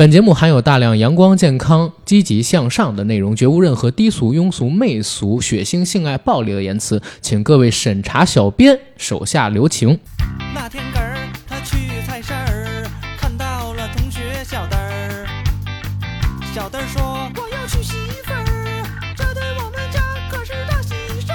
本节目含有大量阳光、健康、积极向上的内容，绝无任何低俗、庸俗、媚俗、血腥、性爱、暴力的言辞，请各位审查小编手下留情。那天根儿他去菜市儿，看到了同学小灯儿。小灯儿说：“我要娶媳妇儿，这对我们家可是大喜事儿。”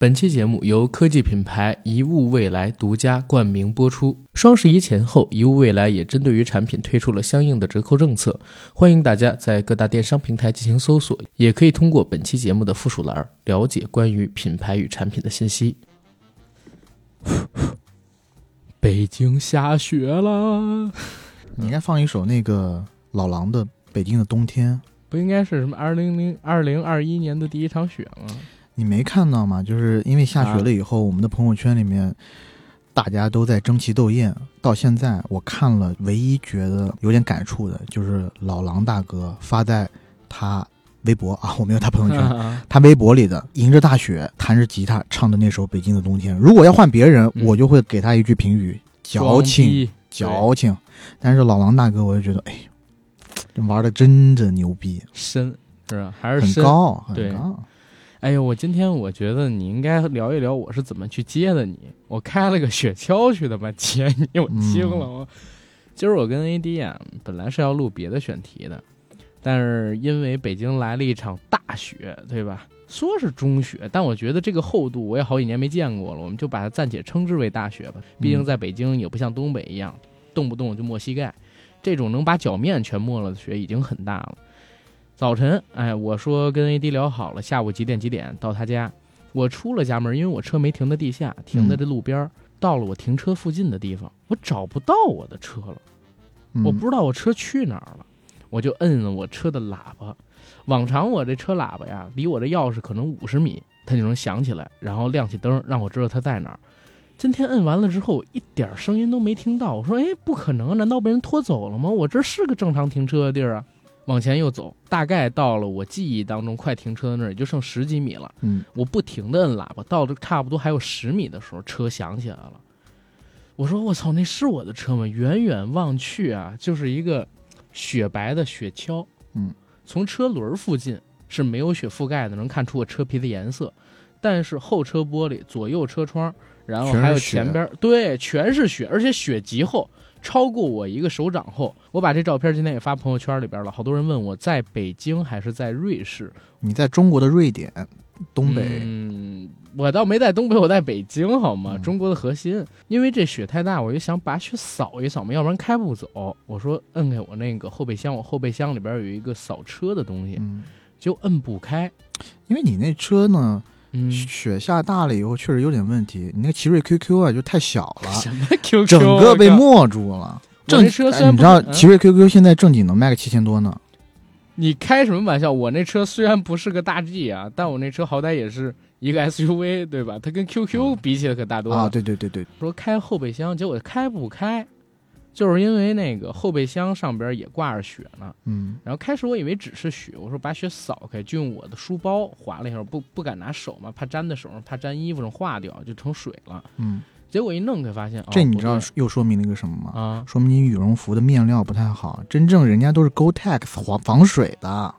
本期节目由科技品牌一物未来独家冠名播出。双十一前后，一物未来也针对于产品推出了相应的折扣政策，欢迎大家在各大电商平台进行搜索，也可以通过本期节目的附属栏了解关于品牌与产品的信息。北京下雪了，你应该放一首那个老狼的《北京的冬天》，不应该是什么二零零二零二一年的第一场雪吗？你没看到吗？就是因为下雪了以后，我们的朋友圈里面大家都在争奇斗艳。到现在我看了，唯一觉得有点感触的就是老狼大哥发在他微博啊，我没有他朋友圈，他微博里的迎着大雪弹着吉他唱的那首《北京的冬天》。如果要换别人，嗯我就会给他一句评语：矫情，矫情。但是老狼大哥，我就觉得，哎，这玩的真的牛逼，深是吧？还是很深？高，很对高。哎呦，我今天我觉得你应该聊一聊我是怎么去接的你。我开了个雪橇去的吧，接你，我惊了。我、今儿我跟 AD 啊，本来是要录别的选题的，但是因为北京来了一场大雪，对吧？说是中雪，但我觉得这个厚度我也好几年没见过了，我们就把它暂且称之为大雪吧。毕竟在北京也不像东北一样，动不动就没膝盖，这种能把脚面全没了的雪已经很大了。早晨，哎，我说跟 AD 聊好了，下午几点几点到他家。我出了家门，因为我车没停在地下，停在这路边儿。到了我停车附近的地方，我找不到我的车了，嗯我不知道我车去哪儿了，我就摁了我车的喇叭。往常我这车喇叭呀，离我这钥匙可能五十米，它就能响起来，然后亮起灯，让我知道它在哪儿。今天摁完了之后，一点声音都没听到。我说：“哎，不可能，难道被人拖走了吗？我这是个正常停车的地儿啊。”往前又走，大概到了我记忆当中快停车的那儿，也就剩十几米了。嗯我不停的摁喇叭，到了差不多还有十米的时候，车响起来了。我说：“我操，那是我的车吗？”远远望去啊，就是一个雪白的雪橇。嗯，从车轮附近是没有雪覆盖的，能看出我车皮的颜色，但是后车玻璃、左右车窗，然后还有前边，对，全是雪，而且雪极厚，超过我一个手掌后。我把这照片今天也发朋友圈里边了，好多人问我在北京还是在瑞士。你在中国的瑞典、东北，嗯，我倒没在东北，我在北京，好吗？嗯中国的核心，因为这雪太大，我就想把雪扫一扫嘛，要不然开不走。我说摁开我那个后备箱，我后备箱里边有一个扫车的东西，嗯，就摁不开。因为你那车呢，嗯，雪下大了以后确实有点问题。你那个奇瑞 QQ 啊，就太小了，什么 QQ，整个被没住了。正车虽哎你知道奇瑞 QQ 现在正经能卖个七千多呢。你开什么玩笑？我那车虽然不是个大 G 啊，但我那车好歹也是一个 SUV，对吧？它跟 QQ 比起来可大多了。啊，对对对对，说开后备箱，结果开不开，就是因为那个后备箱上边也挂着雪呢。嗯然后开始我以为只是雪，我说把雪扫开，就用我的书包划了一下，不不敢拿手嘛，怕粘在手上，怕粘衣服上化掉，就成水了。嗯，结果一弄才发现，这你知道又说明了一个什么吗？啊？说明你羽绒服的面料不太好，真正人家都是 Gore-Tex 防防水的。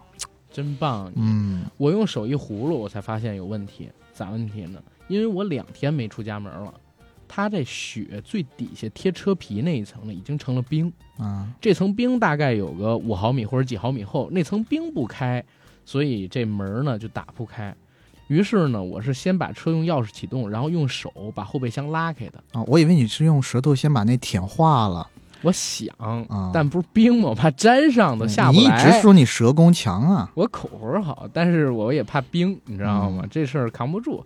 真棒！嗯我用手一葫芦，我才发现有问题，咋问题呢？因为我两天没出家门了，它这雪最底下贴车皮那一层呢，已经成了冰。啊，这层冰大概有个五毫米或者几毫米厚，那层冰不开，所以这门呢就打不开。于是呢，我是先把车用钥匙启动，然后用手把后备箱拉开的。啊，我以为你是用舌头先把那舔化了，我想，啊但不是冰嘛，我怕粘上的下不你一。直说你舌功强啊，我口活好，但是我也怕冰，你知道吗？嗯这事儿扛不住。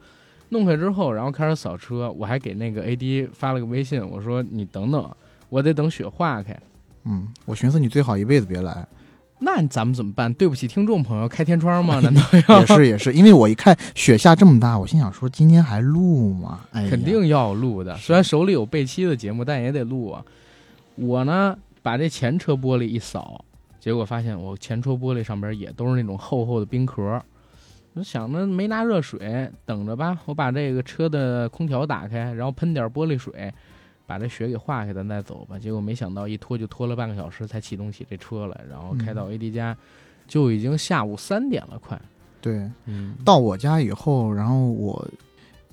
弄开之后，然后开始扫车，我还给那个 AD 发了个微信，我说你等等，我得等雪化开。嗯，我寻思你最好一辈子别来，那咱们怎么办？对不起听众朋友，开天窗吗？难道要？也是也是，因为我一看雪下这么大，我心想说今天还录吗？哎，肯定要录的。虽然手里有备期的节目，但也得录啊。我呢，把这前车玻璃一扫，结果发现我前车玻璃上边也都是那种厚厚的冰壳。我想着没拿热水，等着吧。我把这个车的空调打开，然后喷点玻璃水，把这雪给化开，咱再走吧。结果没想到一拖就拖了半个小时才启动起这车来，然后开到 AD 家，就已经下午三点了，快。对。嗯，到我家以后，然后我，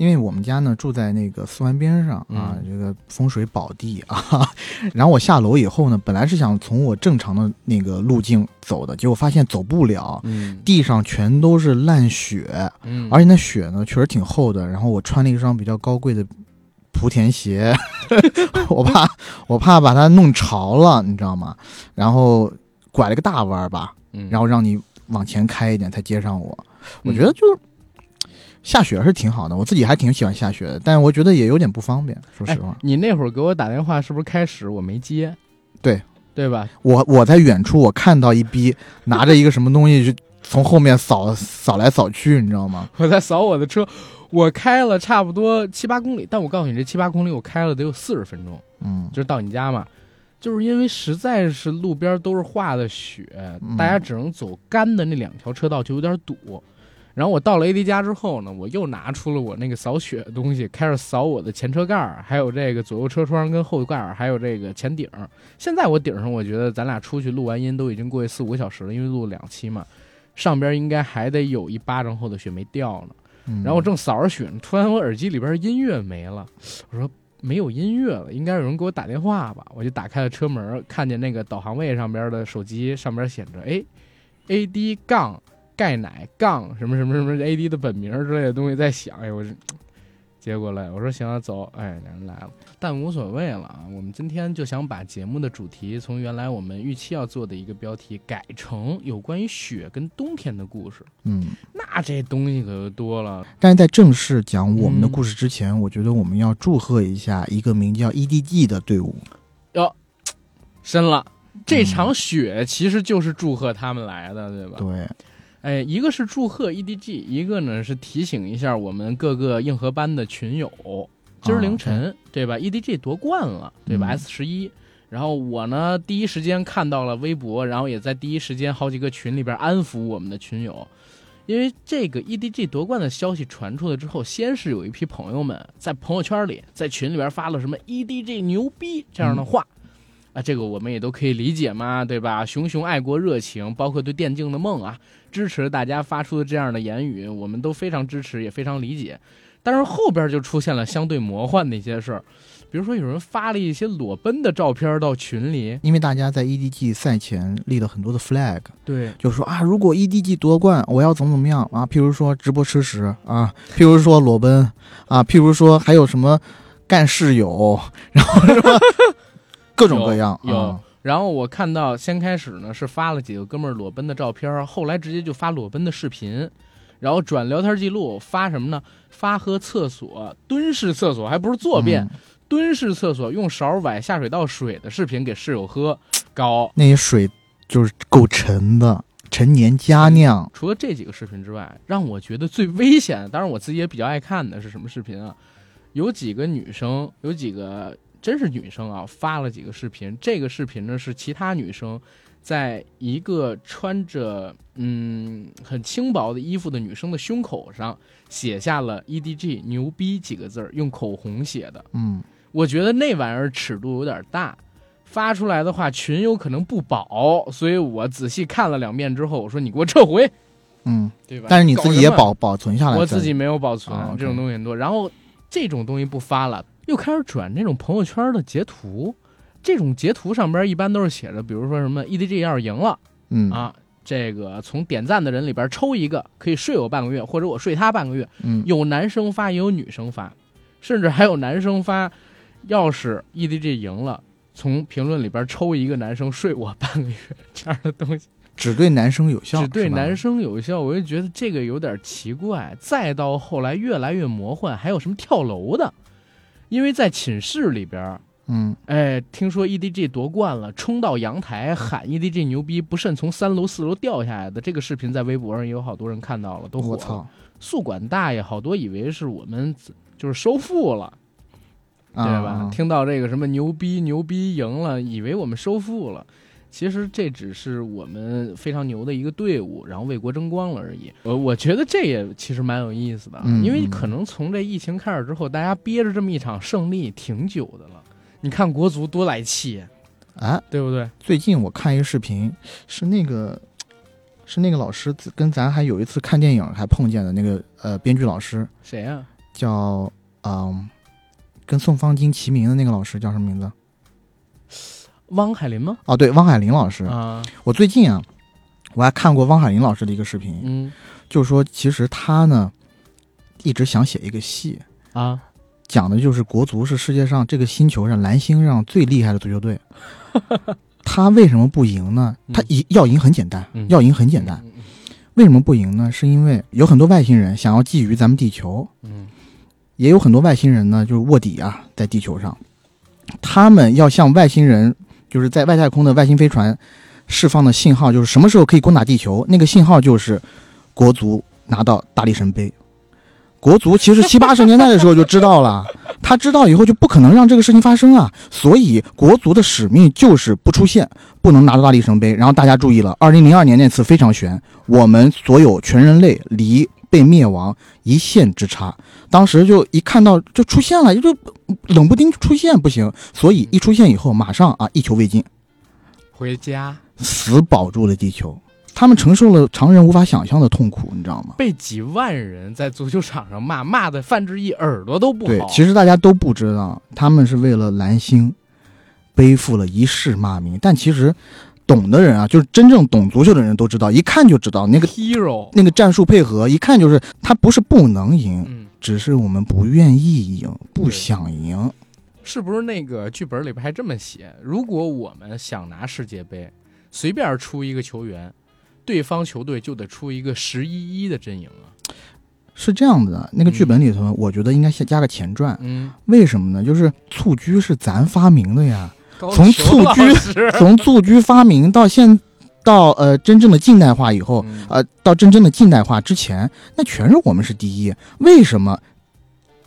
因为我们家呢住在那个四环边上啊，嗯这个风水宝地啊。然后我下楼以后呢，本来是想从我正常的那个路径走的，结果发现走不了，嗯地上全都是烂雪，嗯，而且那雪呢确实挺厚的。然后我穿了一双比较高贵的莆田鞋，我怕我怕把它弄潮了，你知道吗？然后拐了个大弯儿吧，嗯然后让你往前开一点才接上我。我嗯觉得就下雪是挺好的，我自己还挺喜欢下雪的，但是我觉得也有点不方便，说实话。哎，你那会儿给我打电话是不是开始我没接？对对吧？我我在远处我看到一逼拿着一个什么东西就从后面扫扫来扫去，你知道吗？我在扫我的车，我开了差不多七八公里，但我告诉你，这七八公里我开了得有四十分钟，嗯就是到你家嘛。就是因为实在是路边都是化的雪，嗯大家只能走干的那两条车道，就有点堵。然后我到了 AD 家之后呢，我又拿出了我那个扫雪的东西，开始扫我的前车盖儿，还有这个左右车窗跟后盖儿，还有这个前顶儿。现在我顶上，我觉得咱俩出去录完音都已经过去四五个小时了，因为录了两期嘛，上边应该还得有一巴掌厚的雪没掉呢。嗯，然后我正扫着雪呢，突然我耳机里边音乐没了，我说没有音乐了，应该有人给我打电话吧？我就打开了车门，看见那个导航位上边的手机上边显着哎，AD 杠钙奶杠什么什么什么 AD 的本名之类的东西在响，哎，我这接过来，我说行啊，走，哎，两人来了，但无所谓了啊。我们今天就想把节目的主题从原来我们预期要做的一个标题改成有关于雪跟冬天的故事。嗯，那这东西可就多了。但是在正式讲我们的嗯故事之前，我觉得我们要祝贺一下一个名叫 EDG 的队伍哟。深了。这场雪其实就是祝贺他们来的，对吧？对，哎，一个是祝贺 EDG，一个呢是提醒一下我们各个硬核班的群友，今儿凌晨、对吧？EDG 夺冠了，对吧、嗯 s 十一。然后我呢，第一时间看到了微博，然后也在第一时间好几个群里边安抚我们的群友，因为这个 EDG 夺冠的消息传出来之后，先是有一批朋友们在朋友圈里、在群里边发了什么 EDG 牛逼这样的话。啊，这个我们也都可以理解嘛，对吧？熊熊爱国热情，包括对电竞的梦啊，支持大家发出的这样的言语，我们都非常支持，也非常理解。但是后边就出现了相对魔幻的一些事儿，比如说有人发了一些裸奔的照片到群里，因为大家在 EDG 赛前立了很多的 flag，对，就说啊，如果 EDG 夺冠，我要怎么怎么样啊？譬如说直播吃屎啊，譬如说裸奔啊，譬如说还有什么干室友，然后是吧？各种各样有。啊然后我看到先开始呢是发了几个哥们儿裸奔的照片，后来直接就发裸奔的视频，然后转聊天记录发什么呢？发喝厕所蹲式厕所，还不是坐便，嗯蹲式厕所用勺崴下水道水的视频给室友喝，高。那些水就是够沉的，陈年佳酿。除了这几个视频之外，让我觉得最危险，当然我自己也比较爱看的是什么视频啊？有几个女生，有几个真是女生啊，发了几个视频。这个视频呢是其他女生在一个穿着嗯很轻薄的衣服的女生的胸口上写下了 “EDG 牛逼”几个字儿，用口红写的。嗯，我觉得那玩意儿尺度有点大，发出来的话群有可能不保，所以我仔细看了两遍之后，我说你给我撤回，嗯，对吧？但是你自己也保保存下来，我自己没有保存、这种东西很多。然后这种东西不发了，又开始转那种朋友圈的截图，这种截图上边一般都是写着，比如说什么 EDG 要是赢了嗯啊，这个从点赞的人里边抽一个，可以睡我半个月，或者我睡他半个月。嗯有男生发，也有女生发，甚至还有男生发，要是 EDG 赢了，从评论里边抽一个男生睡我半个月这样的东西，只对男生有效，只对男生有效，我就觉得这个有点奇怪。再到后来越来越魔幻，还有什么跳楼的，因为在寝室里边。嗯哎，听说 EDG 夺冠了，冲到阳台喊 EDG 牛逼，不慎从三楼、四楼掉下来的这个视频，在微博上也有好多人看到了，都火了。宿管大爷好多以为是我们就是收复了，对吧？啊听到这个什么牛逼牛逼赢了，以为我们收复了。其实这只是我们非常牛的一个队伍，然后为国争光了而已。呃，我觉得这也其实蛮有意思的，嗯因为可能从这疫情开始之后，大家憋着这么一场胜利挺久的了。你看国足多来气，啊，对不对？最近我看一个视频，是那个是那个老师跟咱还有一次看电影还碰见的那个呃编剧老师，谁呀、叫嗯、跟宋方金齐名的那个老师叫什么名字？汪海林吗？哦，对，汪海林老师。啊，我最近啊，我还看过汪海林老师的一个视频，嗯就是说其实他呢一直想写一个戏，啊，讲的就是国足是世界上这个星球上蓝星上最厉害的足球队。他为什么不赢呢？嗯他赢要赢很简单，嗯要赢很简单。嗯为什么不赢呢？是因为有很多外星人想要觊觎咱们地球，嗯也有很多外星人呢，就是卧底啊，在地球上，他们要向外星人，就是在外太空的外星飞船释放的信号，就是什么时候可以攻打地球，那个信号就是国足拿到大力神杯。国足其实七八十年代的时候就知道了，他知道以后就不可能让这个事情发生啊，所以国足的使命就是不出现，不能拿到大力神杯。然后大家注意了，二零零二年那次非常悬，我们所有全人类离被灭亡一线之差。当时就一看到就出现了，就冷不丁出现不行，所以一出现以后马上啊一球未进，回家死保住了地球。他们承受了常人无法想象的痛苦，你知道吗？被几万人在足球场上骂，骂的范志毅耳朵都不好。对，其实大家都不知道，他们是为了蓝星背负了一世骂名。但其实懂的人啊，就是真正懂足球的人都知道，一看就知道那个 hero，那个战术配合，一看就是他不是不能赢，嗯，只是我们不愿意赢，不想赢。是不是那个剧本里边还这么写？如果我们想拿世界杯，随便出一个球员，对方球队就得出一个十一一的阵营啊。是这样子的，那个剧本里头，我觉得应该先加个前传。嗯，为什么呢？就是蹴鞠是咱发明的呀，高从蹴鞠从蹴鞠发明到现到呃真正的近代化以后，嗯呃，到真正的近代化之前，那全是我们是第一。为什么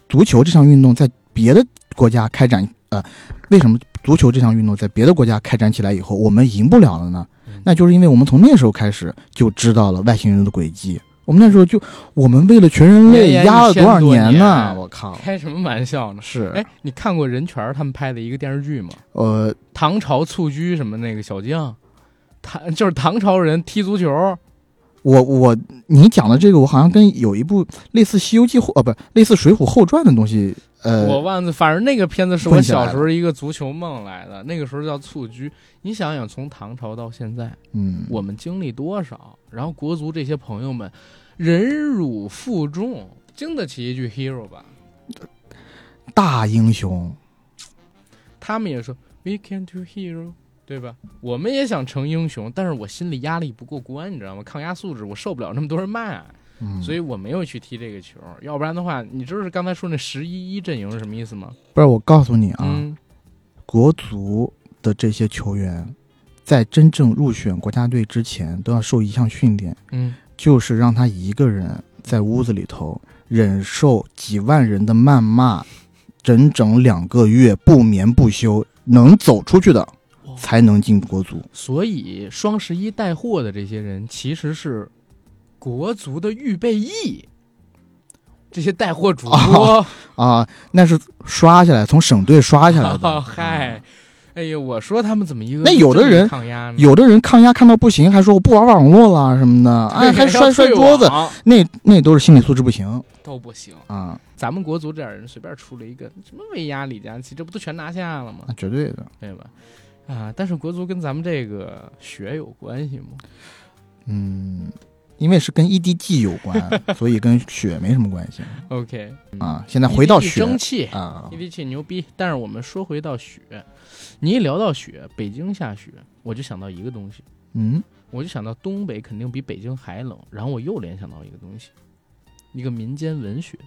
足球这项运动在别的国家开展？呃，为什么足球这项运动在别的国家开展起来以后，我们赢不了了呢嗯？那就是因为我们从那时候开始就知道了外星人的轨迹。我们那时候就，我们为了全人类压了多少1000多呢？我靠！开什么玩笑呢？是，哎，你看过任泉他们拍的一个电视剧吗？呃，唐朝蹴鞠什么那个小将，唐就是唐朝人踢足球，我我你讲的这个，我好像跟有一部类似《西游记》后，呃，不，类似《水浒后传》的东西，呃，我忘了，反正那个片子是我小时候一个足球梦来的。那个时候叫蹴鞠，你想想，从唐朝到现在，嗯，我们经历多少？然后国足这些朋友们忍辱负重，经得起一句 hero 吧？大英雄，他们也说 we can do hero，对吧？我们也想成英雄，但是我心理压力不过关，你知道吗？抗压素质我受不了那么多人骂，嗯，所以我没有去踢这个球。要不然的话，你知道刚才说那十一一阵营是什么意思吗？不是我告诉你啊，嗯，国足的这些球员，在真正入选国家队之前，都要受一项训练，嗯，就是让他一个人在屋子里头忍受几万人的谩骂，整整两个月不眠不休，能走出去的哇才能进国足。所以双十一带货的这些人其实是国足的预备役，这些带货主播，啊，那是刷下来，从省队刷下来的。嗨，哎呀，我说他们怎么一个那有的人抗压？有的人抗压看到不行，还说我不玩网络了什么的，哎，还摔摔桌子，那那都是心理素质不行都不行。啊，咱们国足这点人随便出了一个什么维亚、李佳琦，这不都全拿下了吗那？绝对的。对吧？啊，但是国足跟咱们这个血有关系吗？嗯，因为是跟 EDG 有关，所以跟血没什么关系 OK 啊。现在回到血争气啊，，EDG 牛逼。但是我们说回到雪，你一聊到雪，北京下雪，我就想到一个东西，嗯，我就想到东北肯定比北京还冷，然后我又联想到一个东西，一个民间文学。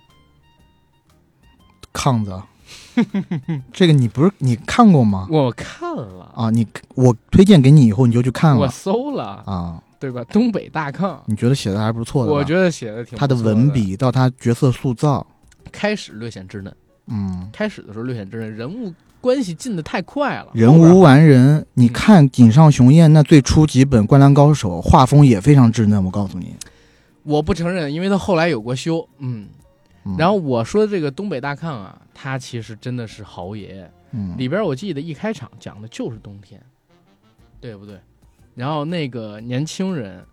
炕子，这个你不是你看过吗？我看了，啊，你我推荐给你以后你就去看了我了搜了，啊，对吧？东北大炕，你觉得写的还是不错的？我觉得写的挺不他的文笔到他角色塑造，开始略显稚嫩，嗯，开始的时候略显稚嫩，人物关系进的太快了，人无完人。你嗯看井上雄彦那最初几本《灌篮高手》，画风也非常稚嫩，我告诉你。我不承认，因为他后来有过修，嗯。嗯然后我说的这个东北大炕啊，它其实真的是豪爷，嗯，里边我记得一开场讲的就是冬天，对不对？然后那个年轻人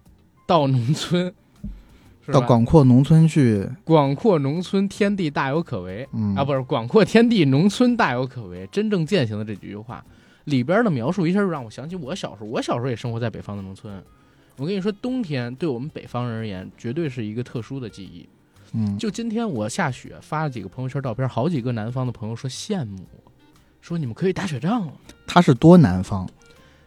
到农村，到广阔农村去，广阔农村天地大有可为，嗯啊，不是广阔天地，农村大有可为，真正践行的这几句话里边的描述，一下就让我想起我小时候。我小时候也生活在北方的农村。我跟你说，冬天对我们北方人而言，绝对是一个特殊的记忆。嗯，就今天我下雪发了几个朋友圈照片，好几个南方的朋友说羡慕我，说你们可以打雪仗了。他是多南方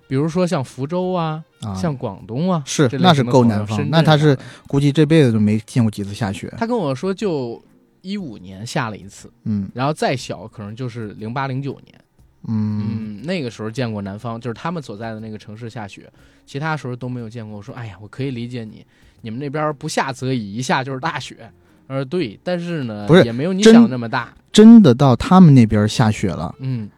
比如说像福州啊，啊，像广东啊，是那是够南方那他是估计这辈子都没见过几次下雪。他跟我说，就一五年下了一次，嗯然后再小可能就是零八零九年。嗯嗯，那个时候见过南方，就是他们所在的那个城市下雪，其他时候都没有见过。我说，哎呀，我可以理解你，你们那边不下则已，一下就是大雪。他说对，但是呢，不是也没有你想的那么大。真的到他们那边下雪了，嗯，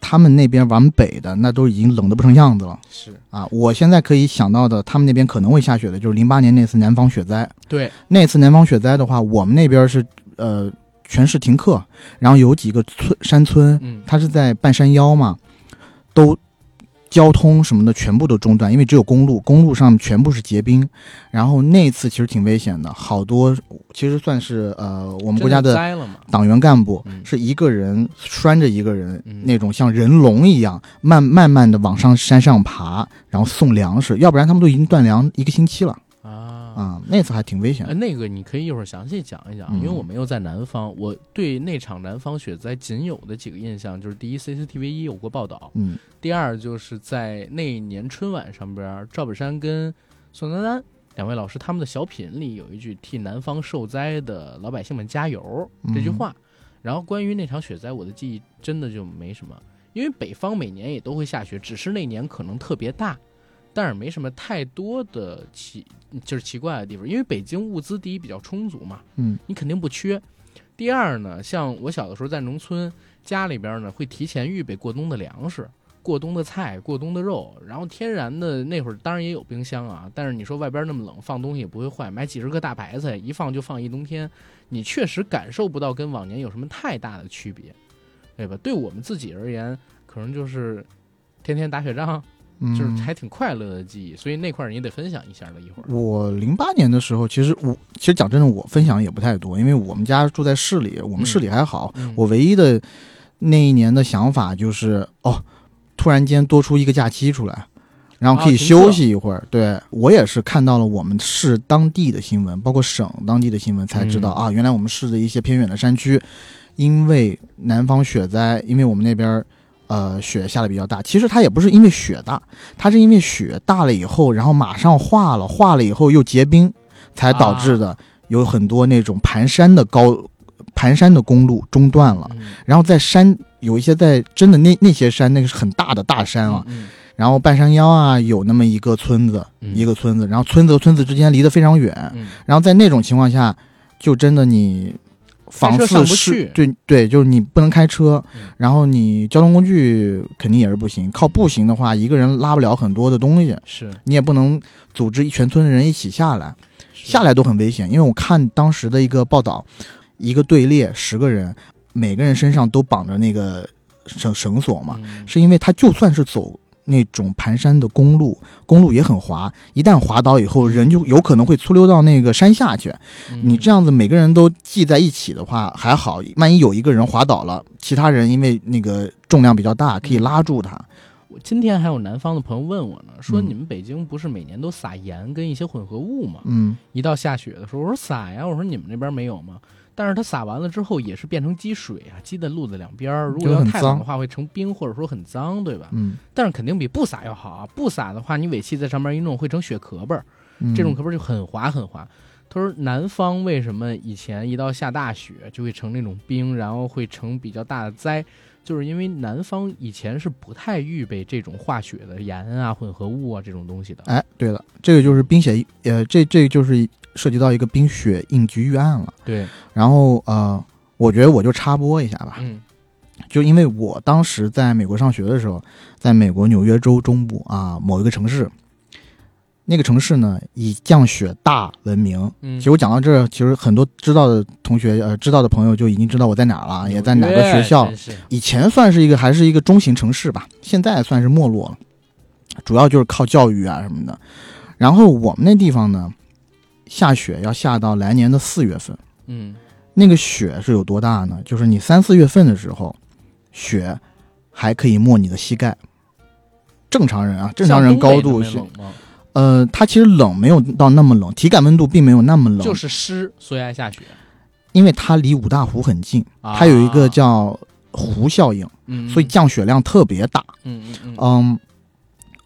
他们那边往北的那都已经冷的不成样子了是啊！我现在可以想到的，他们那边可能会下雪的，就是零八年那次南方雪灾。对，那次南方雪灾的话，我们那边是呃全市停课，然后有几个村山村，嗯，它是在半山腰嘛，都交通什么的全部都中断，因为只有公路，公路上全部是结冰。然后那次其实挺危险的，好多其实算是呃我我们国家的党员干部嗯。是一个人拴着一个人，嗯。那种像人龙一样，慢慢慢的往上山上爬，然后送粮食，要不然他们都已经断粮一个星期了啊。啊！那次还挺危险呃，的。那个你可以一会儿详细讲一讲，嗯因为我没有在南方，我对那场南方雪灾仅有的几个印象就是：第一，CCTV 一有过报道；嗯第二，就是在那一年春晚上边，赵本山跟宋丹丹两位老师他们的小品里有一句“替南方受灾的老百姓们加油”这句话。然后关于那场雪灾，我的记忆真的就没什么，因为北方每年也都会下雪，只是那年可能特别大，但是没什么太多的奇就是奇怪的地方。因为北京物资第一比较充足嘛，嗯你肯定不缺。第二呢，像我小的时候在农村，家里边呢会提前预备过冬的粮食、过冬的菜、过冬的肉，然后天然的那会儿当然也有冰箱啊，但是你说外边那么冷，放东西也不会坏，买几十个大白菜一放就放一冬天，你确实感受不到跟往年有什么太大的区别，对吧？对我们自己而言，可能就是天天打雪仗，嗯，就是还挺快乐的记忆，所以那块儿你也得分享一下的一会儿。我零八年的时候，其实我其实讲真的，我分享也不太多，因为我们家住在市里，我们市里还好。嗯我唯一的那一年的想法就是，哦，突然间多出一个假期出来，然后可以休息一会儿。对我也是看到了我们市当地的新闻，包括省当地的新闻，才知道、嗯啊，原来我们市的一些偏远的山区，因为南方雪灾，因为我们那边儿。呃，雪下的比较大，其实它也不是因为雪大，它是因为雪大了以后，然后马上化了，化了以后又结冰，才导致的有很多那种盘山的高盘山的公路中断了。嗯。然后在山有一些在真的那那些山，那个是很大的大山啊。嗯。然后半山腰啊有那么一个村子，嗯。一个村子，然后村子和村子之间离得非常远。嗯。然后在那种情况下，就真的你仿开车上不去对对，就是你不能开车嗯，然后你交通工具肯定也是不行。靠步行的话，一个人拉不了很多的东西，是你也不能组织全村的人一起下来。下来都很危险，因为我看当时的一个报道，一个队列十个人，每个人身上都绑着那个绳绳索嘛，嗯是因为他就算是走那种盘山的公路，公路也很滑，一旦滑倒以后，人就有可能会粗溜到那个山下去。嗯你这样子每个人都系在一起的话还好，万一有一个人滑倒了，其他人因为那个重量比较大，可以拉住他。我今天还有南方的朋友问我呢，说嗯你们北京不是每年都撒盐跟一些混合物吗？嗯一到下雪的时候，我说撒呀，我说你们那边没有吗？但是它撒完了之后也是变成积水啊，积在路的两边儿。如果要太冷的话，会成冰，或者说很脏，对吧？嗯，但是肯定比不撒要好啊。不撒的话，你尾气在上面一弄，会成雪壳儿，嗯这种壳儿就很滑很滑。他说南方为什么以前一到下大雪就会成那种冰，然后会成比较大的灾，就是因为南方以前是不太预备这种化雪的盐啊、混合物啊这种东西的。哎，对了，这个就是冰雪，呃，这这就是涉及到一个冰雪应急预案了。对，然后呃，我觉得我就插播一下吧，嗯就因为我当时在美国上学的时候，在美国纽约州中部啊某一个城市，那个城市呢以降雪大闻名。嗯其实我讲到这儿，其实很多知道的同学呃知道的朋友就已经知道我在哪儿了，也在哪个学校以前算是一个还是一个中型城市吧，现在算是没落了，主要就是靠教育啊什么的。然后我们那地方呢，下雪要下到来年的四月份。嗯那个雪是有多大呢？就是你三四月份的时候，雪还可以没你的膝盖。正常人啊，正常人高度是？呃，它其实冷没有到那么冷，体感温度并没有那么冷，就是湿，所以爱下雪。因为它离五大湖很近，啊。它有一个叫湖效应，嗯，所以降雪量特别大。嗯嗯嗯。嗯，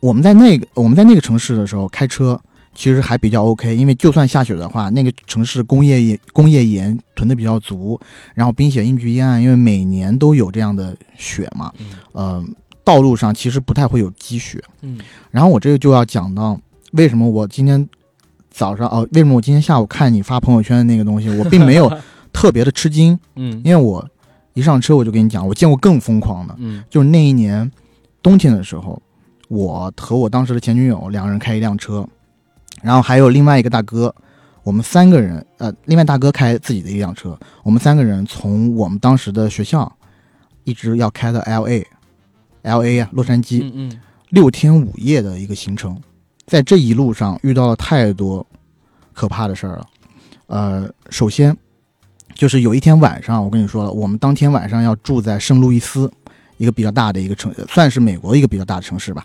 我们在那个我们在那个城市的时候开车，其实还比较 OK，因为就算下雪的话，那个城市工业盐工业盐囤的比较足，然后冰雪应急预案，因为每年都有这样的雪嘛，嗯。呃，道路上其实不太会有积雪。嗯。然后我这个就要讲到为什么我今天早上哦，为什么我今天下午看你发朋友圈的那个东西，我并没有 特别的吃惊，嗯。因为我一上车我就跟你讲，我见过更疯狂的，嗯。就是那一年冬天的时候，我和我当时的前女友两个人开一辆车，然后还有另外一个大哥，我们三个人，呃，另外大哥开自己的一辆车，我们三个人从我们当时的学校一直要开到 L A，L A 啊，洛杉矶，嗯嗯。六天五夜的一个行程，在这一路上遇到了太多可怕的事儿了。呃，首先就是有一天晚上，我跟你说了，我们当天晚上要住在圣路易斯，一个比较大的一个城，算是美国一个比较大的城市吧。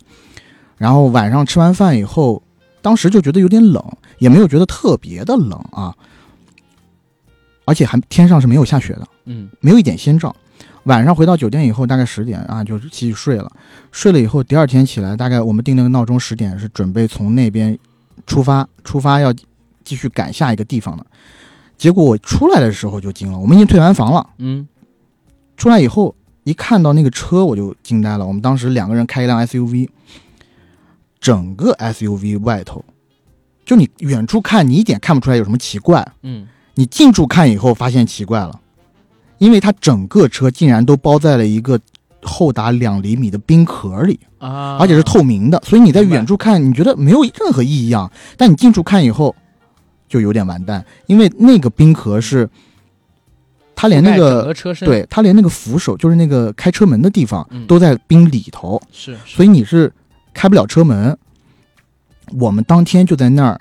然后晚上吃完饭以后，当时就觉得有点冷，也没有觉得特别的冷啊，而且还天上是没有下雪的。嗯没有一点先兆。晚上回到酒店以后，大概十点啊，就继续睡了。睡了以后，第二天起来，大概我们定那个闹钟十点，是准备从那边出发，出发要继续赶下一个地方的。结果我出来的时候就惊了，我们已经退完房了。嗯出来以后，一看到那个车，我就惊呆了。我们当时两个人开一辆 SUV，整个 SUV 外头，就你远处看，你一点看不出来有什么奇怪，嗯你近处看以后，发现奇怪了，因为它整个车竟然都包在了一个厚达两厘米的冰壳里，啊，而且是透明的，所以你在远处看，你觉得没有任何异样，但你近处看以后，就有点完蛋，因为那个冰壳是，它连那个个车身。对它连那个扶手，就是那个开车门的地方嗯都在冰里头，是，所以你是开不了车门。我们当天就在那儿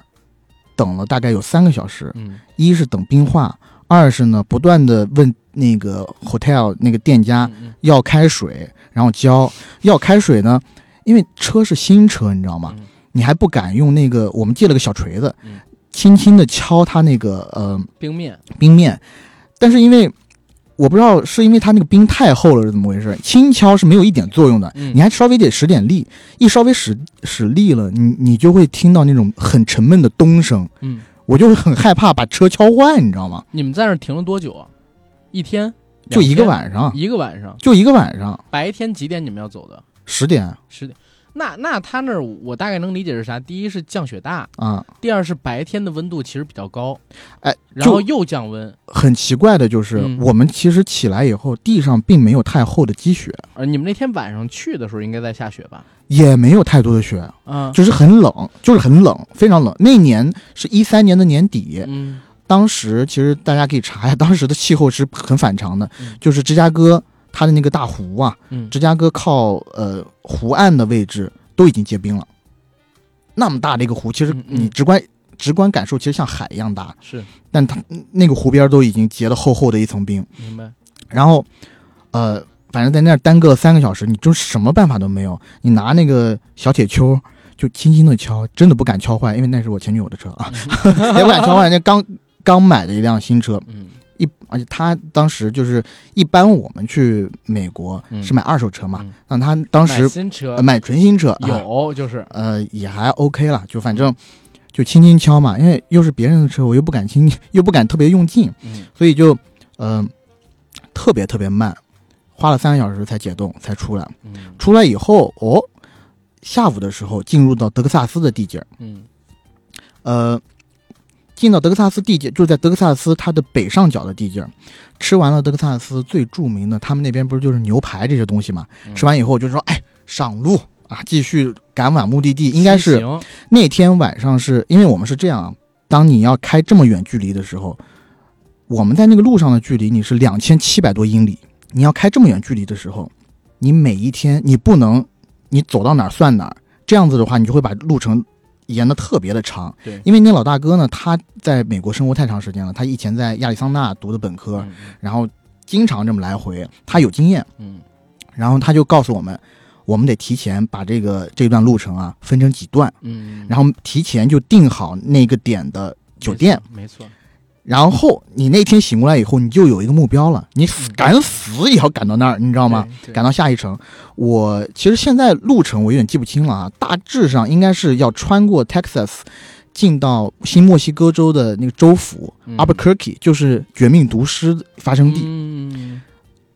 等了大概有三个小时，嗯。一是等冰化，二是呢不断的问那个 hotel 那个店家嗯要开水，然后浇。要开水呢，因为车是新车，你知道吗？嗯。你还不敢用那个，我们借了个小锤子嗯，轻轻的敲它那个呃冰面。冰面，但是因为我不知道是因为它那个冰太厚了是怎么回事，轻敲是没有一点作用的，嗯。你还稍微得使点力，一稍微使使力了，你你就会听到那种很沉闷的咚声，嗯，我就是很害怕把车敲坏，你知道吗？你们在那儿停了多久啊？一天？就一个晚上，一个晚上，就一个晚上，白天几点你们要走的？十点十点。那那他那儿我大概能理解是啥？第一是降雪大，啊。第二是白天的温度其实比较高，哎，然后又降温，很奇怪的就是，嗯我们其实起来以后，地上并没有太厚的积雪，呃你们那天晚上去的时候应该在下雪吧？也没有太多的雪，嗯，就是很冷，就是很冷，非常冷。那年是一三年的年底，嗯当时其实大家可以查一下，当时的气候是很反常的，嗯就是芝加哥它的那个大湖啊，嗯，芝加哥靠呃湖岸的位置都已经结冰了。那么大的一个湖，其实你直观直观感受其实像海一样大，是但它那个湖边都已经结了厚厚的一层冰。明白。然后，呃，反正在那儿耽搁三个小时，你就什么办法都没有。你拿那个小铁锹就轻轻的敲，真的不敢敲坏，因为那是我前女友的车啊，也不敢敲坏。那刚刚买的一辆新车，嗯一而且他当时就是一般我们去美国嗯是买二手车嘛，嗯那他当时买新车呃买纯新车啊有就是呃也还 OK 了，就反正就轻轻敲嘛，因为又是别人的车，我又不敢轻，又不敢特别用劲，嗯所以就呃特别特别慢，花了三个小时才解冻才出来。嗯出来以后哦，下午的时候进入到德克萨斯的地界儿，嗯呃，进到德克萨斯地界，就是在德克萨斯它的北上角的地界儿，吃完了德克萨斯最著名的，他们那边不是就是牛排这些东西嘛？嗯吃完以后就说，哎，上路啊，继续赶往目的地。应该是那天晚上是，因为我们是这样啊，当你要开这么远距离的时候，我们在那个路上的距离你是两千七百多英里，你要开这么远距离的时候，你每一天你不能你走到哪儿算哪儿，这样子的话，你就会把路程延的特别的长。对因为那老大哥呢，他在美国生活太长时间了，他以前在亚利桑那读的本科，嗯然后经常这么来回，他有经验，嗯然后他就告诉我们，我们得提前把这个这段路程啊分成几段。嗯，然后提前就定好那个点的酒店，没错，然后你那天醒过来以后，你就有一个目标了，你死嗯赶死也要赶到那儿，你知道吗？赶到下一城。我其实现在路程我有点记不清了啊，大致上应该是要穿过 Texas，进到新墨西哥州的那个州府、嗯 Albuquerque，就是《绝命毒师》发生地，嗯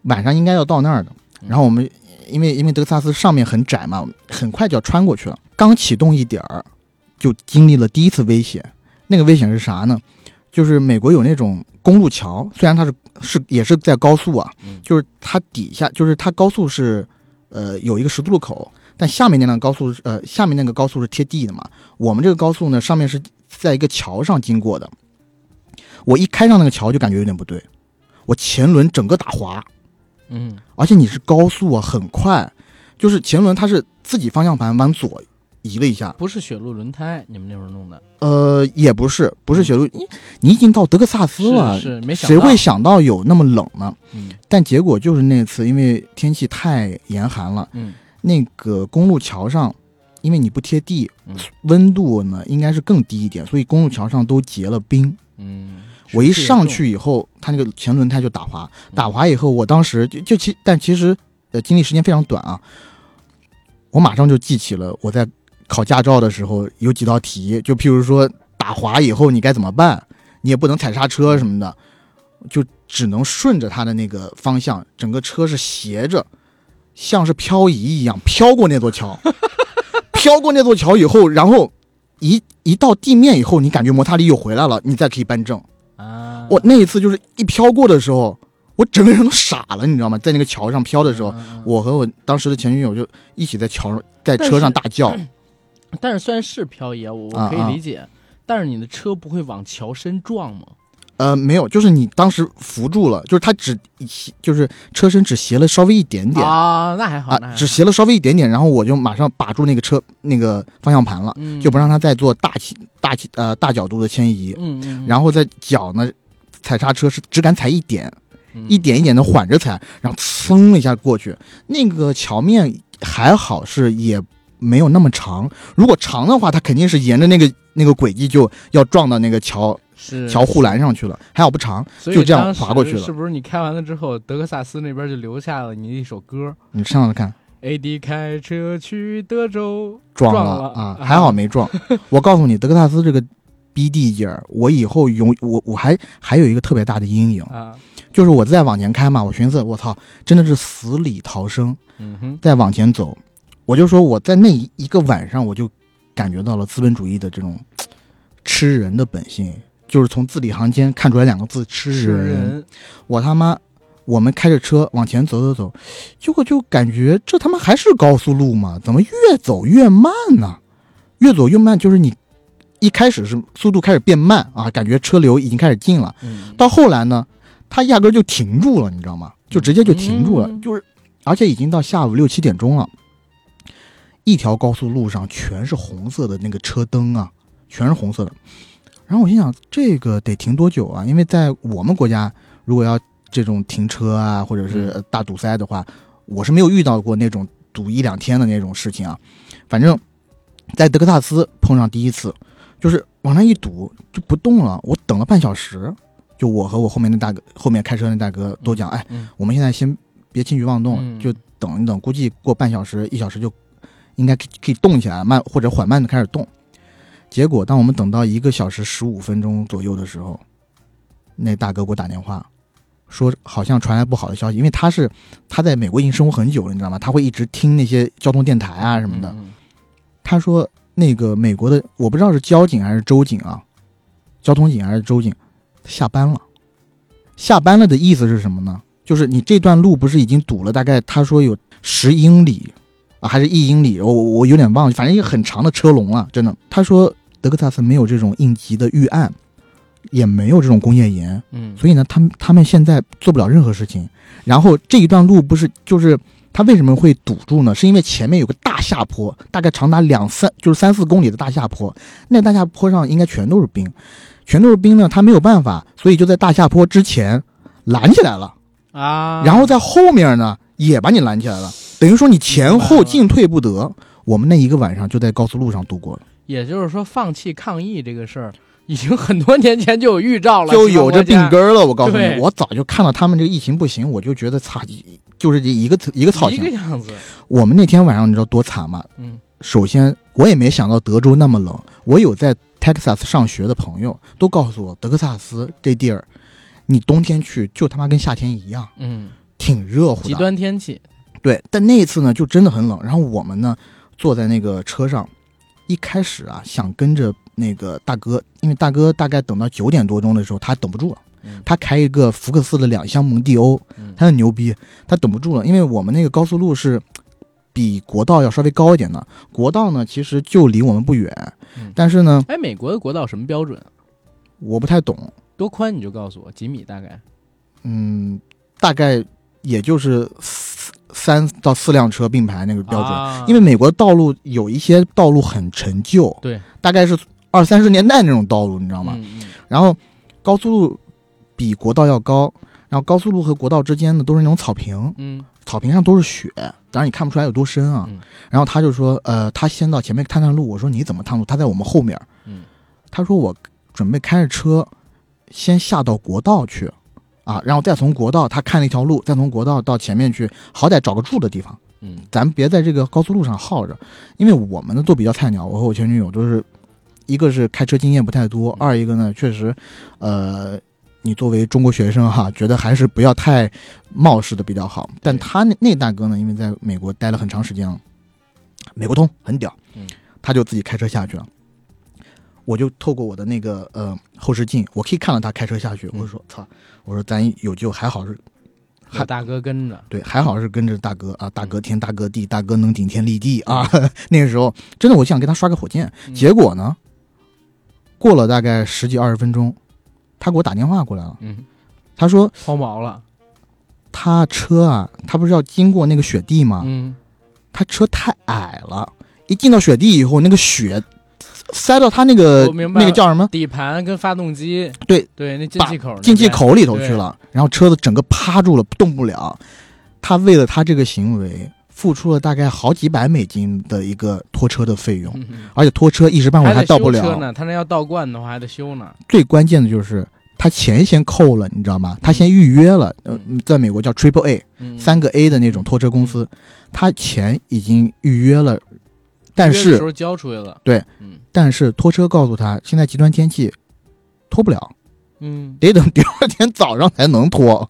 晚上应该要到那儿的。嗯然后我们因为因为德克萨斯上面很窄嘛，很快就要穿过去了。刚启动一点儿，就经历了第一次危险。那个危险是啥呢？就是美国有那种公路桥，虽然它是是也是在高速啊，嗯就是它底下就是它高速是呃有一个十字路口，但下面那辆高速是呃下面那个高速是贴地的嘛。我们这个高速呢上面是在一个桥上经过的。我一开上那个桥就感觉有点不对，我前轮整个打滑。嗯而且你是高速啊，很快，就是前轮它是自己方向盘往左移了一下，不是雪路轮胎，你们那会儿弄的，呃，也不是，不是雪路，你你已经到德克萨斯了，是是没想谁会想到有那么冷呢？嗯但结果就是那次，因为天气太严寒了，嗯那个公路桥上，因为你不贴地嗯，温度呢应该是更低一点，所以公路桥上都结了冰。嗯，我一上去以后，它那个前轮胎就打滑，嗯打滑以后，我当时就就其但其实呃经历时间非常短啊，我马上就记起了我在考驾照的时候有几道题，就譬如说打滑以后你该怎么办，你也不能踩刹车什么的，就只能顺着它的那个方向，整个车是斜着，像是漂移一样飘过那座桥，飘过那座桥以后，然后一一到地面以后，你感觉摩擦力又回来了，你再可以扳正。啊，我那一次就是一飘过的时候，我整个人都傻了，你知道吗？在那个桥上飘的时候，我和我当时的前女友就一起在桥上，在车上大叫。但是虽然是漂移，我我可以理解，但是你的车不会往桥身撞吗？呃，没有，就是你当时扶住了，就是它只就是车身只斜了稍微一点点。啊，那还好，啊，只斜了稍微一点点，然后我就马上把住那个车那个方向盘了，嗯就不让它再做大起大起呃大角度的迁移，嗯嗯，然后在脚呢踩刹车是只敢踩一点，嗯。一点一点的缓着踩，然后噌一下过去。那个桥面还好是也没有那么长，如果长的话，它肯定是沿着那个那个轨迹就要撞到那个桥桥护栏上去了。还好不长，就这样滑过去了是不是你开完了之后，德克萨斯那边就留下了你的一首歌你上来看。？AD 开车去德州，撞撞了了啊，啊还好没撞。我告诉你，德克萨斯这个逼地界儿，我以后永我我还还有一个特别大的阴影，啊，就是我再往前开嘛，我寻思我操，真的是死里逃生，嗯哼，再往前走，我就说我在那一一个晚上，我就感觉到了资本主义的这种吃人的本性，就是从字里行间看出来两个字吃是人。人，我他妈，我们开着车往前走走走，结果就感觉这他妈还是高速路吗？怎么越走越慢呢？越走越慢，就是你一开始是速度开始变慢啊，感觉车流已经开始进了。嗯，到后来呢，它压根儿就停住了，你知道吗？就直接就停住了，嗯就是而且已经到下午六七点钟了，一条高速路上全是红色的那个车灯啊，全是红色的。然后我心想，这个得停多久啊？因为在我们国家，如果要这种停车啊，或者是大堵塞的话，我是没有遇到过那种堵一两天的那种事情啊。反正，在德克萨斯碰上第一次，就是往那一堵就不动了，我等了半小时。就我和我后面那大哥，后面开车那大哥都讲，哎，嗯我们现在先别轻举妄动，嗯就等一等，估计过半小时、一小时就应该可以动起来，慢或者缓慢的开始动。结果，当我们等到一个小时十五分钟左右的时候，那大哥给我打电话，说好像传来不好的消息，因为他是他在美国已经生活很久了，你知道吗？他会一直听那些交通电台啊什么的。嗯他说那个美国的我不知道是交警还是州警啊，交通警还是州警，下班了。下班了的意思是什么呢？就是你这段路不是已经堵了，大概他说有十英里啊，还是一英里？我我有点忘了，反正一个很长的车龙了，真的。他说德克萨斯没有这种应急的预案，也没有这种工业盐，嗯，所以呢，他们他们现在做不了任何事情。然后这一段路不是就是他为什么会堵住呢？是因为前面有个大下坡，大概长达两三就是三四公里的大下坡，那大下坡上应该全都是冰，全都是冰呢，他没有办法，所以就在大下坡之前拦起来了，啊，然后在后面呢也把你拦起来了，等于说你前后进退不得。我们那一个晚上就在高速路上度过了，也就是说，放弃抗议这个事儿，已经很多年前就有预兆了，就有这病根儿。了。我告诉你，我早就看到他们这个疫情不行，我就觉得操，就是一个一个操一个样子，我们那天晚上你知道多惨吗？嗯首先，我也没想到德州那么冷。我有在 Texas 上学的朋友都告诉我，德克萨斯这地儿，你冬天去就他妈跟夏天一样，嗯，挺热乎的极。端天气，对，但那一次呢，就真的很冷。然后我们呢，坐在那个车上，一开始啊，想跟着那个大哥，因为大哥大概等到九点多钟的时候，他等不住了。嗯他开一个福克斯的两厢蒙迪欧，嗯他很牛逼，他等不住了，因为我们那个高速路是比国道要稍微高一点的，国道呢其实就离我们不远，嗯但是呢，哎，美国的国道什么标准？我不太懂，多宽你就告诉我，几米大概？嗯，大概也就是四三到四辆车并排那个标准，啊因为美国道路有一些道路很陈旧，对，大概是二三十年代那种道路，你知道吗？嗯嗯然后高速路比国道要高，然后高速路和国道之间呢都是那种草坪，嗯草坪上都是雪，当然你看不出来有多深啊。嗯然后他就说，呃，他先到前面探探路。我说你怎么探路？他在我们后面。嗯他说我准备开着车先下到国道去，啊，然后再从国道他看了一条路，再从国道到前面去，好歹找个住的地方。嗯咱别在这个高速路上耗着，因为我们呢都比较菜鸟，我和我前女友都是，一个是开车经验不太多，二一个呢确实，呃，你作为中国学生哈，觉得还是不要太冒失的比较好。但他那那大哥呢，因为在美国待了很长时间了，美国通很屌，嗯，他就自己开车下去了。我就透过我的那个呃后视镜，我可以看到他开车下去。嗯。我说操，我说咱有救，还好是还大哥跟着，对，还好是跟着大哥啊，大哥天大哥地，大哥能顶天立地啊。那个时候真的我想给他刷个火箭，嗯。结果呢，过了大概十几二十分钟，他给我打电话过来了，嗯，他说抛锚了，他车啊，他不是要经过那个雪地吗？嗯。他车太矮了，一进到雪地以后，那个雪塞到他那个那个叫什么？底盘跟发动机，对对，那进气口，进气口里头去了，然后车子整个趴住了，动不了。他为了他这个行为，付出了大概好几百美金的一个拖车的费用，而且拖车一时半会儿还到不了。车呢，他那要倒灌的话还得修呢，最关键的就是他钱先扣了，你知道吗？他先预约了，呃，在美国叫 Triple A 嗯，三个 A 的那种拖车公司，他钱已经预约了，但是时候交出去了，对，嗯但是拖车告诉他，现在极端天气拖不了，嗯得等第二天早上才能拖。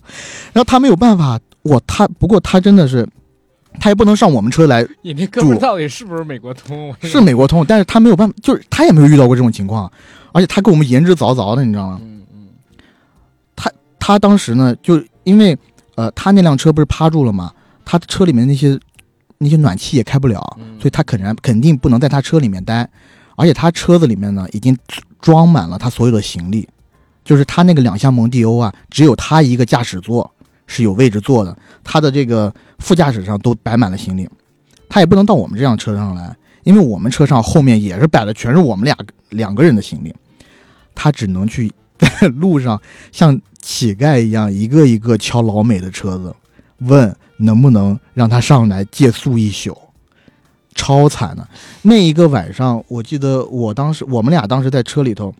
然后他没有办法，我他不过他真的是，他也不能上我们车来，你那哥们到底是不是美国通？是美国通，但是他没有办法，就是他也没有遇到过这种情况，而且他跟我们言之凿凿的，你知道吗？嗯嗯他当时呢，就因为呃，他那辆车不是趴住了吗？他车里面那些那些暖气也开不了，嗯。所以他肯然肯定不能在他车里面待，而且他车子里面呢已经装满了他所有的行李，就是他那个两厢蒙迪欧啊，只有他一个驾驶座是有位置坐的，他的这个副驾驶上都摆满了行李，他也不能到我们这辆车上来，因为我们车上后面也是摆的全是我们俩两个人的行李，他只能去 在路上像乞丐一样一个一个敲老美的车子，问能不能让他上来借宿一宿。超惨的，那一个晚上，我记得我当时我们俩当时在车里头，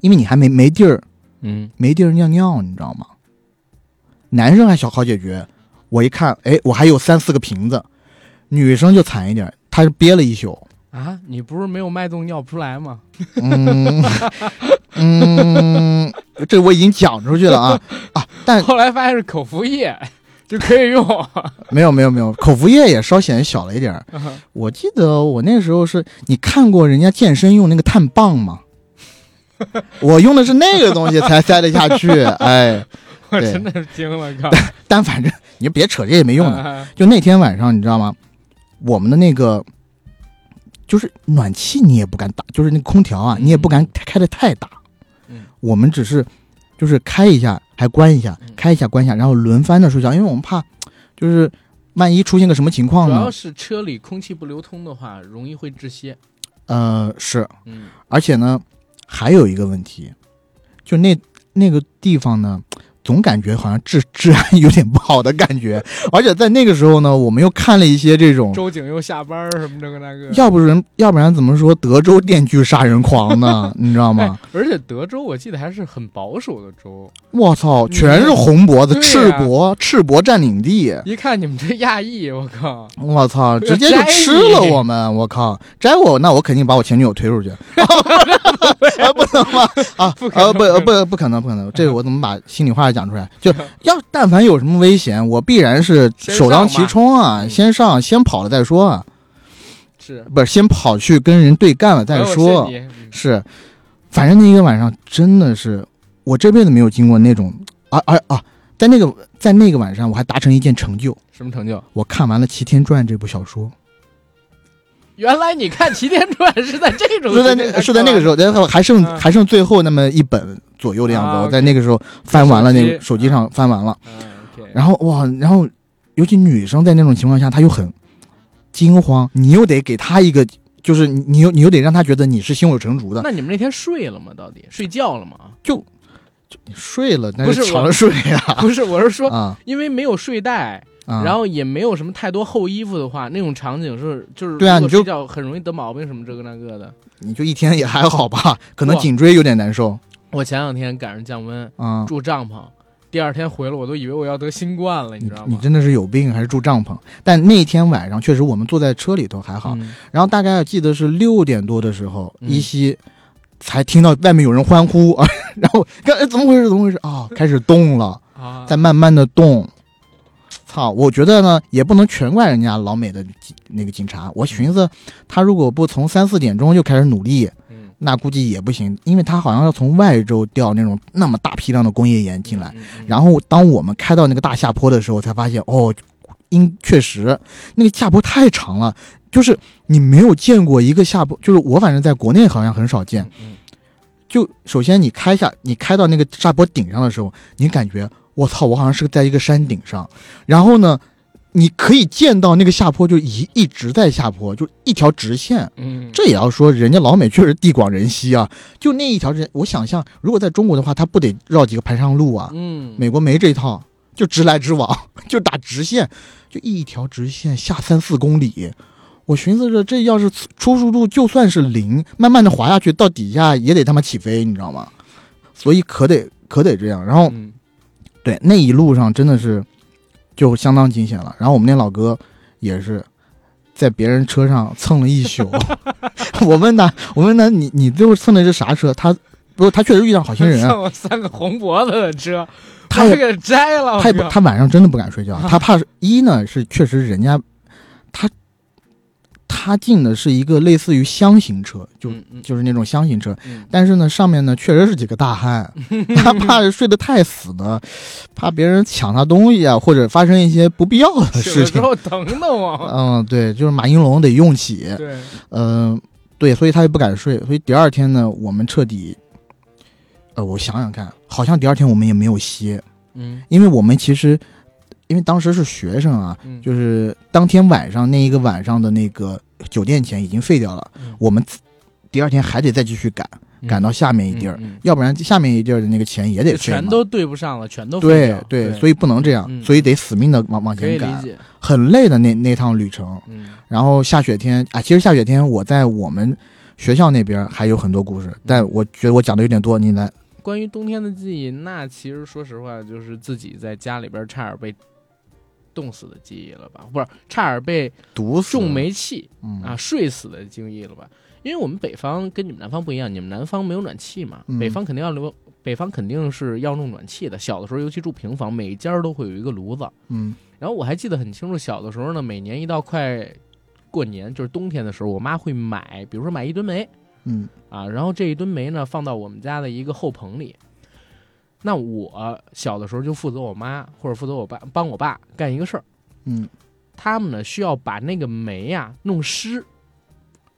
因为你还没没地儿嗯，没地儿尿尿，你知道吗？男生还小好解决，我一看，哎，我还有三四个瓶子，女生就惨一点，她是憋了一宿，啊，你不是没有脉动尿不出来吗？嗯嗯，这我已经讲出去了啊啊，但 后来发现是口服液，就可以用。没有没有没有，口服液也稍显小了一点儿。我记得我那时候是你看过人家健身用那个碳棒吗？我用的是那个东西才塞得下去，哎，我真的是惊了，靠！但反正你就别扯这也没用的。就那天晚上，你知道吗？我们的那个就是暖气你也不敢打，就是那空调啊，嗯你也不敢开的太大。嗯我们只是就是开一下还关一下嗯，开一下关一下，然后轮番的睡觉，因为我们怕 就是万一出现个什么情况呢主要？是车里空气不流通的话，容易会窒息。呃，是，嗯，而且呢，还有一个问题，就那那个地方呢，总感觉好像治治安有点不好的感觉，而且在那个时候呢，我们又看了一些这种，周景又下班什么这个那个。要不然要不然怎么说德州电锯杀人狂呢？你知道哎吗？，而且德州我记得还是很保守的州，我操，全是红脖子，赤膊，赤膊占领地。一看你们这亚裔，我靠！我操，直接就吃了我们！我靠，摘我，那我肯定把我前女友推出去。啊，不能吗？啊，不可能呃，不，呃不，不可能，不可能。这个我怎么把心里话讲出来？就 要但凡有什么危险，我必然是首当其冲啊，嗯先上，先跑了再说啊，是不是先跑去跟人对干了再说。是，反正那一个晚上真的是我这辈子没有经过那种，啊啊啊！在那个在那个晚上，我还达成一件成就，什么成就？我看完了《齐天传》这部小说。原来你看《齐天传》是在这种是在那是在那个时候，然后还剩嗯还剩最后那么一本左右的样子。啊我在那个时候翻完了那个手机上翻完了，嗯然后哇，然后尤其女生在那种情况下，她又很惊慌，你又得给她一个，就是你你又你又得让她觉得你是胸有成竹的，那你们那天睡了吗？到底睡觉了吗？你睡了那是我长睡啊 不是，我是说，啊因为没有睡袋，啊！然后也没有什么太多厚衣服的话，那种场景是就是对啊你就很容易得毛病什么这个那个的。你就一天也还好吧，可能颈椎有点难受我前两天赶上降温，啊。住帐篷，第二天回来我都以为我要得新冠了，你你知道吗？你真的是有病还是住帐篷？但那天晚上确实我们坐在车里头还好，嗯然后大概记得是六点多的时候，嗯依稀才听到外面有人欢呼啊，然后看哎怎么回事？怎么回事啊？开始动了，啊，在慢慢的动。操，我觉得呢，也不能全怪人家老美的那个警察。我寻思，他如果不从三四点钟就开始努力，嗯那估计也不行，因为它好像要从外州调那种那么大批量的工业盐进来。，然后当我们开到那个大下坡的时候，才发现哦，因确实那个下坡太长了，就是你没有见过一个下坡，就是我反正在国内好像很少见。嗯就首先你开下，你开到那个下坡顶上的时候，你感觉我操，我好像是在一个山顶上。然后呢，你可以见到那个下坡就一一直在下坡，就一条直线。嗯，这也要说，人家老美确实地广人稀啊，就那一条直线，我想象如果在中国的话，他不得绕几个盘山路啊？嗯美国没这一套，就直来直往，就打直线，就一条直线下三四公里。我寻思着，这要是初速度就算是零，慢慢的滑下去，到底下也得他妈起飞，你知道吗？所以可得可得这样。然后嗯对那一路上真的是就相当惊险了。然后我们那老哥也是在别人车上蹭了一宿。我问他，我问他你你最后蹭的是啥车？他不是他确实遇到好心人啊，蹭我三个红脖子的车，他也把给摘了，他也不，他晚上真的不敢睡觉，他怕是一呢是确实人家，他他进的是一个类似于箱型车，就、嗯嗯。就是那种箱型车，嗯。但是呢上面呢确实是几个大汉，他怕睡得太死呢，怕别人抢他东西啊，或者发生一些不必要的事情。后疼的我，嗯，对，就是马应龙得用起，对，嗯、对，所以他也不敢睡，所以第二天呢，我们彻底呃，我想想看，好像第二天我们也没有歇，嗯。因为我们其实因为当时是学生啊，嗯，就是当天晚上那一个晚上的那个酒店钱已经废掉了，嗯。我们第二天还得再继续赶，赶到下面一地儿，要不然下面一地儿的那个钱也得废全都对不上了，全都对对，对，所以不能这样，嗯。所以得死命的往往前赶，很累的那那趟旅程。嗯。然后下雪天啊，其实下雪天我在我们学校那边还有很多故事，但我觉得我讲的有点多，你来。关于冬天的记忆，那其实说实话，就是自己在家里边差点被冻死的记忆了吧？不是，差点被毒死中煤气嗯啊睡死的经历了吧？因为我们北方跟你们南方不一样，你们南方没有暖气嘛，嗯北方肯定要留，北方肯定是要弄暖气的。小的时候，尤其住平房，每一家都会有一个炉子。嗯然后我还记得很清楚，小的时候呢，每年一到快过年，就是冬天的时候，我妈会买，比如说买一吨煤嗯啊，然后这一吨煤呢放到我们家的一个后棚里。那我小的时候就负责我妈或者负责我爸帮我爸干一个事儿，嗯他们呢需要把那个煤呀、弄湿，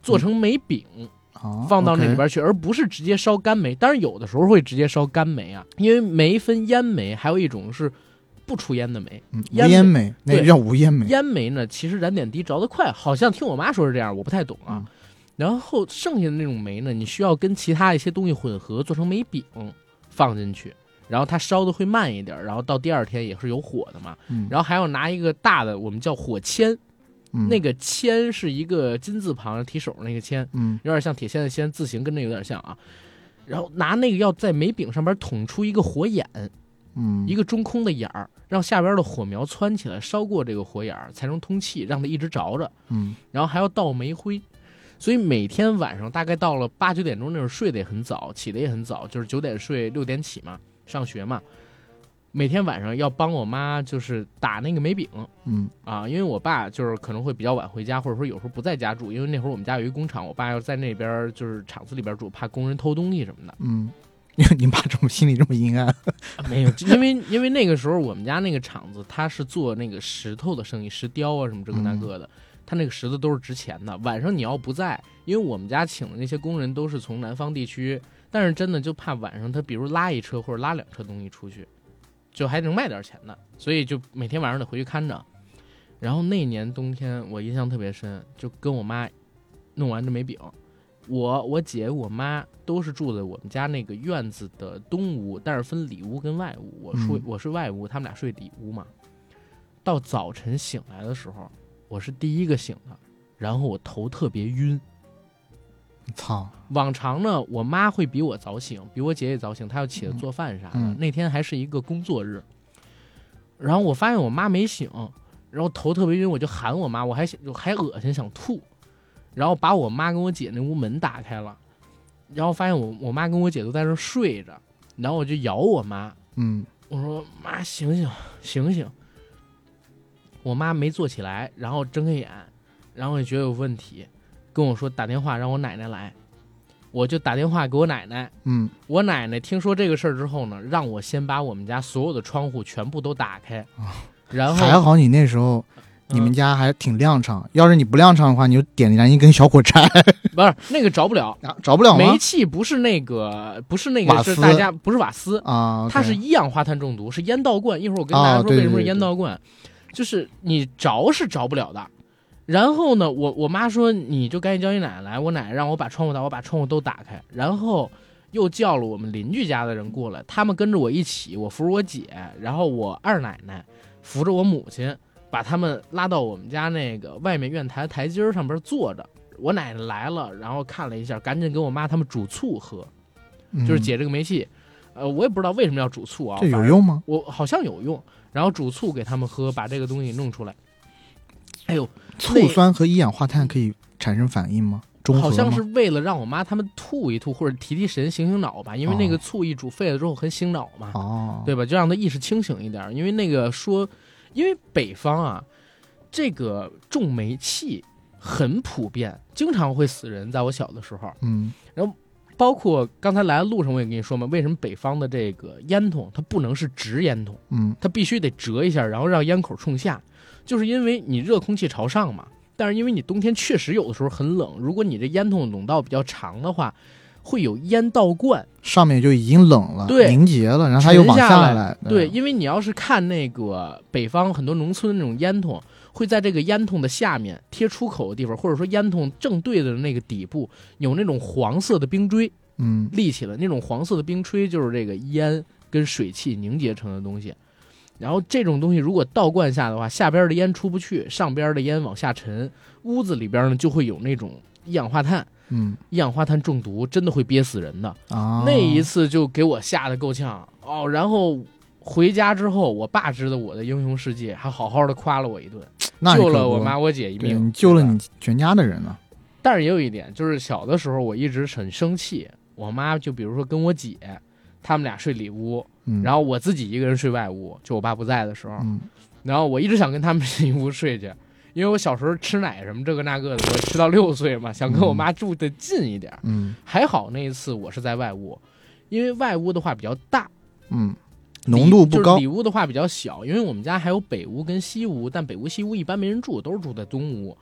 做成煤饼，好，放到那里边去，而不是直接烧干煤。当然有的时候会直接烧干煤啊，因为煤分烟煤，还有一种是不出烟的煤。嗯无烟烟煤，那对叫无烟煤。烟煤呢，其实燃点低，着得快，好像听我妈说是这样，我不太懂啊。嗯然后剩下的那种煤呢，你需要跟其他一些东西混合，做成煤饼放进去，然后它烧的会慢一点，然后到第二天也是有火的嘛。嗯，然后还要拿一个大的，我们叫火签，嗯那个签是一个金字旁提手那个签，嗯有点像铁锨的锨，字形跟那有点像啊。然后拿那个要在煤饼上边捅出一个火眼，嗯一个中空的眼儿，让下边的火苗窜起来，烧过这个火眼儿才能通气，让它一直着着。嗯然后还要倒煤灰，所以每天晚上大概到了八九点钟那会儿睡得也很早，起得也很早，就是九点睡，六点起嘛，上学嘛。每天晚上要帮我妈就是打那个煤饼嗯啊，因为我爸就是可能会比较晚回家，或者说有时候不在家住，因为那会儿我们家有一个工厂，我爸要在那边儿就是厂子里边住，怕工人偷东西什么的。嗯，你爸这么心里这么阴暗？啊 没有，因为因为那个时候我们家那个厂子，他是做那个石头的生意，石雕啊什么这个那个的，它那个石头都是值钱的。晚上你要不在，因为我们家请的那些工人都是从南方地区，但是真的就怕晚上他比如拉一车或者拉两车东西出去，就还能卖点钱的，所以就每天晚上得回去看着。然后那年冬天我印象特别深，就跟我妈弄完这枚饼，我我姐我妈都是住在我们家那个院子的东屋，但是分里屋跟外屋。我睡、嗯我睡外屋，他们俩睡里屋嘛。到早晨醒来的时候，我是第一个醒的，然后我头特别晕。操，往常呢，我妈会比我早醒，比我姐也早醒，她要起来做饭啥的。嗯。嗯那天还是一个工作日，然后我发现我妈没醒，然后头特别晕，我就喊我妈，我还想我还恶心想吐，然后把我妈跟我姐那屋门打开了，然后发现我我妈跟我姐都在那睡着，然后我就摇我妈，嗯。我说妈醒醒醒醒，我妈没坐起来，然后睁开眼，然后也觉得有问题，跟我说打电话让我奶奶来，我就打电话给我奶奶。嗯。我奶奶听说这个事儿之后呢，让我先把我们家所有的窗户全部都打开，然后还好你那时候你们嗯家还挺亮畅，要是你不亮敞的话，你就点燃一根小火柴，不是那个着不了，啊着不了吗？煤？气不是那个不是那个是大家不是瓦斯，啊，它是一氧化碳中毒，是烟道罐。一会儿我跟大家说为什么是烟道罐，就是你着是着不了的。然后呢，我我妈说你就赶紧叫你奶奶来，我奶奶让我把窗户打，我把窗户都打开，然后又叫了我们邻居家的人过来，他们跟着我一起，我扶着我姐，然后我二奶奶扶着我母亲，把他们拉到我们家那个外面院台台阶上边坐着。我奶奶来了，然后看了一下，赶紧给我妈他们煮醋喝，就是嗯解这个煤气。呃，我也不知道为什么要煮醋啊，这有用吗？我好像有用，然后煮醋给他们喝，把这个东西弄出来。哎呦，醋酸和一氧化碳可以产生反应吗？中好像是为了让我妈他们吐一吐或者提提神、醒醒脑吧，因为那个哦醋一煮沸了之后很醒脑嘛，哦，对吧？就让他意识清醒一点。因为那个说，因为北方啊，这个重煤气很普遍，经常会死人。在我小的时候，嗯然后包括刚才来的路上我也跟你说嘛，为什么北方的这个烟筒它不能是直烟筒？嗯它必须得折一下，然后让烟口冲下，就是因为你热空气朝上嘛。但是因为你冬天确实有的时候很冷，如果你这烟筒拢道比较长的话，会有烟倒灌。上面就已经冷了，对凝结了，然后它又往下来来。对，，因为你要是看那个北方很多农村那种烟囱，会在这个烟囱的下面贴出口的地方，或者说烟囱正对的那个底部有那种黄色的冰锥嗯立起来，那种黄色的冰锥就是这个烟跟水汽凝结成的东西。然后这种东西如果倒灌下的话，下边的烟出不去，上边的烟往下沉，屋子里边呢就会有那种一氧化碳，嗯一氧化碳中毒，真的会憋死人的。啊，那一次就给我吓得够呛哦。然后回家之后，我爸知道我的英雄事迹，还好好的夸了我一顿，那救了我妈我姐一命，你救了你全家的人呢。但是也有一点，就是小的时候我一直很生气，我妈就比如说跟我姐，他们俩睡里屋，嗯，然后我自己一个人睡外屋，就我爸不在的时候，嗯。然后我一直想跟他们一屋睡去。因为我小时候吃奶什么这个那个的，我吃到六岁嘛，想跟我妈住的近一点。嗯。还好那一次我是在外屋，因为外屋的话比较大，嗯，浓度不高。里就是里屋的话比较小，因为我们家还有北屋跟西屋，但北屋、西屋一般没人住，都是住在东屋。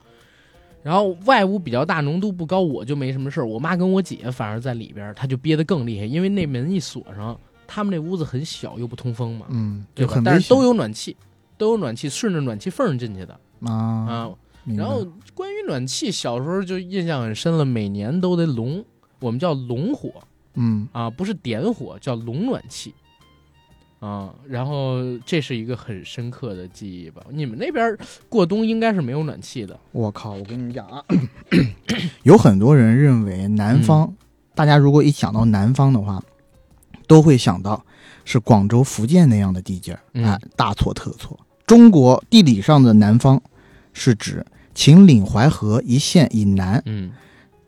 然后外屋比较大，浓度不高，我就没什么事儿。我妈跟我姐反而在里边，她就憋得更厉害，因为那门一锁上，他们那屋子很小又不通风嘛，嗯，但是都有暖气，都有暖气，顺着暖气缝进去的啊。啊。然后关于暖气，小时候就印象很深了，每年都得龙，我们叫龙火，嗯啊，不是点火，叫龙暖气。啊，然后这是一个很深刻的记忆吧？你们那边过冬应该是没有暖气的，我靠！我跟你们讲啊，有很多人认为南方，嗯大家如果一想到南方的话，都会想到是广州、福建那样的地界儿，嗯啊，大错特错。中国地理上的南方是指秦岭淮河一线以南，嗯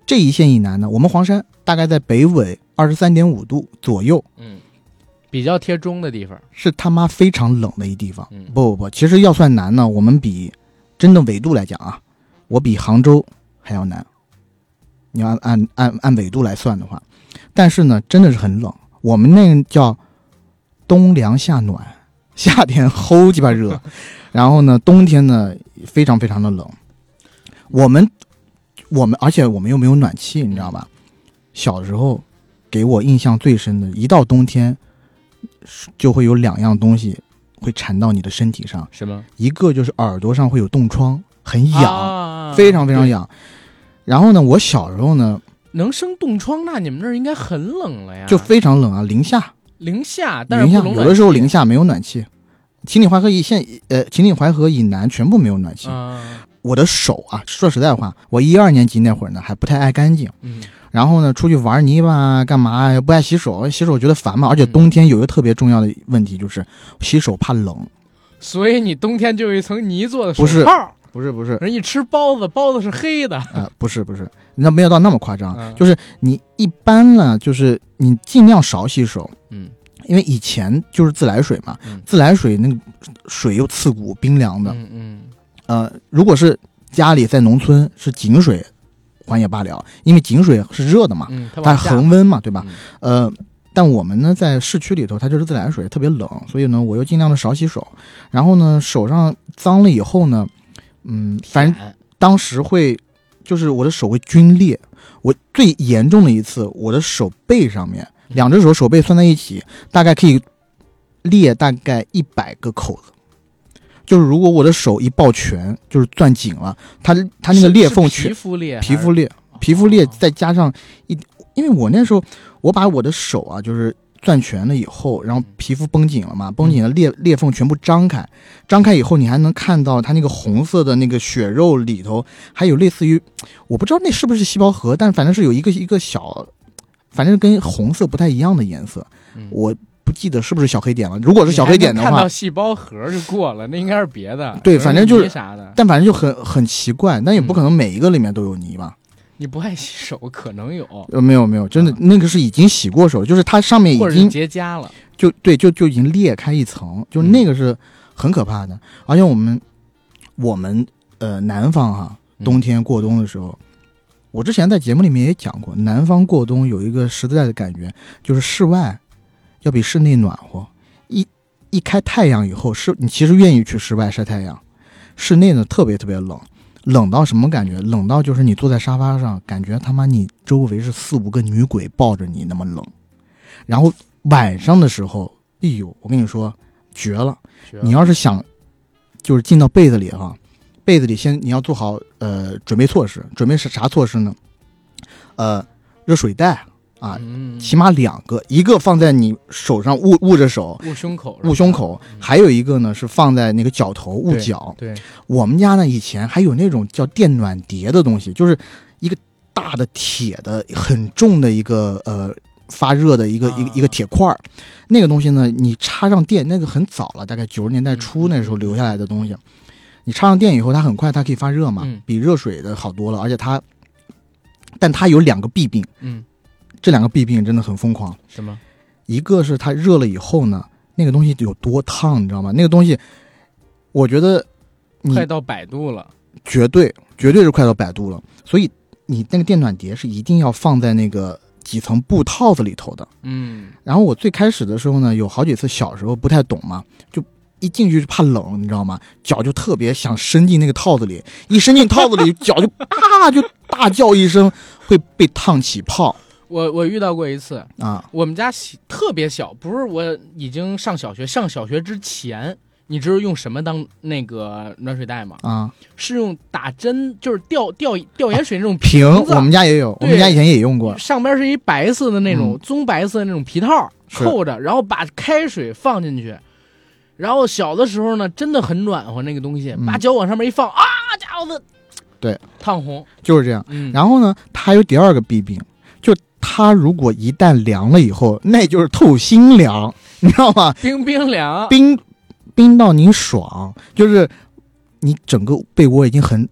这一线以南呢，我们黄山大概在北纬二十三点五度左右，嗯，比较贴中的地方，是他妈非常冷的一地方。嗯不不不，其实要算南呢，我们比真的纬度来讲啊，我比杭州还要南。你要按按按按纬度来算的话，但是呢，真的是很冷。我们那叫冬凉夏暖，夏天 齁鸡巴热，然后呢，冬天呢非常非常的冷。我们我们而且我们又没有暖气，你知道吧？小时候给我印象最深的，一到冬天就会有两样东西会缠到你的身体上，什么一个就是耳朵上会有冻疮，很痒，啊非常非常痒。然后呢，我小时候呢能生冻疮，那你们那儿应该很冷了呀？就非常冷啊，零下，零下，但是零下，不冷有的时候零下没有暖气。秦岭淮河以现，呃，秦岭淮河以南全部没有暖气。啊，我的手啊，说实在话，我一二年级那会儿呢还不太爱干净，嗯然后呢出去玩泥巴干嘛呀？不爱洗手，洗手觉得烦嘛。而且嗯冬天有一个特别重要的问题就是洗手怕冷。所以你冬天就有一层泥做的手不是套，不是不是，人一吃包子，包子是黑的，啊，不是不是，那没有到那么夸张，嗯。就是你一般呢，就是你尽量少洗手，嗯。因为以前就是自来水嘛，嗯。自来水那个水又刺骨冰凉的，嗯嗯。呃，如果是家里在农村是井水，还也罢了，因为井水是热的嘛，嗯，它恒温嘛，对吧？嗯呃，但我们呢在市区里头，它就是自来水，特别冷，所以呢我又尽量的少洗手，然后呢手上脏了以后呢，嗯，反正当时会，就是我的手会皲裂。我最严重的一次，我的手背上面，两只手手背算在一起，大概可以裂大概一百个口子。就是如果我的手一抱拳，就是攥紧了，它它那个裂缝全皮肤裂，皮肤裂，皮肤裂哦。再加上一，因为我那时候我把我的手啊，就是攥拳了以后，然后皮肤绷紧了嘛，绷紧了裂裂缝全部张开，张开以后你还能看到它那个红色的那个血肉里头还有类似于，我不知道那是不是细胞核，但反正是有一个一个小，反正跟红色不太一样的颜色，嗯。我不记得是不是小黑点了。如果是小黑点的话看到，细胞核就过了，那应该是别的。对反正就是啥的。但反正就很很奇怪，但也不可能每一个里面都有泥吧。你不爱洗手，可能有，呃，没有没有，真的啊那个是已经洗过手，就是它上面已经结痂了。就对就就已经裂开一层，就嗯那个是很可怕的。而且我们我们呃南方哈，嗯冬天过冬的时候，我之前在节目里面也讲过，南方过冬有一个实在的感觉，就是室外要比室内暖和。一一开太阳以后，是你其实愿意去室外晒太阳，室内呢特别特别冷。冷到什么感觉？冷到就是你坐在沙发上，感觉他妈你周围是四五个女鬼抱着你那么冷。然后晚上的时候，哎呦，我跟你说绝了！绝了你要是想就是进到被子里哈，被子里先你要做好呃准备措施，准备是啥措施呢？呃，热水袋啊，嗯，起码两个，一个放在你手上捂捂着手。捂胸口，捂胸口，嗯。还有一个呢是放在那个脚头捂脚。对，我们家呢以前还有那种叫电暖碟的东西，就是一个大的铁的很重的一个呃发热的一个、一个啊。一个铁块儿，那个东西呢你插上电，那个很早了，大概九十年代初嗯那时候留下来的东西，你插上电以后，它很快它可以发热嘛，嗯。比热水的好多了，而且它，但它有两个弊病，嗯，这两个弊病真的很疯狂。什么？一个是它热了以后呢，那个东西有多烫，你知道吗？那个东西，我觉得你快到百度了，绝对绝对是快到百度了，所以你那个电暖碟是一定要放在那个几层布套子里头的。嗯，然后我最开始的时候呢，有好几次小时候不太懂嘛，就一进去就怕冷，你知道吗？脚就特别想伸进那个套子里，一伸进套子里，脚就啊就大叫一声，会被烫起泡我我遇到过一次，啊。我们家小特别小，不是我已经上小学，上小学之前，你知道用什么当那个暖水袋吗？啊，是用打针，就是吊吊吊盐水那种瓶子。我们家也有，我们家以前也用过，上边是一白色的那种、嗯。棕白色的那种皮套扣着，然后把开水放进去，然后小的时候呢，真的很暖和那个东西，嗯。把脚往上面一放，啊，家伙的，对，烫红，就是这样。嗯，然后呢，它还有第二个弊病，就它如果一旦凉了以后，那就是透心凉，你知道吗？冰冰凉，冰冰到你爽，就是你整个被窝已经很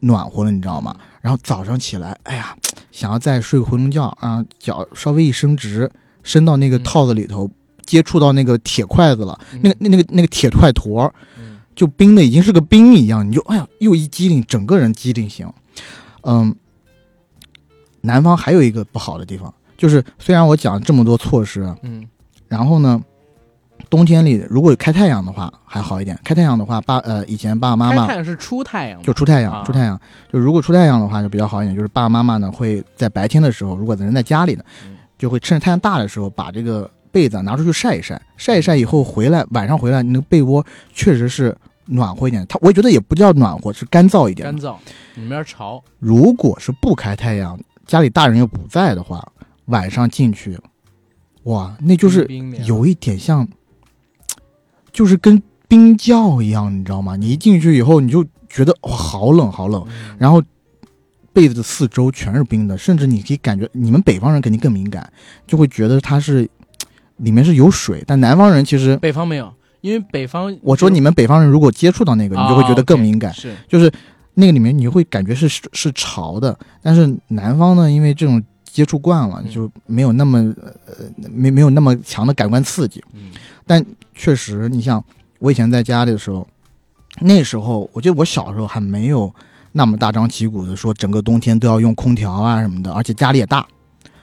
暖和了，你知道吗？然后早上起来，哎呀，想要再睡个回笼觉啊，脚稍微一伸直，伸到那个嗯套子里头，接触到那个铁筷子了，嗯那个那那个那个铁块坨，嗯就冰的已经是个冰一样，你就哎呀，又一激灵，整个人激灵醒。嗯，南方还有一个不好的地方，就是虽然我讲这么多措施，啊嗯然后呢，冬天里如果有开太阳的话还好一点。开太阳的话，爸呃以前爸爸妈妈开太阳是出太阳，就出太阳，啊出太阳。就如果出太阳的话就比较好一点，就是爸爸妈妈呢会在白天的时候，如果人在家里呢嗯，就会趁着太阳大的时候把这个被子啊拿出去晒一晒，晒一晒以后回来，晚上回来那个被窝确实是暖和一点。它我觉得也不叫暖和，是干燥一点。干燥，里面潮，如果是不开太阳，家里大人又不在的话，晚上进去，哇，那就是有一点像，就是跟冰窖一样，你知道吗？你一进去以后，你就觉得哇，好冷，好冷。嗯然后被子的四周全是冰的，甚至你可以感觉，你们北方人肯定更敏感，就会觉得它是里面是有水。但南方人其实，北方没有，因为北方我说你们北方人如果接触到那个，你就会觉得更敏感。是，就是那个里面你会感觉是是潮的，但是南方呢，因为这种接触惯了，嗯就没有那么呃没没有那么强的感官刺激。但确实，你像我以前在家里的时候，那时候我记得我小时候还没有那么大张旗鼓的说整个冬天都要用空调啊什么的，而且家里也大，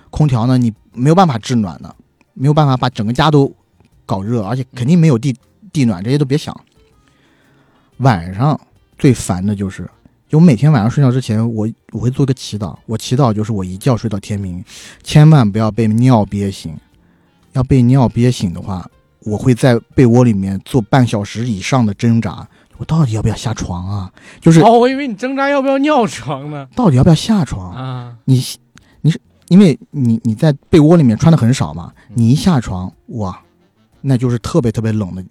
空调呢你没有办法制暖的，没有办法把整个家都搞热，而且肯定没有地地暖，这些都别想。晚上最烦的就是，就我每天晚上睡觉之前，我我会做个祈祷，我祈祷就是我一觉睡到天明，千万不要被尿憋醒，要被尿憋醒的话，我会在被窝里面做半小时以上的挣扎，我到底要不要下床啊？就是哦，我以为你挣扎要不要尿床呢，到底要不要下床？啊，你你是因为你你在被窝里面穿的很少嘛，嗯你一下床，哇，那就是特别特别冷的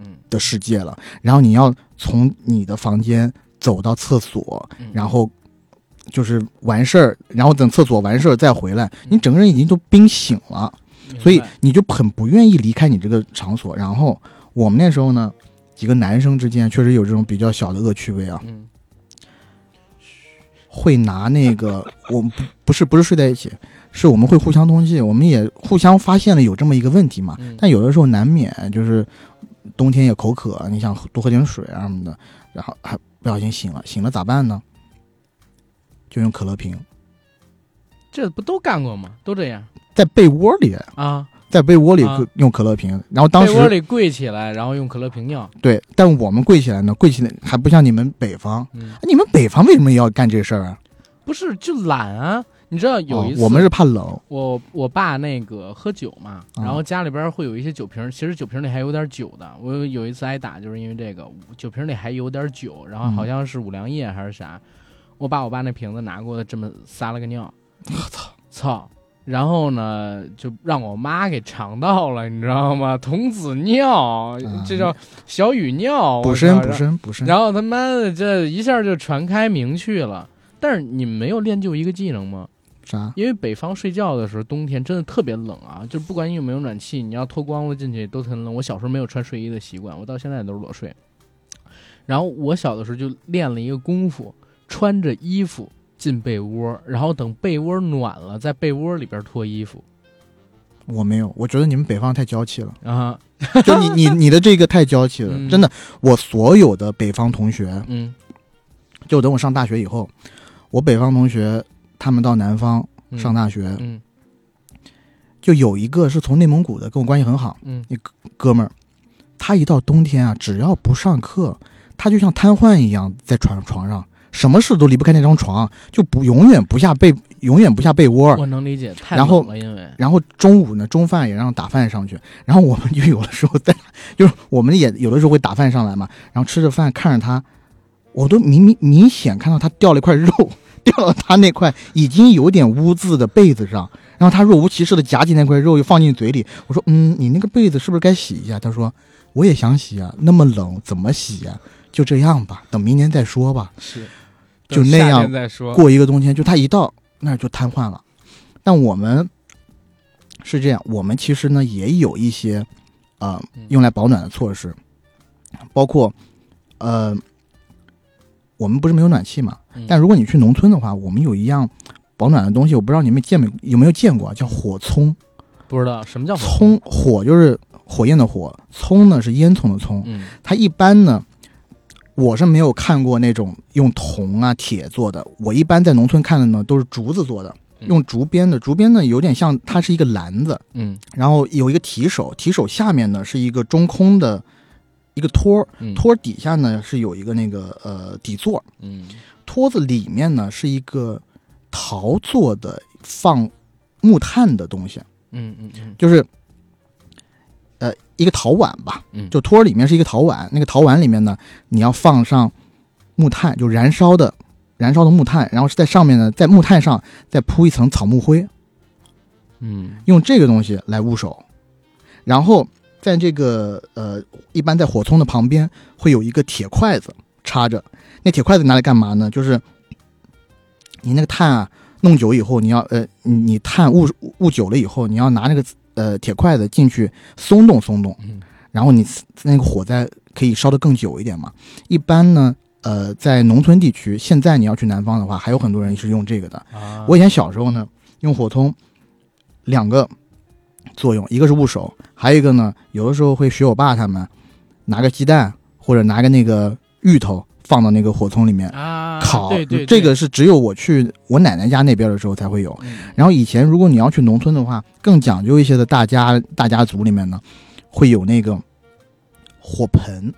嗯，的世界了。然后你要从你的房间走到厕所，嗯然后就是完事儿，然后等厕所完事儿再回来，嗯你整个人已经都冰醒了。所以你就很不愿意离开你这个场所。然后我们那时候呢，几个男生之间确实有这种比较小的恶趣味啊，嗯会拿那个 我们不不是不是睡在一起，是我们会互相通气，我们也互相发现了有这么一个问题嘛。嗯但有的时候难免就是冬天也口渴，你想多喝点水啊什么的，然后还不小心醒了，醒了咋办呢？就用可乐瓶，这不都干过吗？都这样在被窝里，啊，在被窝里啊用可乐瓶，然后当时被窝里跪起来，然后用可乐瓶尿。对，但我们跪起来呢，跪起来还不像你们北方，嗯，你们北方为什么要干这事儿啊？不是就懒啊。你知道有一次、哦我们是怕冷，我我爸那个喝酒嘛，啊然后家里边会有一些酒瓶，其实酒瓶里还有点酒的。我有有一次挨打，就是因为这个酒瓶里还有点酒，然后好像是五粮液还是啥，我把我爸那瓶子拿过来，这么撒了个尿，我操！操！然后呢，就让我妈给尝到了，你知道吗？童子尿，这叫小雨尿，补身补身补身。然后他妈的这一下就传开名去了。但是你们没有练就一个技能吗？啥？因为北方睡觉的时候，冬天真的特别冷啊！就不管你有没有暖气，你要脱光了进去都很冷。我小时候没有穿睡衣的习惯，我到现在都是裸睡。然后我小的时候就练了一个功夫，穿着衣服进被窝，然后等被窝暖了，在被窝里边脱衣服我没有，我觉得你们北方太娇气了，啊。就你你你的这个太娇气了，嗯真的。我所有的北方同学，嗯就等我上大学以后，我北方同学他们到南方嗯上大学，嗯。就有一个是从内蒙古的，跟我关系很好，嗯。哥们儿，他一到冬天啊，只要不上课，他就像瘫痪一样在床床上，什么事都离不开那张床，就不永远不下被，永远不下被窝。我能理解，太然后冷了，因为。然后中午呢，中饭也让打饭上去，然后我们就有的时候在，就是我们也有的时候会打饭上来嘛，然后吃着饭看着他，我都明明明显看到他掉了一块肉，掉到他那块已经有点污渍的被子上，然后他若无其事的夹起那块肉又放进嘴里，我说嗯，你那个被子是不是该洗一下？他说我也想洗啊，那么冷怎么洗呀、就这样吧，等明年再说吧。是就那样。过一个冬天，就他一到那儿就瘫痪了。但我们是这样，我们其实呢也有一些呃嗯用来保暖的措施，包括呃我们不是没有暖气嘛，嗯但如果你去农村的话，我们有一样保暖的东西，我不知道你们见没有没有见过啊，叫火葱。不知道什么叫火葱？火就是火焰的火，葱呢是烟囱的葱。嗯。它一般呢，我是没有看过那种用铜啊铁做的，我一般在农村看的呢都是竹子做的，嗯。用竹编的。竹编呢有点像它是一个篮子，嗯。然后有一个提手，提手下面呢是一个中空的一个托儿，嗯。托儿底下呢是有一个那个呃底座，嗯托子里面呢是一个陶做的放木炭的东西，嗯嗯嗯。就是呃一个陶碗吧，嗯，就托儿里面是一个陶碗，那个陶碗里面呢，你要放上木炭，就燃烧的燃烧的木炭，然后是在上面呢，在木炭上再铺一层草木灰，嗯。用这个东西来捂手，然后在这个呃，一般在火葱的旁边会有一个铁筷子插着，那铁筷子拿来干嘛呢？就是你那个炭啊弄久以后，你要呃，你你炭捂捂久了以后，你要拿那个呃铁筷子进去松动松动。嗯然后你那个火再可以烧得更久一点嘛。一般呢，呃，在农村地区，现在你要去南方的话，还有很多人是用这个的。啊，我以前小时候呢，用火通两个作用，一个是捂手，还有一个呢，有的时候会学我爸他们拿个鸡蛋或者拿个那个芋头放到那个火葱里面啊烤。对对，这个是只有我去我奶奶家那边的时候才会有。嗯。然后以前如果你要去农村的话，更讲究一些的大家大家族里面呢，会有那个火盆，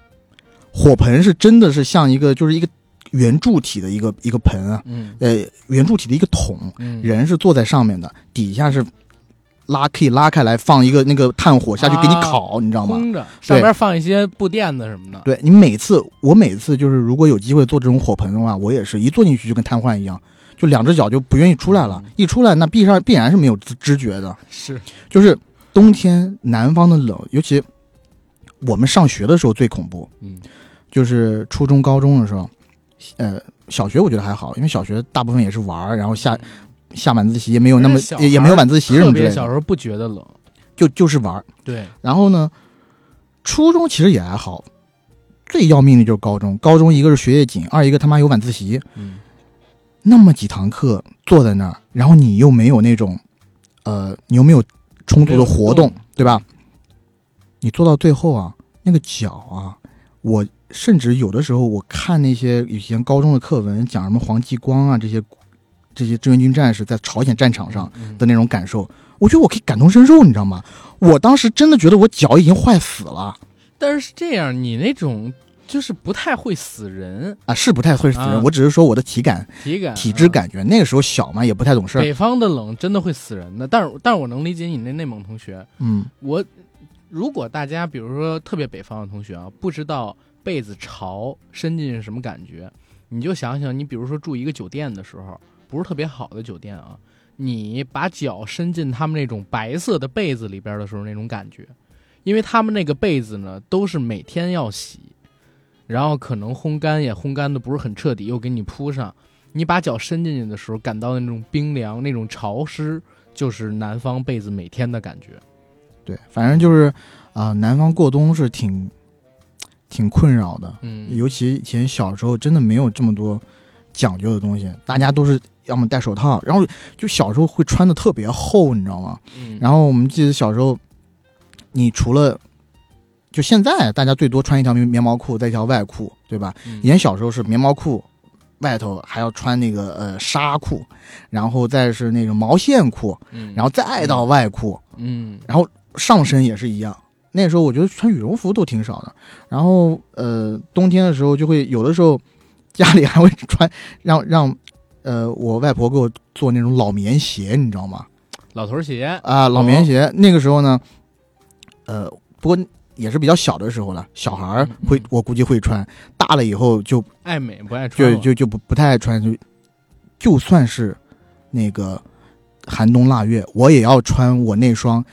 火盆是真的是像一个就是一个圆柱体的一个一个盆啊，嗯。呃，圆柱体的一个桶，嗯。人是坐在上面的，底下是拉可以拉开来放一个那个炭火下去给你烤，你知道吗？上边放一些布垫子什么的。对你每次，我每次就是如果有机会做这种火盆的话，我也是一坐进去就跟瘫痪一样，就两只脚就不愿意出来了。嗯，一出来那必上必然是没有知知觉的。是，就是冬天南方的冷，尤其我们上学的时候最恐怖，嗯。就是初中、高中的时候，呃，小学我觉得还好，因为小学大部分也是玩儿，然后下下晚自习也没有那么也也没有晚自习什么之类的，小时候不觉得冷。就就是玩儿。对，然后呢，初中其实也还好，最要命的就是高中，高中一个是学业紧，二一个他妈有晚自习，嗯那么几堂课坐在那儿，然后你又没有那种，呃，你又没有充足的活动动，对吧？你坐到最后啊，那个脚啊，我甚至有的时候我看那些以前高中的课文，讲什么黄继光啊这些这些志愿军战士在朝鲜战场上嗯的那种感受，我觉得我可以感同身受，你知道吗？我当时真的觉得我脚已经坏死了但是是这样，你那种就是不太会死人，啊，是不太会死人。啊我只是说我的体感、体感体质。感觉，那个时候小嘛，也不太懂事北方的冷真的会死人的，但是但是我能理解你那内蒙同学。嗯我如果大家比如说特别北方的同学啊，不知道被子潮伸进去是什么感觉，你就想想，你比如说住一个酒店的时候，不是特别好的酒店啊，你把脚伸进他们那种白色的被子里边的时候那种感觉，因为他们那个被子呢都是每天要洗，然后可能烘干也烘干的不是很彻底，又给你铺上。你把脚伸进去的时候，感到那种冰凉、那种潮湿，就是南方被子每天的感觉。对，反正就是啊、南方过冬是挺挺困扰的，嗯，尤其以前小时候真的没有这么多讲究的东西，大家都是要么戴手套，然后就小时候会穿的特别厚，你知道吗？嗯，然后我们记得小时候，你除了就现在大家最多穿一条棉棉毛裤，再一条外裤，对吧？嗯以前小时候是棉毛裤，外头还要穿那个呃纱裤，然后再是那个毛线裤，嗯，然后再到外裤，嗯然后上身也是一样。那时候我觉得穿羽绒服都挺少的，然后呃冬天的时候就会有的时候家里还会穿让让呃我外婆给我做那种老棉鞋，你知道吗？老头鞋，啊，老棉鞋。那个时候呢，呃，不过也是比较小的时候了，小孩儿嗯嗯，会我估计会穿，大了以后就爱美不爱穿，就就就不不太爱穿，就就算是那个寒冬腊月，我也要穿我那双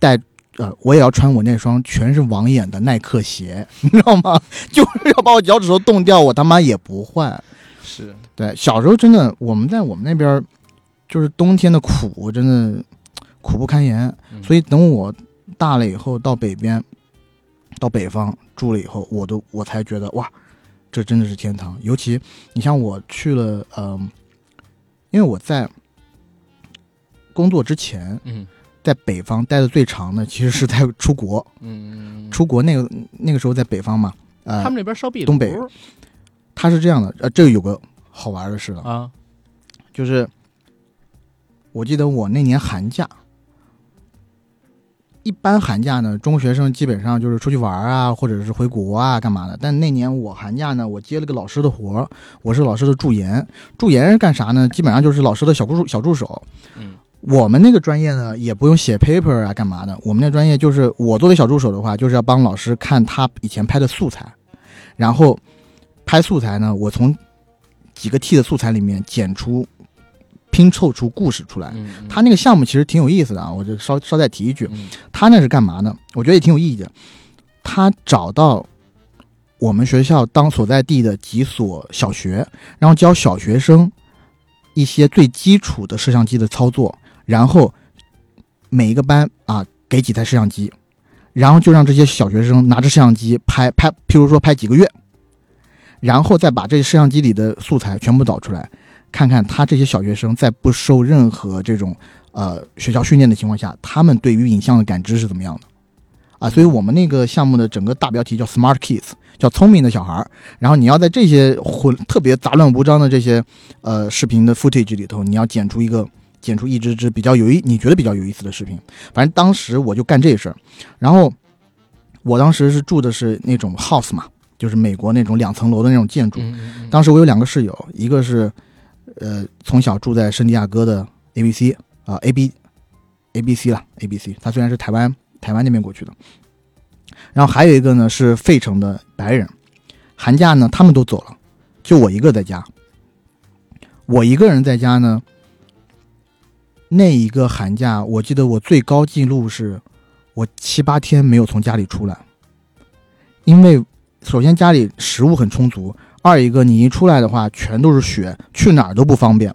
带。呃，我也要穿我那双全是网眼的耐克鞋，你知道吗？就是要把我脚趾头冻掉，我他妈也不换。是对，小时候真的，我们在我们那边，就是冬天的苦，真的苦不堪言。嗯所以等我大了以后，到北边，到北方住了以后，我都我才觉得哇，这真的是天堂。尤其你像我去了，嗯、因为我在工作之前，嗯在北方待的最长的，其实是在出国。嗯，出国那个那个时候在北方嘛，呃他，们那边烧壁炉东北他是这样的，呃，这个有个好玩的事了。啊，就是我记得我那年寒假，一般寒假呢，中学生基本上就是出去玩啊，或者是回国啊，干嘛的。但那年我寒假呢，我接了个老师的活儿，我是老师的助研。助研是干啥呢？基本上就是老师的小助小助手。嗯我们那个专业呢，也不用写 paper 啊，干嘛的？我们那专业就是我作为小助手的话，就是要帮老师看他以前拍的素材，然后拍素材呢，我从几个 T 的素材里面剪出、拼凑出故事出来。嗯，他那个项目其实挺有意思的啊，我就稍稍再提一句，嗯他那是干嘛呢？我觉得也挺有意义的。他找到我们学校当所在地的几所小学，然后教小学生一些最基础的摄像机的操作，然后每一个班啊给几台摄像机，然后就让这些小学生拿着摄像机拍拍，譬如说拍几个月，然后再把这些摄像机里的素材全部导出来，看看他这些小学生在不受任何这种呃学校训练的情况下，他们对于影像的感知是怎么样的啊？所以我们那个项目的整个大标题叫 Smart Kids，叫聪明的小孩儿。然后你要在这些混特别杂乱无章的这些呃视频的 footage 里头，你要剪出一个剪出一支支比较有意你觉得比较有意思的视频。反正当时我就干这事儿，然后我当时是住的是那种 house 嘛，就是美国那种两层楼的那种建筑。当时我有两个室友，一个是呃从小住在圣地亚哥的 A B C 啊、A B A B C 了 A B C，他虽然是台湾台湾那边过去的，然后还有一个呢是费城的白人，寒假呢他们都走了，就我一个在家。我一个人在家呢，那一个寒假我记得我最高记录是我七八天没有从家里出来，因为首先家里食物很充足，二一个你一出来的话全都是雪，去哪儿都不方便。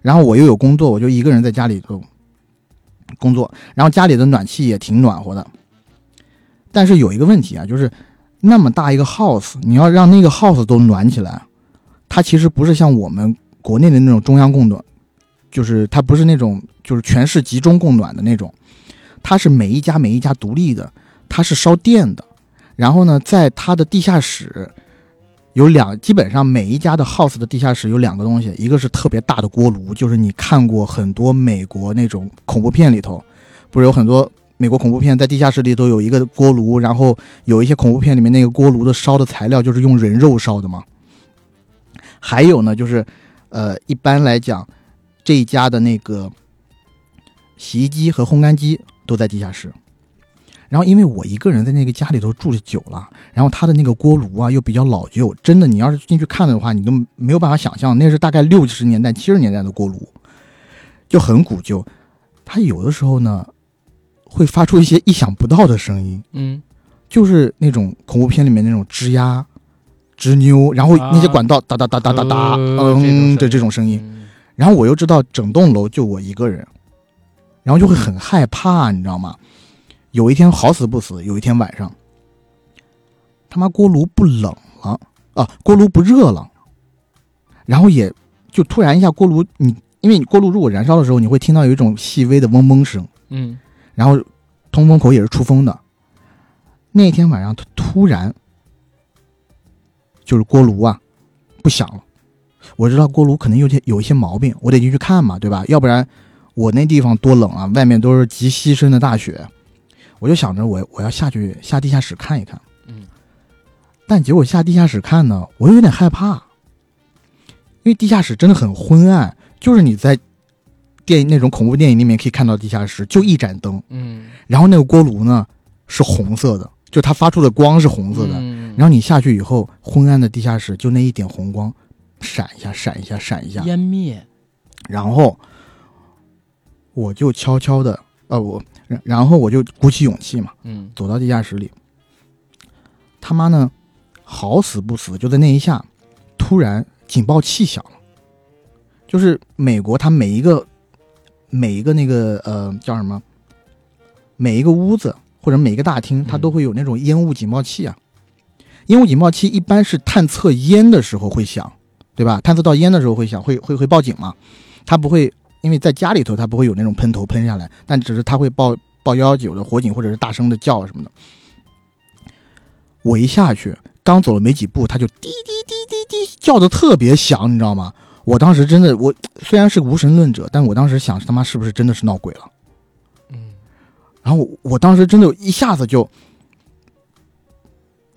然后我又有工作，我就一个人在家里头工作，然后家里的暖气也挺暖和的。但是有一个问题啊，就是那么大一个 house，你要让那个 house 都暖起来，它其实不是像我们国内的那种中央供暖，就是它不是那种就是全市集中供暖的那种，它是每一家每一家独立的，它是烧电的。然后呢，在它的地下室有两，基本上每一家的 house 的地下室有两个东西，一个是特别大的锅炉，就是你看过很多美国那种恐怖片里头，不是有很多美国恐怖片在地下室里头有一个锅炉，然后有一些恐怖片里面那个锅炉的烧的材料就是用人肉烧的嘛。还有呢，就是呃，一般来讲，这一家的那个洗衣机和烘干机都在地下室。然后因为我一个人在那个家里头住的久了，然后他的那个锅炉啊又比较老旧，真的你要是进去看的话，你都没有办法想象，那是大概六十年代、七十年代的锅炉，就很古旧。它有的时候呢，会发出一些意想不到的声音，嗯，就是那种恐怖片里面那种吱呀、吱扭，然后那些管道哒哒哒哒哒哒，呃嗯的这种声音。嗯然后我又知道整栋楼就我一个人，然后就会很害怕，你知道吗？有一天好死不死，有一天晚上，他妈锅炉不冷了啊，锅炉不热了，然后也就突然一下锅炉，你因为你锅炉如果燃烧的时候，你会听到有一种细微的嗡嗡声，嗯然后通风口也是出风的。那天晚上突突然就是锅炉啊不响了，我知道锅炉可能有些有一些毛病，我得进去看嘛，对吧？要不然我那地方多冷啊，外面都是极稀深的大雪，我就想着我我要下去下地下室看一看。嗯但结果下地下室看呢，我又有点害怕，因为地下室真的很昏暗，就是你在电影那种恐怖电影里面可以看到地下室就一盏灯，嗯然后那个锅炉呢是红色的，就它发出的光是红色的。嗯然后你下去以后，昏暗的地下室就那一点红光，闪一下，闪一下，闪一下。湮灭，然后我就悄悄的，呃，我，然然后我就鼓起勇气嘛，嗯走到地下室里。他妈呢，好死不死，就在那一下，突然警报器响了。就是美国，它每一个每一个那个呃叫什么，每一个屋子或者每一个大厅，它嗯都会有那种烟雾警报器啊。烟雾警报器一般是探测烟的时候会响，对吧？探测到烟的时候会响，会会会报警嘛。它不会，因为在家里头它不会有那种喷头喷下来，但只是它会报报幺幺九的火警或者是大声的叫什么的。我一下去，刚走了没几步，它就滴滴滴滴滴叫的特别响，你知道吗？我当时真的，我虽然是个无神论者，但我当时想，他妈是不是真的是闹鬼了？嗯然后我我当时真的一下子就，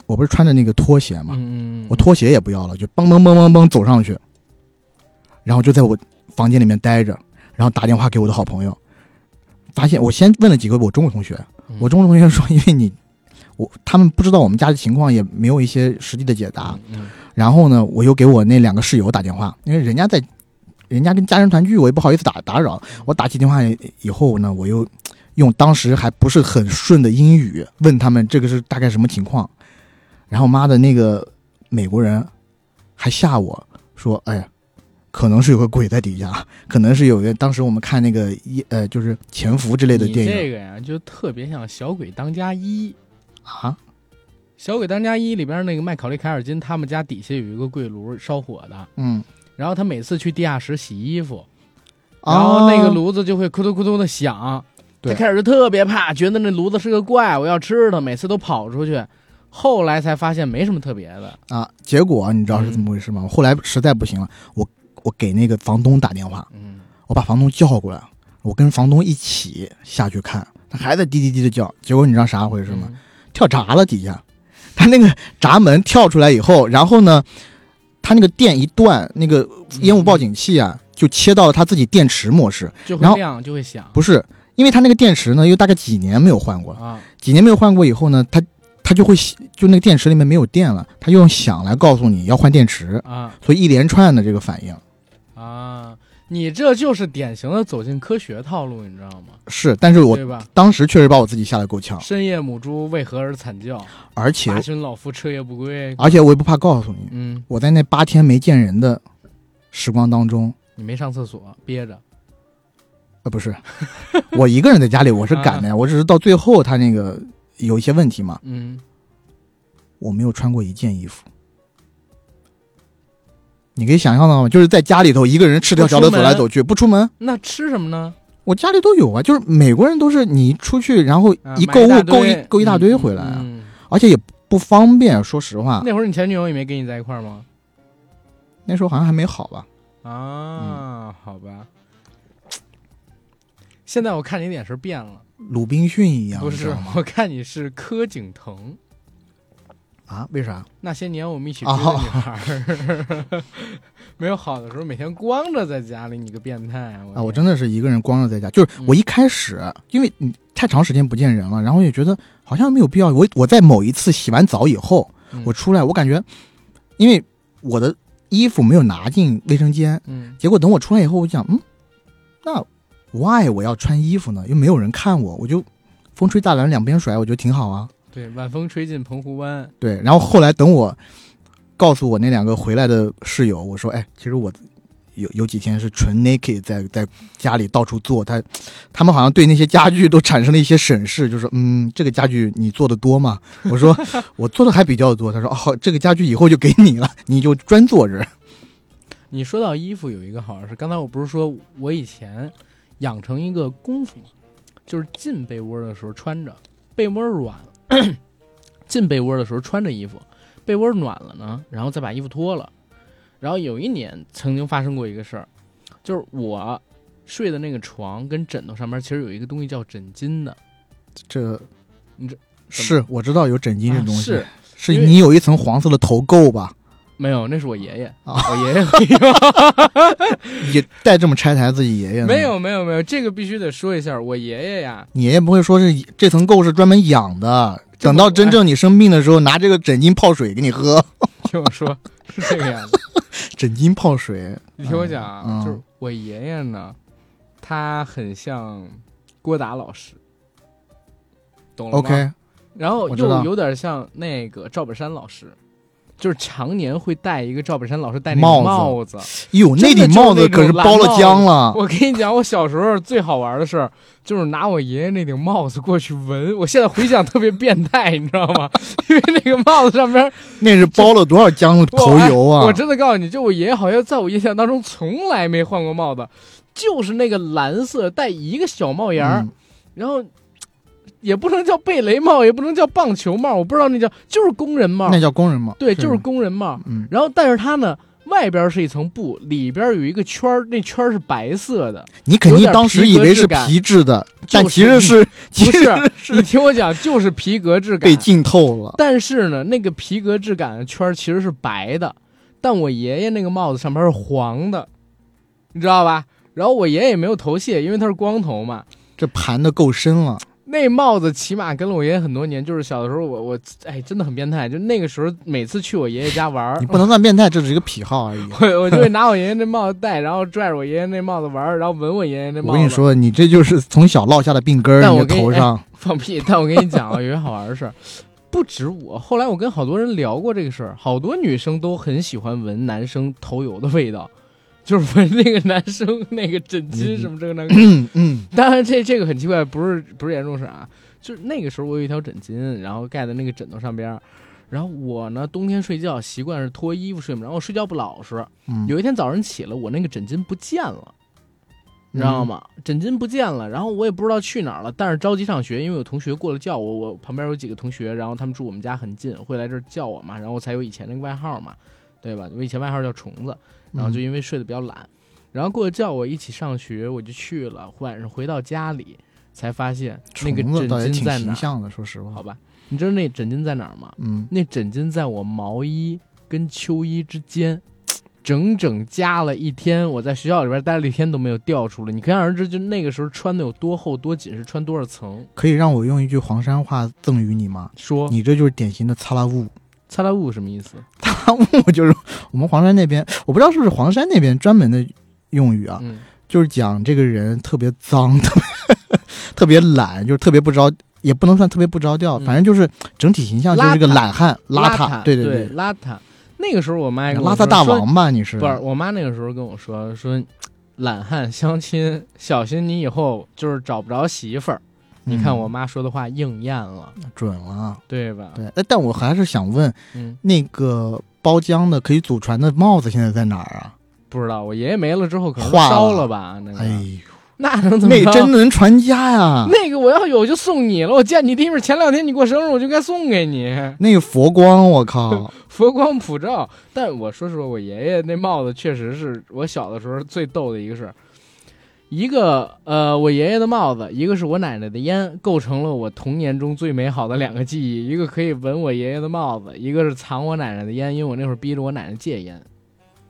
我不是穿着那个拖鞋嘛，嗯，我拖鞋也不要了，就嘣嘣嘣嘣嘣走上去，然后就在我房间里面待着，然后打电话给我的好朋友，发现我先问了几个我中国同学，嗯我中国同学说，因为你我他们不知道我们家的情况，也没有一些实际的解答，嗯然后呢，我又给我那两个室友打电话，因为人家在，人家跟家人团聚，我也不好意思打打扰。我打起电话以后呢，我又用当时还不是很顺的英语问他们这个是大概什么情况，然后妈的那个美国人还吓我说，哎呀，可能是有个鬼在底下，可能是有个当时我们看那个一呃就是潜伏之类的电影。这个呀，就特别像《小鬼当家一》。啊，《小鬼当家一》里边那个麦考利·凯尔金，他们家底下有一个柜炉烧火的，嗯，然后他每次去地下室洗衣服，然后那个哦炉子就会咕嘟咕嘟的响，他开始就特别怕，觉得那炉子是个怪，我要吃它，每次都跑出去。后来才发现没什么特别的，啊，结果你知道是怎么回事吗？后来实在不行了，我我给那个房东打电话，嗯我把房东叫过来，我跟房东一起下去看，他还在滴滴滴的叫。结果你知道啥回事吗？嗯跳闸了底下，他那个闸门跳出来以后，然后呢，他那个电一断，那个烟雾报警器啊就切到了他自己电池模式。然后就会亮，就会响不是，因为他那个电池呢，又大概几年没有换过了，啊。几年没有换过以后呢，他他就会就那个电池里面没有电了，他就用响来告诉你要换电池，啊所以一连串的这个反应啊！你这就是典型的走进科学套路，你知道吗？是，但是我对吧？当时确实把我自己吓得够呛，深夜母猪为何而惨叫？而且八旬老妇彻夜不归。而且我也不怕告诉你，嗯，我在那八天没见人的时光当中，你没上厕所，憋着。呃，不是，我一个人在家里，我是敢的呀，我只是到最后他那个有一些问题嘛，嗯，我没有穿过一件衣服。你可以想象到吗？就是在家里头一个人赤条条的走来走去，不出门。那吃什么呢？我家里都有啊，就是美国人都是你出去，然后啊一购物购一购一大堆回来啊，嗯而且也不方便。说实话，那会儿你前女友也没跟你在一块儿吗？那时候好像还没好吧？啊，好吧。现在我看你眼神变了，鲁滨逊一样，不是？我看你是柯景腾。啊？为啥？那些年我们一起追的女孩儿，没有好的时候，每天光着在家里，你个变态啊！啊，我真的是一个人光着在家，就是我一开始，因为你太长时间不见人了，然后也觉得好像没有必要。我我在某一次洗完澡以后，嗯我出来，我感觉，因为我的衣服没有拿进卫生间，嗯结果等我出来以后，我想，嗯，那 why 我要穿衣服呢？又没有人看我，我就风吹大澜两边甩，我觉得挺好啊。对，晚风吹进澎湖湾，对，然后后来等我告诉我那两个回来的室友，我说，哎，其实我有有几天是纯 naked 在在家里到处做，他他们好像对那些家具都产生了一些审视，就是，嗯，这个家具你做的多吗？我说 我做的还比较多。他说，哦，这个家具以后就给你了，你就专做着。你说到衣服，有一个好事，刚才我不是说我以前养成一个功夫吗？就是进被窝的时候穿着，被窝软了，进被窝的时候穿着衣服，被窝暖了呢，然后再把衣服脱了。然后有一年曾经发生过一个事儿，就是我睡的那个床跟枕头上面其实有一个东西叫枕巾的，这，你这是我知道有枕巾这东西，啊是是你有一层黄色的头垢吧？没有？那是我爷爷，啊我爷爷会用。也带这么拆台自己爷爷呢？没有没有没有，这个必须得说一下，我爷爷呀，你爷爷不会说是这层垢是专门养的，等到真正你生病的时候，拿这个枕巾泡水给你喝。听我说，是这个样子。枕巾泡水，你听我讲啊，嗯就是我爷爷呢，他很像郭达老师，懂了吗 OK，然后又有点像那个赵本山老师，就是常年会戴一个赵本山老师戴那帽个子帽子。哟，那顶帽子可是包了浆了。我跟你讲，我小时候最好玩的事儿就是拿我爷爷那顶帽子过去闻。我现在回想特别变态，你知道吗？因为那个帽子上边那是包了多少浆的头油啊！我真的告诉你，就我爷爷好像在我印象当中从来没换过帽子，就是那个蓝色带一个小帽檐儿，嗯然后也不能叫贝雷帽，也不能叫棒球帽，我不知道那叫，就是工人帽。那叫工人帽。对，就是工人帽。嗯，然后，但是它呢，外边是一层布，里边有一个圈儿，那圈儿是白色的。你肯定当时以为是皮质的，但其实是其不实是，你听我讲，就是皮革质感被。浸透了。但是呢，那个皮革质感的圈儿其实是白的，但我爷爷那个帽子上边是黄的，你知道吧？然后我爷爷也没有头屑，因为他是光头嘛。这盘的够深了。那帽子起码跟了我爷爷很多年，就是小的时候我我哎真的很变态，就那个时候每次去我爷爷家玩儿你，不能算变态，这只是一个癖好而已。我我就会拿我爷爷那帽子戴，然后拽着我爷爷那帽子玩儿，然后闻我爷爷那帽子。我跟你，说，你这就是从小落下的病根儿，你头上。放屁！但我跟你讲啊，有一个好玩的事儿，不止我，后来我跟好多人聊过这个事儿，好多女生都很喜欢闻男生头油的味道，就是闻那个男生那个枕巾什么这个那个。嗯嗯，当然这这个很奇怪，不是不是严重事儿啊，就是那个时候我有一条枕巾，然后盖在那个枕头上边。然后我呢，冬天睡觉习惯是脱衣服睡嘛，然后我睡觉不老实。嗯有一天早上起来，我那个枕巾不见了，你知道吗？枕巾不见了，然后我也不知道去哪儿了。但是着急上学，因为有同学过来叫我，我旁边有几个同学，然后他们住我们家很近，会来这儿叫我嘛，然后我才有以前那个外号嘛，对吧？我以前外号叫虫子，然后就因为睡得比较懒，然后过来叫我一起上学，我就去了。晚上回到家里，才发现那个枕巾在哪儿？形象的，说实话。好吧，你知道那枕巾在哪儿吗？嗯，那枕巾在我毛衣跟秋衣之间，整整夹了一天。我在学校里边待了一天都没有掉出来，你可想而知，就那个时候穿的有多厚多紧，是穿多少层。可以让我用一句黄山话赠予你吗？说你这就是典型的擦拉物。擦拉物什么意思？擦拉物就是我们黄山那边，我不知道是不是黄山那边专门的用语啊，嗯，就是讲这个人特别脏，特别 特别懒，就是特别不着，也不能算特别不着调，嗯反正就是整体形象就是个懒汉、邋遢，对对对，邋遢。那个时候我妈邋遢大王吧，你是？不是，我妈那个时候跟我说说，懒汉相亲，小心你以后就是找不着媳妇儿。你看我嗯妈说的话应验了，准了，对吧？对。哎，但我还是想问，嗯，那个包浆的可以祖传的帽子现在在哪儿啊？不知道，我爷爷没了之后可能烧了吧？那个，哎呦，那能怎么那着？真能传家呀！那个我要有就送你了。我见你第一面，前两天你过生日，我就该送给你那个佛光，我靠！佛光普照。但我说实话，我爷爷那帽子确实是我小的时候最逗的一个事儿，一个呃我爷爷的帽子，一个是我奶奶的烟，构成了我童年中最美好的两个记忆。一个可以闻我爷爷的帽子，一个是藏我奶奶的烟，因为我那会儿逼着我奶奶戒烟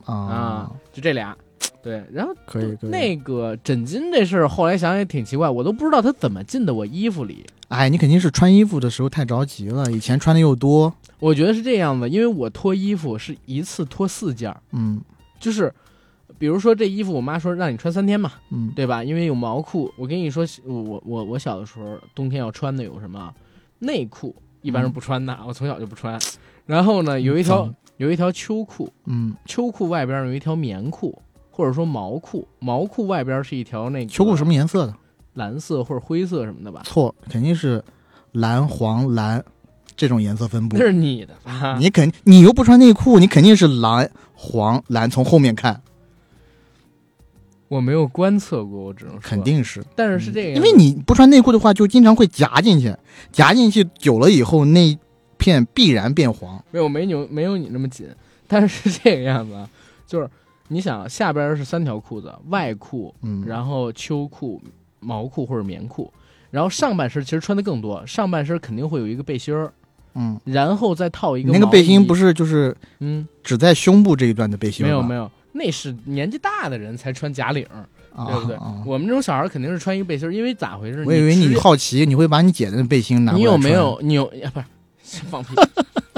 啊啊，，就这俩。对，然后可以可以。那个枕巾这事儿，后来想想也挺奇怪，我都不知道它怎么进的我衣服里。哎，你肯定是穿衣服的时候太着急了，以前穿的又多，我觉得是这样的，因为我脱衣服是一次脱四件儿，嗯就是比如说这衣服，我妈说让你穿三天嘛，嗯对吧？因为有毛裤。我跟你说，我我我小的时候冬天要穿的有什么内裤，一般是不穿的，我从小就不穿。然后呢，有一条脏有一条秋裤，嗯，秋裤外边有一条棉裤，或者说毛裤，毛裤外边是一条那个秋裤什么颜色的？蓝色或者灰色什么的吧？错，肯定是蓝黄蓝这种颜色分布那。是你的吧？你肯你又不穿内裤，你肯定是蓝黄蓝，从后面看我没有观测过，我只能说。肯。定是，但是是这个样，因为你不穿内裤的话，就经常会夹进去，夹进去久了以后，那一片必然变黄。没有没有没有你那么紧，但是是这个样子啊，就是你想下边是三条裤子，外裤，嗯，然后秋裤、毛裤或者棉裤，然后上半身其实穿的更多，上半身肯定会有一个背心儿，嗯，然后再套一个那个背心不是是就是嗯。只在胸部这一段的背心吗？没有没有，那是年纪大的人才穿假领对不对？啊我们这种小孩肯定是穿一个背心，因为咋回事？我以为你好奇，你会把你姐的背心拿过你有没有？你有啊？不是 放屁！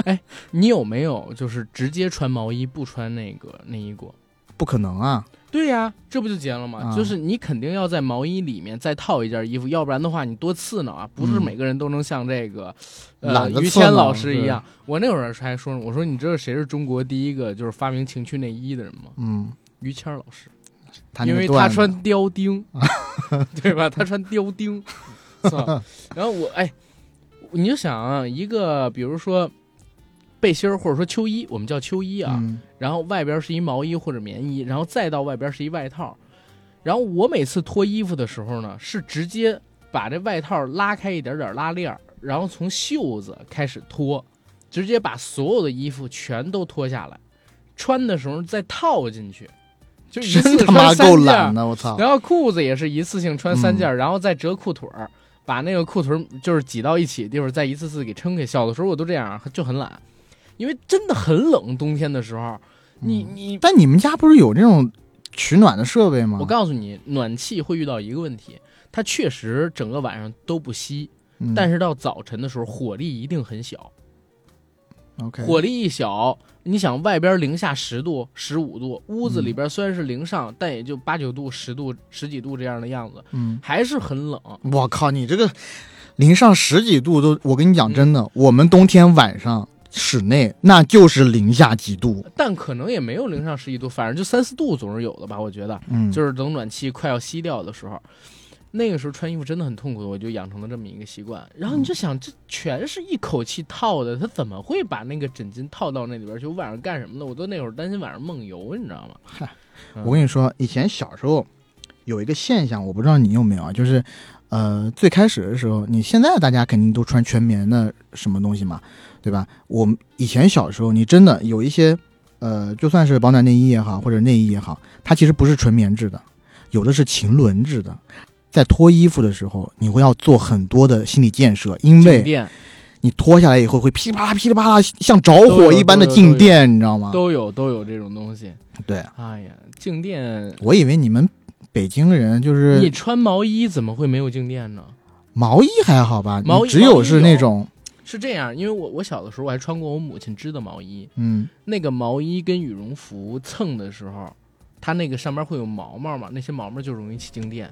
哎，你有没有就是直接穿毛衣不穿那个内衣过？不可能啊！对呀，这不就结了吗？啊就是你肯定要在毛衣里面再套一件衣服，要不然的话你多刺挠啊！不是嗯每个人都能像这个、呃于谦老师一样。我那会儿还说呢，我说你知道谁是中国第一个就是发明情趣内衣的人吗？嗯，于谦老师，因为他穿貂钉，对吧？他穿貂钉，是吧？然后我哎，你就想啊，一个比如说背心儿或者说秋衣，我们叫秋衣啊，嗯然后外边是一毛衣或者棉衣，然后再到外边是一外套。然后我每次脱衣服的时候呢，是直接把这外套拉开一点点拉链儿，然后从袖子开始脱，直接把所有的衣服全都脱下来，穿的时候再套进去，就一次 真他妈穿三件儿够懒的，我操！然后裤子也是一次性穿三件然后再折裤腿儿，把那个裤腿儿就是挤到一起的地方，再一次次给撑开。小的时候我都这样，就很懒，因为真的很冷，冬天的时候，你嗯你，但你们家不是有这种取暖的设备吗？我告诉你，暖气会遇到一个问题，它确实整个晚上都不吸，嗯但是到早晨的时候火力一定很小，OK，火力一小。你想外边零下十度、十五度，屋子里边虽然是零上，但也就八九度、十度、十几度这样的样子，嗯，还是很冷。我靠，你这个零上十几度都，我跟你讲嗯真的，我们冬天晚上室内那就是零下几度，但可能也没有零上十一度，反正就三四度总是有的吧，我觉得。嗯，就是等暖气快要熄掉的时候，那个时候穿衣服真的很痛苦，我就养成了这么一个习惯。然后你就想，这全是一口气套的，他怎么会把那个枕巾套到那里边去？我晚上干什么呢？我都那会儿担心晚上梦游，你知道吗？嗨嗯，我跟你说，以前小时候有一个现象，我不知道你有没有啊，就是，呃，最开始的时候，你现在大家肯定都穿全棉的什么东西嘛，对吧？我们以前小时候，你真的有一些，呃，就算是保暖内衣也好，或者内衣也好，它其实不是纯棉质的，有的是腈纶质的。在脱衣服的时候，你会要做很多的心理建设，因为你脱下来以后会噼里啪啦、噼里啪啦，像着火一般的静电，你知道吗？都有都有这种东西。对，哎呀，静电，我以为你们北京人就是你穿毛衣怎么会没有静电呢？毛衣还好吧？毛衣只有是那种，是这样，因为我我小的时候我还穿过我母亲织的毛衣，嗯。那个毛衣跟羽绒服蹭的时候，它那个上面会有毛毛嘛，那些毛毛就容易起静电。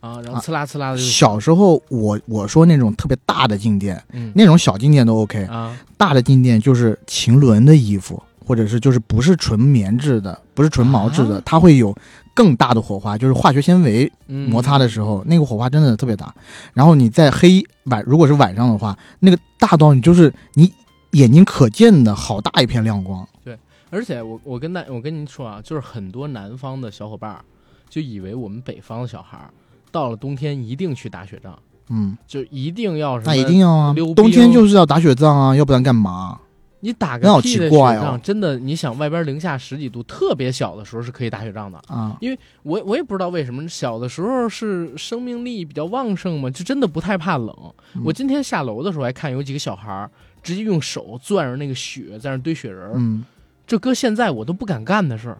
啊，然后刺啦刺啦的就，小时候我我说那种特别大的静电，嗯。那种小静电都 OK，啊，大的静电就是晴纶的衣服，或者是就是不是纯棉质的，不是纯毛质的，啊它会有更大的火花，就是化学纤维嗯摩擦的时候，那个火花真的特别大。然后你在黑晚，如果是晚上的话，那个大到你就是你眼睛可见的好大一片亮光。对而且我我跟大我跟您说啊，就是很多南方的小伙伴儿就以为我们北方的小孩儿到了冬天一定去打雪仗，嗯，就一定要什么那一定要啊冬天就是要打雪仗啊，要不然干嘛？你打个屁的雪仗，真的，你想外边零下十几度，特别小的时候是可以打雪仗的。啊，因为我我也不知道为什么，小的时候是生命力比较旺盛嘛，就真的不太怕冷。嗯我今天下楼的时候还看有几个小孩儿直接用手攥着那个雪在那堆雪人儿，嗯这搁现在我都不敢干的事儿，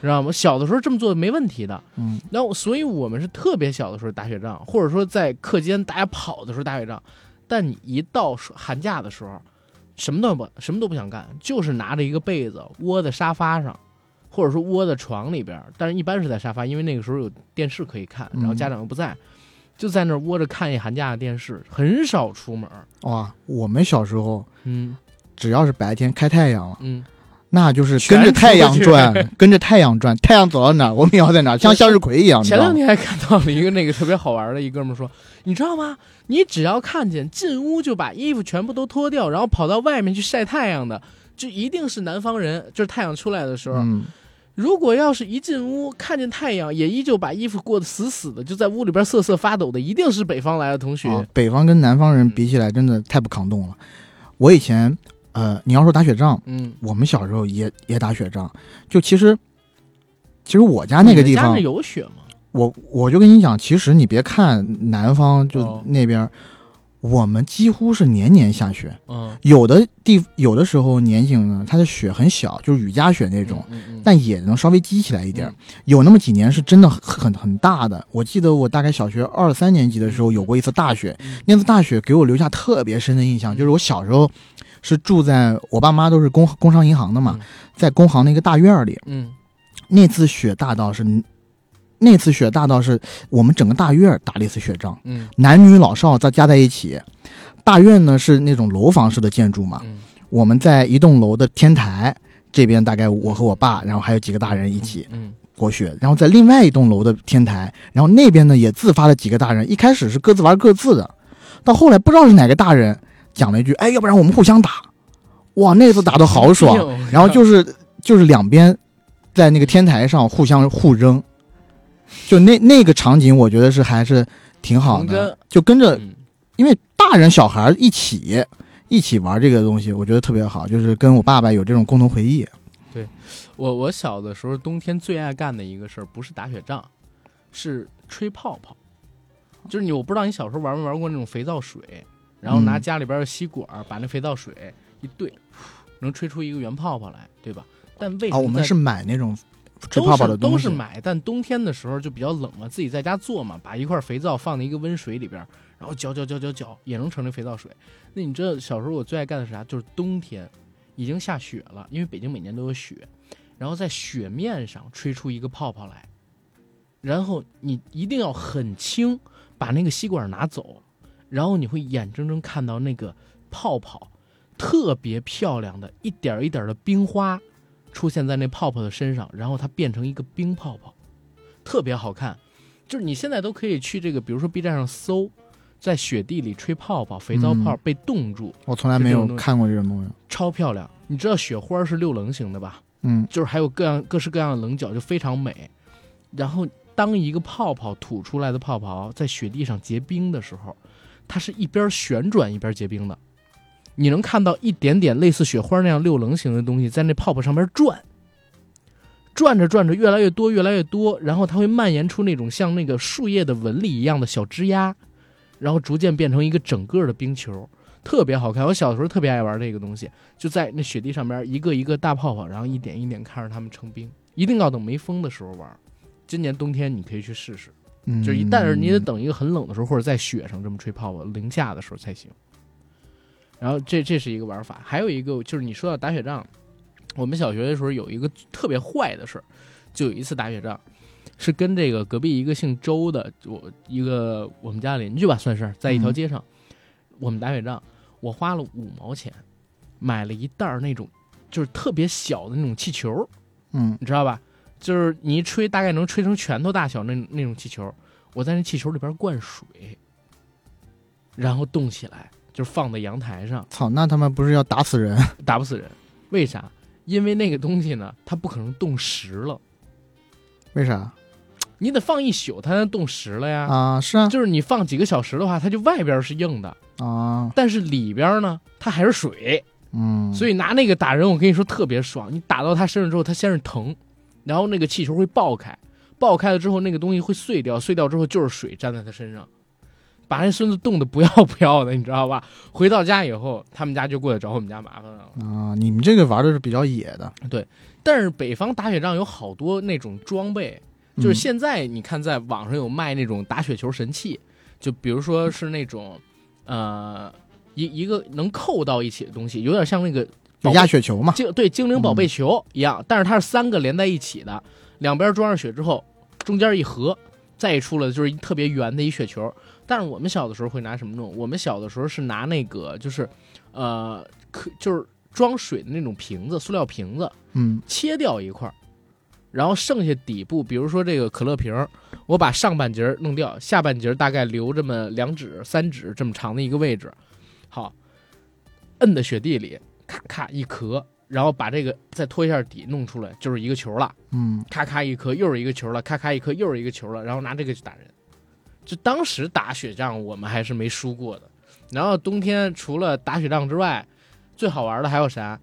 知道吗？小的时候这么做没问题的。嗯然后，所以我们是特别小的时候打雪仗，或者说在课间大家跑的时候打雪仗。但你一到寒假的时候，什么都不什么都不想干，就是拿着一个被子窝在沙发上，或者说窝在床里边。但是一般是在沙发，因为那个时候有电视可以看，然后嗯家长又不在，就在那儿窝着看一寒假的电视，很少出门儿。哇，我们小时候嗯只要是白天开太阳了，嗯，那就是跟着太阳转，跟着太阳转，太阳走到哪儿，我们也要在哪儿，像向日葵一样。前两天还看到了一个那个特别好玩的一哥们儿说，你知道吗？你只要看见进屋就把衣服全部都脱掉，然后跑到外面去晒太阳的，就一定是南方人。就是太阳出来的时候，嗯，如果要是一进屋看见太阳，也依旧把衣服过得死死的，就在屋里边瑟瑟发抖的，一定是北方来的同学。啊，北方跟南方人比起来，真的太不抗冻了。我以前，呃，你要说打雪仗，嗯，我们小时候也也打雪仗。就其实，其实我家那个地方有雪吗？我我就跟你讲，其实你别看南方就哦那边，我们几乎是年年下雪。嗯，有的地有的时候年景呢，它的雪很小，就是雨夹雪那种，嗯，嗯但也能稍微积起来一点嗯。有那么几年是真的很很大的，我记得我大概小学二三年级的时候有过一次大雪，嗯那次大雪给我留下特别深的印象，就是我小时候是住在我爸妈都是工工商银行的嘛嗯，在工行那个大院里，嗯那次雪大到是。那次雪大到是我们整个大院打了一次雪仗，嗯男女老少再加在一起。大院呢是那种楼房式的建筑嘛，嗯我们在一栋楼的天台这边，大概我和我爸，然后还有几个大人一起嗯过雪，然后在另外一栋楼的天台，然后那边呢也自发的几个大人，一开始是各自玩各自的，到后来不知道是哪个大人讲了一句：“哎，要不然我们互相打。”哇，那次打的好爽，嗯然后就是就是两边在那个天台上互相互扔，就那那个场景，我觉得是还是挺好的，就跟着嗯。因为大人小孩一起一起玩这个东西，我觉得特别好，就是跟我爸爸有这种共同回忆。对。我我小的时候冬天最爱干的一个事儿，不是打雪仗，是吹泡泡。就是你，我不知道你小时候玩没玩过那种肥皂水，然后拿嗯家里边的吸管儿把那肥皂水一兑，能吹出一个圆泡泡来，对吧？但为什啊，么在我们是买那种吹都泡泡的是东西，都是买，但冬天的时候就比较冷嘛，自己在家做嘛，把一块肥皂放在一个温水里边，然后搅搅搅搅搅，也能成那肥皂水。那你知道小时候我最爱干的是啥？就是冬天已经下雪了，因为北京每年都有雪，然后在雪面上吹出一个泡泡来，然后你一定要很轻把那个吸管拿走，然后你会眼睁睁看到那个泡泡特别漂亮的一点儿一点儿的冰花出现在那泡泡的身上，然后它变成一个冰泡泡，特别好看。就是你现在都可以去这个，比如说 B 站上搜，在雪地里吹泡泡，肥皂泡嗯被冻住，我从来没有看过这种东西。超漂亮。你知道雪花是六棱形的吧？嗯，就是还有各样各式各样的棱角，就非常美。然后当一个泡泡吐出来的泡泡在雪地上结冰的时候，它是一边旋转一边结冰的。你能看到一点点类似雪花那样六棱形的东西在那泡泡上面转，转着转着越来越多越来越多，然后它会蔓延出那种像那个树叶的纹理一样的小枝丫，然后逐渐变成一个整个的冰球，特别好看。我小时候特别爱玩这个东西，就在那雪地上边一个一个大泡泡，然后一点一点看着它们成冰。一定要等没风的时候玩。今年冬天你可以去试试，嗯就是一，但是你得等一个很冷的时候，或者在雪上这么吹泡泡，零下的时候才行。然后这这是一个玩法，还有一个就是你说到打雪仗，我们小学的时候有一个特别坏的事儿，就有一次打雪仗，是跟这个隔壁一个姓周的，我一个我们家邻居吧，算是在一条嗯街上，我们打雪仗，我花了五毛钱买了一袋儿那种就是特别小的那种气球，嗯，你知道吧？就是你一吹，大概能吹成拳头大小那那种气球，我在那气球里边灌水，然后冻起来，就是放在阳台上，操，那他妈不是要打死人？打不死人。为啥？因为那个东西呢，它不可能冻实了，为啥你得放一宿，它才能冻实了呀。啊？是啊就是你放几个小时的话，它就外边是硬的，啊，但是里边呢，它还是水，嗯，所以拿那个打人，我跟你说特别爽。你打到他身上之后，他先是疼，然后那个气球会爆开，爆开了之后，那个东西会碎掉，碎掉之后就是水粘在他身上，把那孙子冻得不要不要的，你知道吧？回到家以后，他们家就过来找我们家麻烦了。啊，你们这个玩的是比较野的，对但是北方打雪仗有好多那种装备，就是嗯现在你看在网上有卖那种打雪球神器，就比如说是那种，呃，一一个能扣到一起的东西，有点像那个压雪球嘛，精对精灵宝贝球一样，但是它是三个连在一起的，两边装上雪之后，中间一合，再一出来就是一特别圆的一雪球。但是我们小的时候会拿什么弄？我们小的时候是拿那个就是，呃，可就是装水的那种瓶子，塑料瓶子，嗯切掉一块儿，然后剩下底部，比如说这个可乐瓶，我把上半截弄掉，下半截大概留这么两指、三指这么长的一个位置，好，摁在雪地里，咔咔一磕，然后把这个再拖一下底，弄出来就是一个球了，嗯，咔咔一磕又是一个球了，咔咔一磕又是一个球了，然后拿这个去打人。就当时打雪仗，我们还是没输过的。然后冬天除了打雪仗之外，最好玩的还有啥？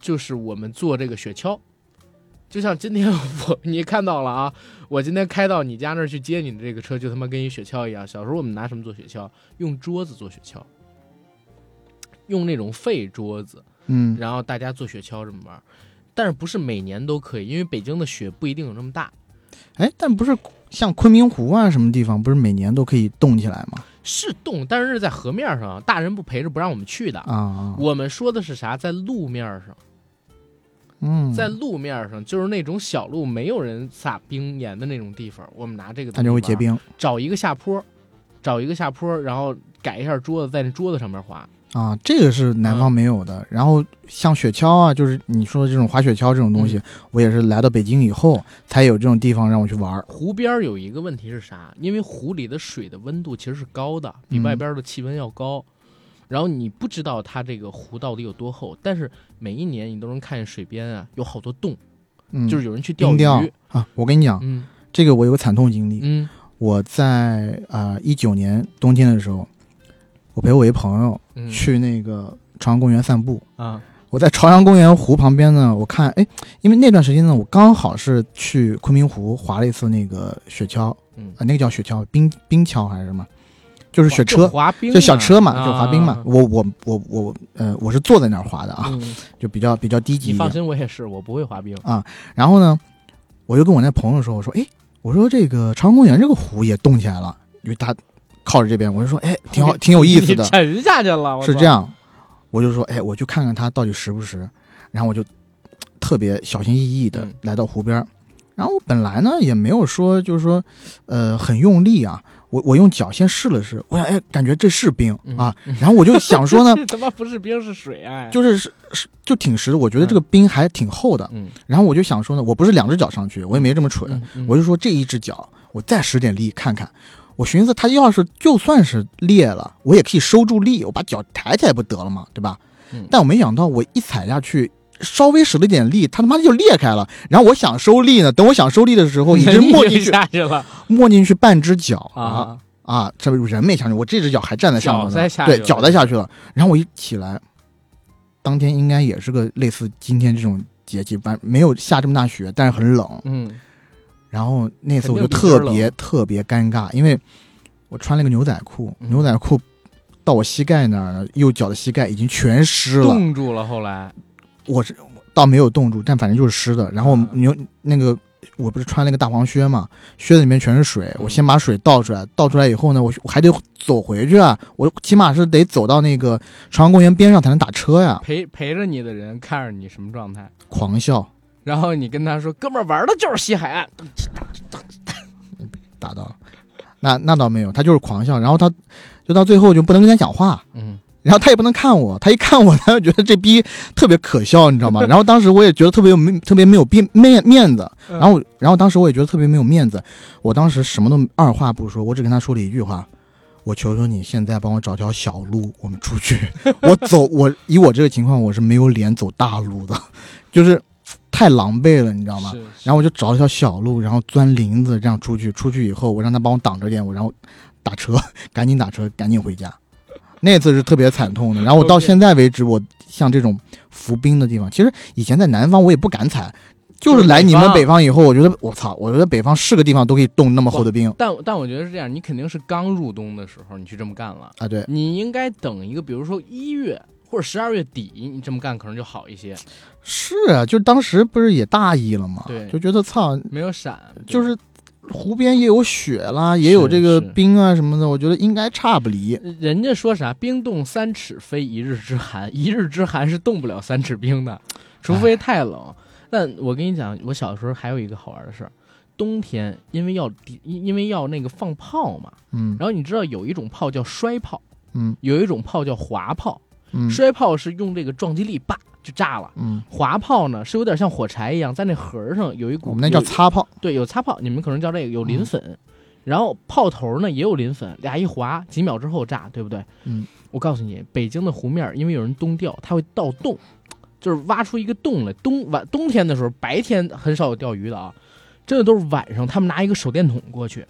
就是我们做这个雪橇。就像今天 我你看到了啊，我今天开到你家那儿去接你的这个车，就他妈跟一雪橇一样。小时候我们拿什么做雪橇？用桌子做雪橇，用那种废桌子，嗯，然后大家做雪橇这么玩。但是不是每年都可以，因为北京的雪不一定有那么大。哎，但不是像昆明湖啊什么地方，不是每年都可以冻起来吗？是冻，但是在河面上，大人不陪着不让我们去的。啊啊，我们说的是啥？在路面上，嗯，在路面上就是那种小路，没有人撒冰盐的那种地方，我们拿这个它就会结冰找一个下坡，找一个下坡，然后改一下桌子，在那桌子上面滑。啊，这个是南方没有的。然后像雪橇啊，就是你说的这种滑雪橇这种东西，我也是来到北京以后才有这种地方让我去玩。湖边有一个问题是啥？因为湖里的水的温度其实是高的，比嗯外边的气温要高。然后你不知道它这个湖到底有多厚，但是每一年你都能看见水边啊有好多洞，嗯，就是有人去钓鱼。钓啊，我跟你讲，嗯这个我有个惨痛经历。嗯我在啊一九年冬天的时候，我陪我一朋友嗯，去那个朝阳公园散步。啊我在朝阳公园湖旁边呢，我看，哎，因为那段时间呢，我刚好是去昆明湖滑了一次那个雪橇，嗯啊、，那个叫雪橇，冰冰橇还是什么？就是雪车，滑冰啊，就小车嘛，就滑冰嘛。啊我我我我，呃，我是坐在那儿滑的啊，嗯，就比较比较低级。你放心，我也是，我不会滑冰啊。然后呢，我就跟我那朋友说，我说，哎，我说这个朝阳公园这个湖也冻起来了，因为它靠着这边，我就说，哎，挺好，挺有意思的。沉下去了，是这。样，我就说，哎，我去看看它到底实不实。然后我就特别小心翼翼的嗯来到湖边儿。然后我本来呢也没有说，就是说，呃，很用力啊。我我用脚先试了试，我想，哎，感觉这是冰嗯啊。然后我就想说呢，这他妈不是冰是水哎。就是是是就挺实的，我觉得这个冰还挺厚的。嗯，然后我就想说呢，我不是两只脚上去，我也没这么蠢，我就说这一只脚我再使点力看看。我寻思，他要是就算是裂了，我也可以收住力，我把脚抬起来不得了吗？对吧？嗯但我没想到，我一踩下去，稍微使了点力，他他妈就裂开了。然后我想收力呢，等我想收力的时候，已经 没进去，下去了没进去半只脚啊啊！啊！这人没下去，我这只脚还站在上面呢，脚在下去对，脚在下去了。然后我一起来，当天应该也是个类似今天这种节气，反正没有下这么大雪，但是很冷。嗯然后那次我就特别特别尴尬，因为我穿了个牛仔裤，嗯。牛仔裤到我膝盖那儿，右脚的膝盖已经全湿了。冻住了。后来。我是倒没有冻住，但反正就是湿的。然后啊牛那个我不是穿了个大黄靴嘛，靴子里面全是水，嗯。我先把水倒出来，倒出来以后呢，我我还得走回去啊，我起码是得走到那个朝阳公园边上才能打车呀，陪陪着你的人看着你什么状态，狂笑然后你跟他说：“哥们儿玩的就是西海岸。打到了。那那倒没有，他就是狂笑，然后他就到最后就不能跟他讲话，”嗯，然后他也不能看我，他一看我，他就觉得这逼特别可笑，你知道吗？然后当时我也觉得特别有面，特别没有面面面子。嗯然后，然后当时我也觉得特别没有面子，我当时什么都二话不说，我只跟他说了一句话：“我求求你现在帮我找条小路，我们出去。”我走，我以我这个情况，我是没有脸走大路的，就是太狼狈了，你知道吗？是然后我就找一条小路，然后钻林子这样出去。出去以后，我让他帮我挡着点，我然后打车，赶紧打车，赶紧回家。那次是特别惨痛的。然后我到现在为止，我像这种浮冰的地方，其实以前在南方我也不敢踩，就是来你们北方以后，我觉得我操，我觉得北方是个地方都可以冻那么厚的冰但但我觉得是这样，你肯定是刚入冬的时候你去这么干了，啊！对，你应该等一个，比如说一月或者十二月底，你这么干可能就好一些，是啊，就当时不是也大意了吗？对就觉得操，没有闪，就是湖边也有雪啦，也有这个冰啊什么的，我觉得应该差不离。人家说啥？冰冻三尺非一日之寒，一日之寒是冻不了三尺冰的，除非太冷。但我跟你讲，我小时候还有一个好玩的事儿，冬天因为要因因为要那个放炮嘛，嗯然后你知道有一种炮叫摔炮，嗯有一种炮叫滑炮。嗯摔炮是用这个撞击力，叭就炸了。嗯，滑炮呢是有点像火柴一样，在那盒上有一股，我们那叫擦炮。对，有擦炮，你们可能叫这个有磷粉，然后炮头呢也有磷粉，俩一滑，几秒之后炸，对不对？嗯，我告诉你，北京的湖面因为有人冬钓，它会盗洞，就是挖出一个洞来。冬晚冬天的时候，白天很少有钓鱼的啊，真的都是晚上，他们拿一个手电筒过去，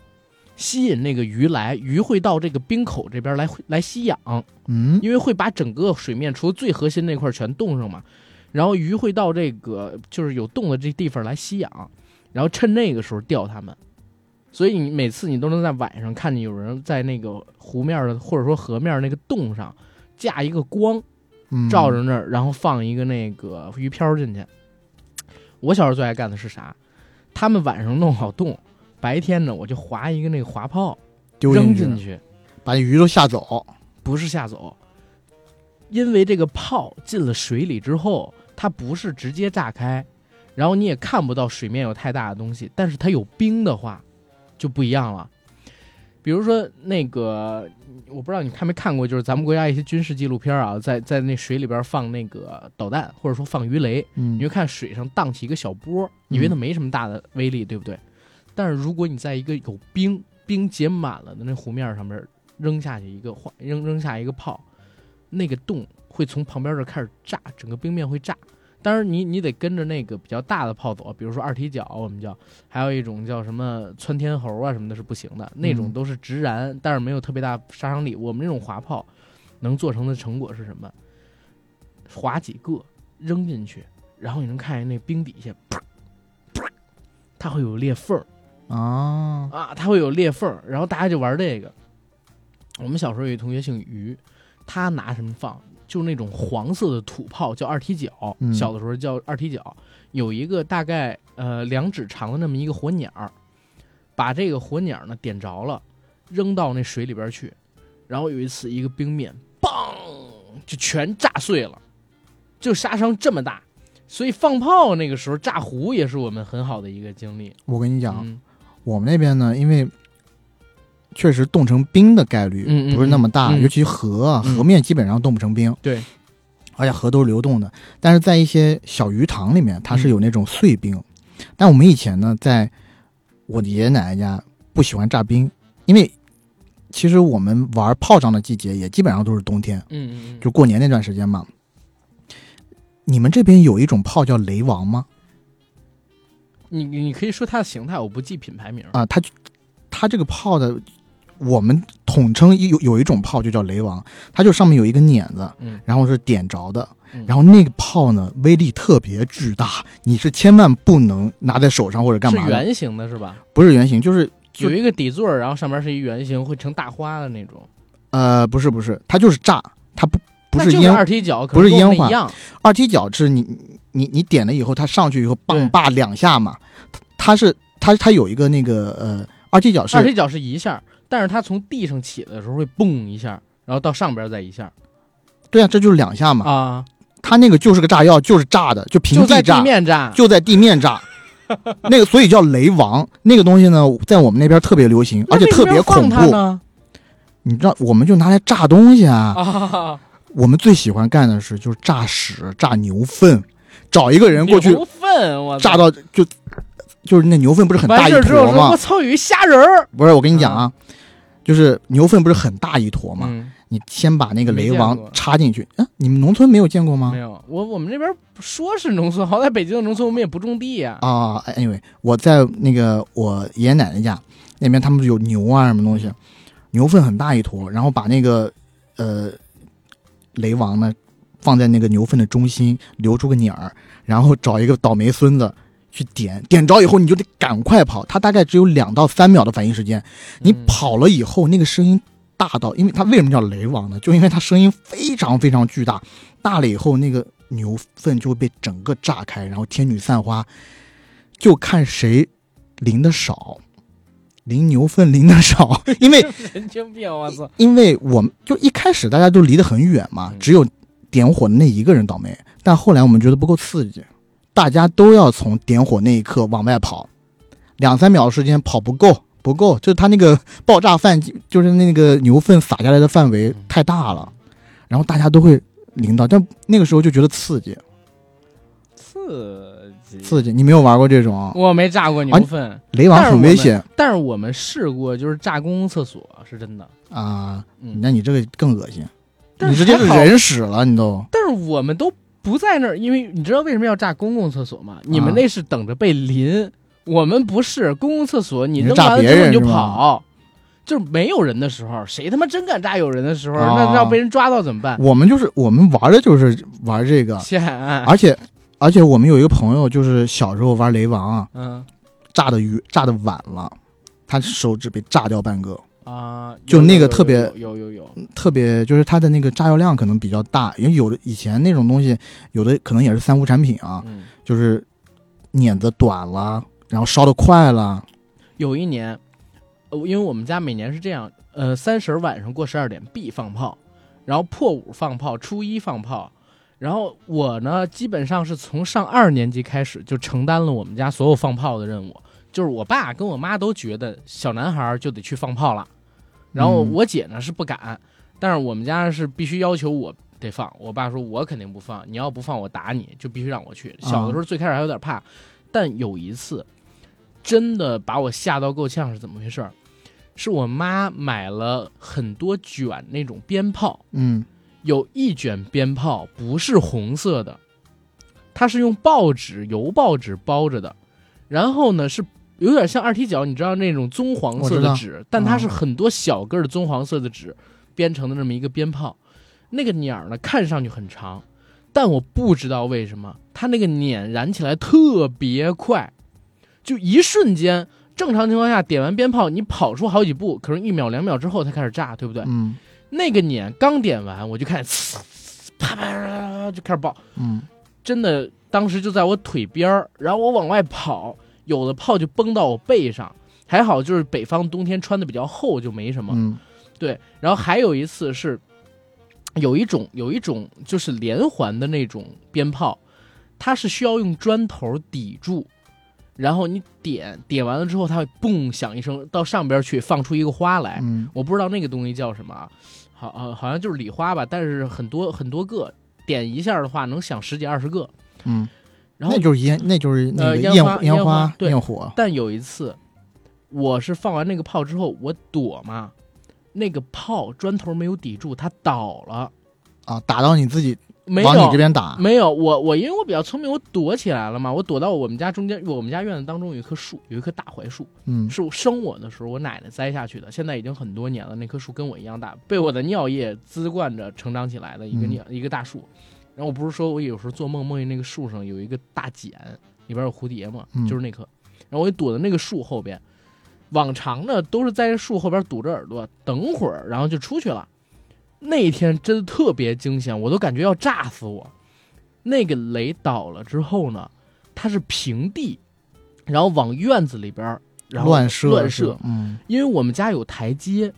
吸引那个鱼来，鱼会到这个冰口这边来来吸氧，嗯因为会把整个水面除了最核心那块全冻上嘛，然后鱼会到这个就是有洞的这地方来吸氧，然后趁那个时候钓它们。所以你每次你都能在晚上看见有人在那个湖面的或者说河面那个洞上架一个光嗯，照着那儿，然后放一个那个鱼漂进去。我小时候最爱干的是啥？他们晚上弄好洞，白天呢我就划一个那个滑炮丢扔进进去，把鱼都吓走。不是吓走，因为这个炮进了水里之后，它不是直接炸开，然后你也看不到水面有太大的东西，但是它有冰的话，就不一样了。比如说那个，我不知道你看没看过，就是咱们国家一些军事纪录片啊，在在那水里边放那个导弹，或者说放鱼雷，嗯你就看水上荡起一个小波，以为它没什么大的威力，对不对？但是如果你在一个有冰冰结满了的那湖面上面扔下去一个扔扔下一个炮，那个洞会从旁边这开始炸，整个冰面会炸。当然你你得跟着那个比较大的炮走，比如说二踢脚，我们叫，还有一种叫什么窜天猴啊什么的，是不行的，那种都是直燃，但是没有特别大杀伤力。我们这种滑炮能做成的成果是什么？滑几个扔进去，然后你能看见那冰底下，噗噗它会有裂缝儿啊，啊，它会有裂缝儿，然后大家就玩这个。我们小时候有一同学姓于，他拿什么放？就是那种黄色的土炮，叫二踢脚。嗯小的时候叫二踢脚，有一个大概呃两指长的那么一个火鸟儿，把这个火鸟呢点着了，扔到那水里边去，然后有一次一个冰面，嘣就全炸碎了，就杀伤这么大。所以放炮那个时候炸湖也是我们很好的一个经历。我跟你讲，嗯我们那边呢，因为确实冻成冰的概率不是那么大，嗯尤其河啊，嗯河面基本上冻不成冰，对，而且河都是流动的。但是在一些小鱼塘里面，它嗯是有那种碎冰。但我们以前呢，在我的爷爷奶奶家不喜欢炸冰，因为其实我们玩炮仗的季节也基本上都是冬天，嗯嗯嗯，就过年那段时间嘛。你们这边有一种炮叫雷王吗？你你你可以说它的形态，我不记品牌名。啊，它就它这个炮的，我们统称有有一种炮就叫雷王，它就上面有一个碾子，嗯，然后是点着的，嗯然后那个炮呢威力特别巨大，你是千万不能拿在手上或者干嘛，是圆形的是吧？不是圆形，就是就有一个底座，然后上面是一圆形，会成大花的那种。呃不是不是，它就是炸，它不不是烟二踢脚，可不是烟花。二踢脚是你你你点了以后，它上去以后对棒把两下嘛，它它是它它有一个那个呃二踢脚是二踢脚是一下，但是它从地上起的时候会蹦一下，然后到上边再一下对啊，这就是两下嘛，啊，它那个就是个炸药，就是炸的，就平就在地炸地，面炸。就在地面炸。那个所以叫雷王，那个东西呢，在我们那边特别流行，而且特别恐怖。你知道，我们就拿来炸东西啊。啊，我们最喜欢干的是就是炸屎、炸牛粪，找一个人过去牛粪，我操炸到就就是那牛粪不是很大一坨吗？我操，有一虾仁儿不是，我跟你讲啊，就是牛粪不是很大一坨吗？嗯，你先把那个雷王插进去。啊，你们农村没有见过吗没？有，我我们这边说是农村，好歹北京的农村我们也不种地呀。啊，anyway，我在那个我爷爷奶奶家那边，他们有牛啊什么东西，牛粪很大一坨，然后把那个呃雷王呢放在那个牛粪的中心，留出个鸟儿，然后找一个倒霉孙子去点，点着以后你就得赶快跑，他大概只有两到三秒的反应时间，你嗯跑了以后，那个声音大到，因为它为什么叫雷王呢？就因为它声音非常非常巨大，大了以后，那个牛粪就会被整个炸开，然后天女散花，就看谁淋的少，淋牛粪淋的少，因为神经病，我操！因为我们就一开始大家都离得很远嘛，嗯只有点火的那一个人倒霉，但后来我们觉得不够刺激，大家都要从点火那一刻往外跑，两三秒的时间跑不够，不够，就是它那个爆炸范，就是那个牛粪撒下来的范围太大了，然后大家都会淋到，但那个时候就觉得刺激，刺激，刺激。你没有玩过这种？我没炸过牛粪，雷王很危险但是我们试过，就是炸公共厕所，是真的。啊，嗯，那你这个更恶心，但你直接是人屎了，你都。但是我们都不在那儿，因为你知道为什么要炸公共厕所吗？你们啊那是等着被淋，我们不是公共厕所，你扔完了之后你就跑，就是没有人的时候，谁他妈真敢炸有人的时候，哦那要被人抓到怎么办？我们就是我们玩的就是玩这个，钱，而且而且我们有一个朋友，就是小时候玩雷王啊，嗯炸的鱼炸的晚了，他手指被炸掉半个，啊，就那个特别有有有有，特别就是它的那个炸药量可能比较大，因为有的以前那种东西，有的可能也是三无产品啊，嗯，就是碾子短了，然后烧的快了，有一年，呃，因为我们家每年是这样，呃，三十晚上过十二点必放炮，然后破五放炮，初一放炮。然后我呢，基本上是从上二年级开始就承担了我们家所有放炮的任务。就是我爸跟我妈都觉得小男孩就得去放炮了，然后嗯我姐呢是不敢，但是我们家是必须要求我得放。我爸说我肯定不放，你要不放我打你，就必须让我去。小的时候最开始还有点怕，但有一次真的把我吓到够呛，是怎么回事儿？是我妈买了很多卷那种鞭炮，嗯有一卷鞭炮不是红色的，它是用报纸油报纸包着的，然后呢是有点像二踢脚，你知道那种棕黄色的纸，但它啊是很多小个的棕黄色的纸编成的这么一个鞭炮，那个捻儿呢看上去很长，但我不知道为什么它那个捻燃起来特别快，就一瞬间。正常情况下，点完鞭炮，你跑出好几步，可能一秒两秒之后才开始炸，对不对？嗯那个捻刚点完，我就开始呲啪啪啪就开始爆，嗯真的，当时就在我腿边儿，然后我往外跑，有的炮就崩到我背上，还好就是北方冬天穿的比较厚，就没什么。嗯对，然后还有一次是，有一种有一种就是连环的那种鞭炮，它是需要用砖头抵住，然后你点点完了之后，它会嘣响一声到上边去放出一个花来，嗯我不知道那个东西叫什么啊，好好好像就是礼花吧，但是很多很多个，点一下的话能响十几二十个。嗯，然后那就是烟，那就是那呃个焰烟花烟烟花对焰火，但有一次，我是放完那个炮之后，我躲嘛，那个炮砖头没有抵住，它倒了，啊，打到你自己没往你这边打，没有，我我因为我比较聪明，我躲起来了嘛，我躲到我们家中间，我们家院子当中有一棵树，有一棵大槐树，嗯是我生我的时候我奶奶栽下去的，现在已经很多年了。那棵树跟我一样大，被我的尿液滋灌着成长起来的一个嗯尿、一个大树。然后我不是说我有时候做梦梦见那个树上有一个大茧，里边有蝴蝶嘛，嗯就是那棵。然后我就躲在那个树后边，往常呢都是在这树后边堵着耳朵，等会儿然后就出去了。那一天真的特别惊险，我都感觉要炸死我。那个雷倒了之后呢，它是平地，然后往院子里边然后乱射乱射，嗯因为我们家有台阶，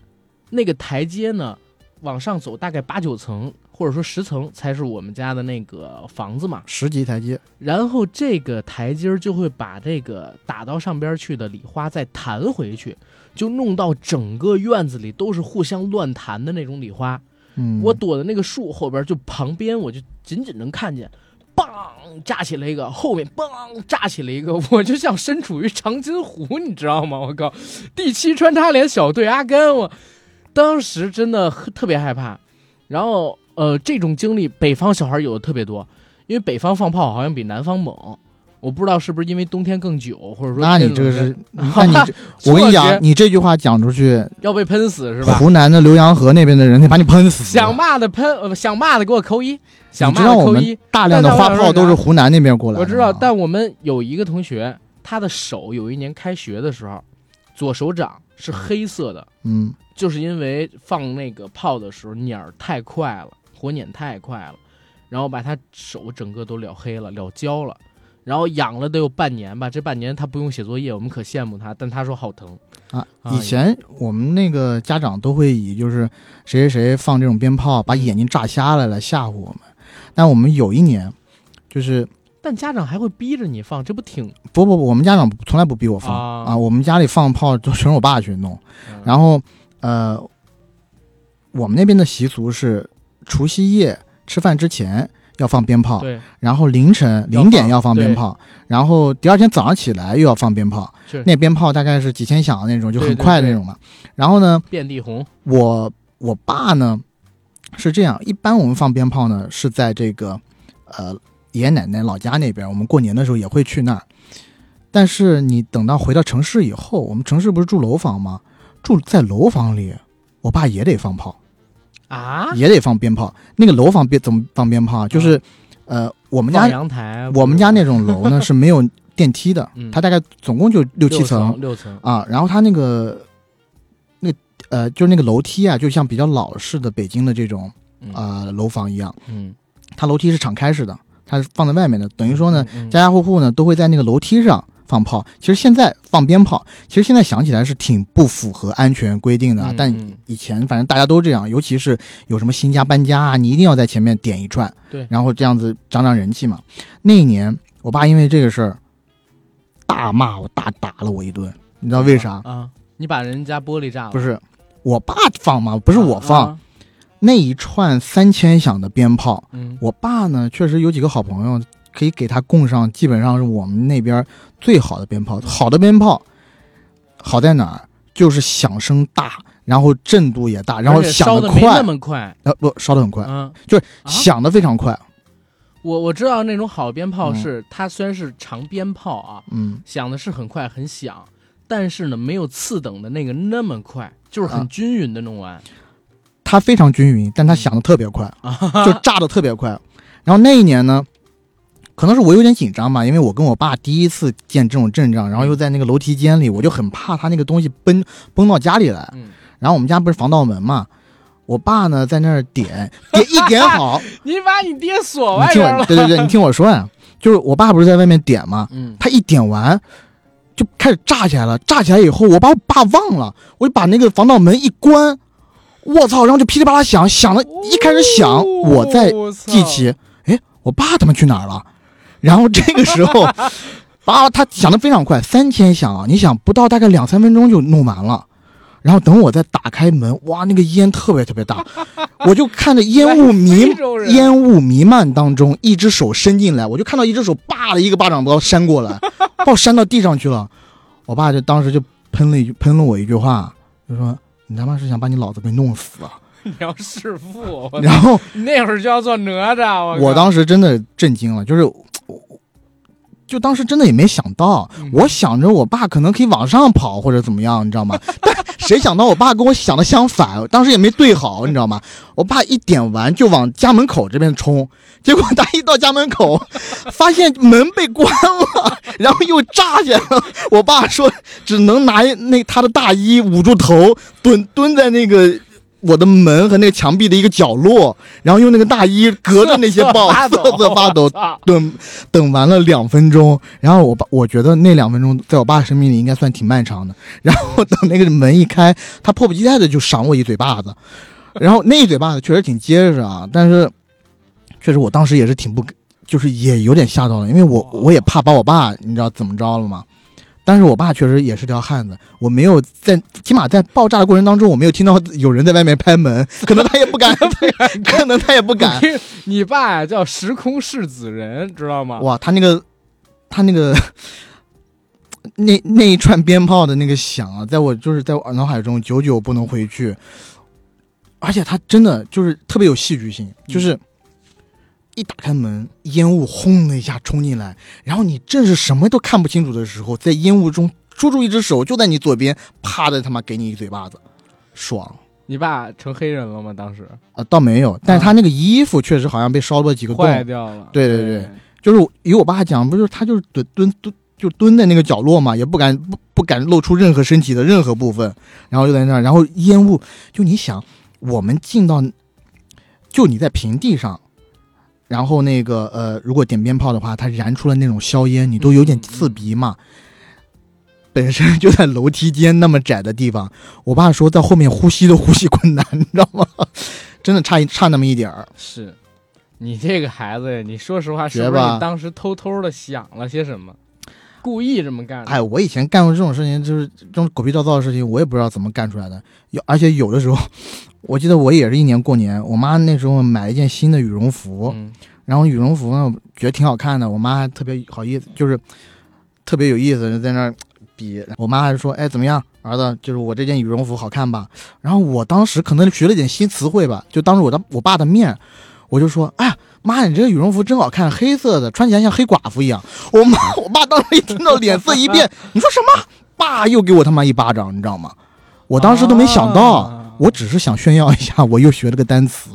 那个台阶呢往上走大概八九层或者说十层才是我们家的那个房子嘛。十级台阶，然后这个台阶儿就会把这个打到上边去的礼花再弹回去，就弄到整个院子里都是互相乱弹的那种礼花。嗯，我躲在那个树后边，就旁边我就仅仅能看见，梆炸起了一个，后面梆炸起了一个，我就像身处于长津湖，你知道吗？我靠，第七穿插连小队阿甘，我当时真的特别害怕。然后呃，这种经历北方小孩有的特别多，因为北方放炮好像比南方猛。我不知道是不是因为冬天更久，或者说那你这个是，那你这，我跟你讲，你这句话讲出去，要被喷死是吧？湖南的浏阳河那边的人得把你喷死。想骂的喷，呃，想骂的给我扣一，想骂道我们的扣一。大量的花炮都是湖南那边过来的。我知道，但我们有一个同学，他的手有一年开学的时候，左手掌是黑色的，嗯，就是因为放那个炮的时候捻儿太快了，火捻太快了，然后把他手整个都燎黑了，燎焦了，然后养了得有半年吧。这半年他不用写作业，我们可羡慕他，但他说好疼。啊，啊以前我们那个家长都会以就是谁谁谁放这种鞭炮，把眼睛炸瞎了来吓唬我们。但我们有一年，就是但家长还会逼着你放，这不挺？不不不，我们家长从来不逼我放啊啊，我们家里放炮都全是我爸去弄。嗯然后呃，我们那边的习俗是除夕夜吃饭之前要放鞭炮，对，然后凌晨零点要放鞭炮，然后第二天早上起来又要放鞭炮。那鞭炮大概是几千响的那种，就很快的那种嘛。然后呢，遍地红。我我爸呢是这样，一般我们放鞭炮呢是在这个呃爷爷奶奶老家那边，我们过年的时候也会去那儿。但是你等到回到城市以后，我们城市不是住楼房吗？住在楼房里，我爸也得放炮，啊，也得放鞭炮。那个楼房鞭怎么放鞭炮啊？就是，呃，我们家阳台，我们家那种楼呢 是没有电梯的，嗯。它大概总共就六六七层，六层，啊，然后它那个那呃，就是那个楼梯啊，就像比较老式的北京的这种嗯。呃楼房一样，嗯，它楼梯是敞开式的，它是放在外面的，等于说呢，家家户户呢都会在那个楼梯上放炮。其实现在放鞭炮，其实现在想起来是挺不符合安全规定的啊，但以前反正大家都这样，尤其是有什么新家搬家啊，你一定要在前面点一串，对然后这样子涨涨人气嘛。那一年，我爸因为这个事儿大骂我，大打了我一顿，你知道为啥？啊？你把人家玻璃炸了？不是我爸放嘛？不是我放，啊那一串三千响的鞭炮，嗯，我爸呢确实有几个好朋友，可以给他供上，基本上是我们那边最好的鞭炮。好的鞭炮好在哪儿？就是响声大，然后震度也大，然后响的快那，么快，呃不烧的很快，嗯，就是啊响的非常快。我我知道那种好鞭炮嗯是、它虽然是长鞭炮啊，嗯，响的是很快很响，但是呢没有次等的那个那么快，就是很啊均匀的弄完。它非常均匀，但它响的特别快，啊，就炸的特别快。然后那一年呢，可能是我有点紧张吧，因为我跟我爸第一次见这种阵仗，然后又在那个楼梯间里，我就很怕他那个东西崩崩到家里来。嗯，然后我们家不是防盗门嘛，我爸呢在那儿点点 一点好，你把你爹锁外边了。对对对，你听我说呀，就是我爸不是在外面点吗？嗯，他一点完就开始炸起来了，炸起来以后，我把我爸忘了，我就把那个防盗门一关，我操，然后就噼里啪啦响，响了一开始响，我在记起，哎，我爸他妈去哪儿了？然后这个时候，啊，他想的非常快，三千响啊！你想不到大概两三分钟就弄完了。然后等我再打开门，哇，那个烟特别特别大，我就看着烟雾弥 烟雾弥漫当中，一只手伸进来，我就看到一只手叭的一个巴掌把我扇过来，把我扇到地上去了。我爸就当时就喷了一句，喷了我一句话，就说：“你他妈是想把你老子给弄死啊你要弑父，！”然后那会儿就要做哪吒，我我当时真的震惊了，就是我，就当时真的也没想到，嗯我想着我爸可能可以往上跑或者怎么样，你知道吗？但谁想到我爸跟我想的相反，当时也没对好，你知道吗？我爸一点完就往家门口这边冲，结果他一到家门口，发现门被关了，然后又炸起来了。我爸说只能拿那他的大衣捂住头，蹲蹲在那个。我的门和那个墙壁的一个角落，然后用那个大衣隔着那些爆，瑟瑟发抖，啊等等完了两分钟，然后我爸我觉得那两分钟在我爸生命里应该算挺漫长的。然后等那个门一开，他迫不及待的就赏我一嘴巴子，然后那一嘴巴子确实挺结实啊，但是确实我当时也是挺不，就是也有点吓到了，因为我我也怕把我爸你知道怎么着了吗？但是我爸确实也是条汉子，我没有在，起码在爆炸的过程当中，我没有听到有人在外面拍门，可能他也不敢，可能 他也不敢。你爸叫时空世子人，知道吗？哇，他那个，他那个，那那一串鞭炮的那个响啊，在我就是在我脑海中久久不能回去，而且他真的就是特别有戏剧性，就是一打开门，烟雾轰的一下冲进来，然后你正是什么都看不清楚的时候，在烟雾中捉住一只手，就在你左边，啪的他妈给你一嘴巴子，爽你爸成黑人了吗？当时啊！倒没有，但是他那个衣服确实好像被烧了几个洞，坏掉了。对对对就是以我爸讲，不就是他就是蹲蹲蹲，就蹲在那个角落嘛，也不敢不不敢露出任何身体的任何部分，然后就在那儿，然后烟雾，就你想，我们进到，就你在平地上，然后那个呃，如果点鞭炮的话，它燃出了那种硝烟，你都有点刺鼻嘛。本身就在楼梯间那么窄的地方，我爸说在后面呼吸都呼吸困难，你知道吗？真的差一差那么一点儿。是，你这个孩子呀，你说实话，是不是你当时偷偷的想了些什么，故意这么干的？哎，我以前干过这种事情，就是这种狗屁倒灶的事情，我也不知道怎么干出来的。有，而且有的时候，我记得我也是一年过年，我妈那时候买了一件新的羽绒服，嗯然后羽绒服呢，觉得挺好看的，我妈还特别好意思，就是特别有意思，在那儿比。我妈还说：“哎，怎么样，儿子？就是我这件羽绒服好看吧？”然后我当时可能学了点新词汇吧，就当着我的我爸的面，我就说：“哎呀，妈，你这个羽绒服真好看，黑色的，穿起来像黑寡妇一样。”我妈我爸当时一听到脸色一变，你说什么？爸又给我他妈一巴掌，你知道吗？我当时都没想到，啊我只是想炫耀一下，我又学了个单词。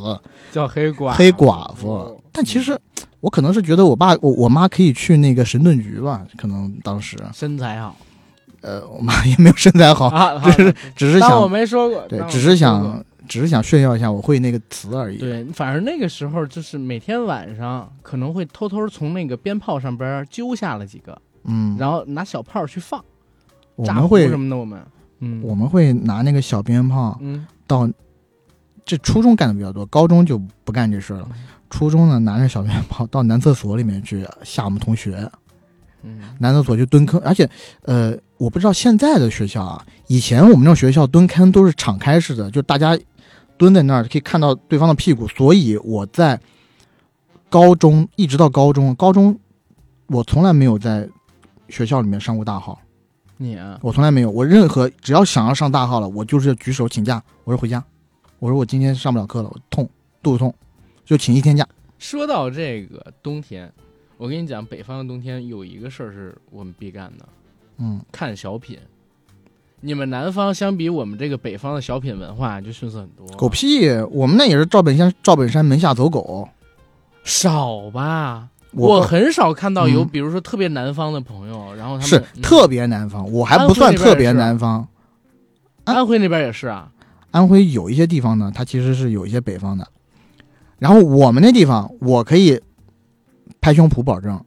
叫黑寡。黑寡妇。但其实我可能是觉得我爸我我妈可以去那个神盾局吧，可能当时。身材好。呃我妈也没有身材好，啊，只是只是想我想没说过，对只是想只是想炫耀一下我会那个词而已。对，反正那个时候就是每天晚上可能会偷偷从那个鞭炮上边揪下了几个，嗯，然后拿小炮去放，炸糊我们会什么的，我们，嗯，我们会拿那个小鞭炮嗯到这初中干的比较多，高中就不干这事了。初中呢，拿着小鞭炮到男厕所里面去吓我们同学，嗯男厕所就蹲坑，而且，呃，我不知道现在的学校啊，以前我们那种学校蹲坑都是敞开式的，就大家蹲在那儿可以看到对方的屁股，所以我在高中一直到高中，高中我从来没有在学校里面上过大号，你啊，我从来没有，我任何只要想要上大号了，我就是举手请假，我说回家，我说我今天上不了课了，我痛，肚子痛，就请一天假。说到这个冬天，我跟你讲，北方的冬天有一个事儿是我们必干的，嗯，看小品。你们南方相比我们这个北方的小品文化就逊色很多，狗屁，我们那也是赵本山赵本山门下走狗。少吧？我我很少看到有，嗯比如说特别南方的朋友，然后他们是嗯特别南方，我还不算特别南方。安徽那边也是啊，安徽有一些地方呢，它其实是有一些北方的。然后我们那地方，我可以拍胸脯保证，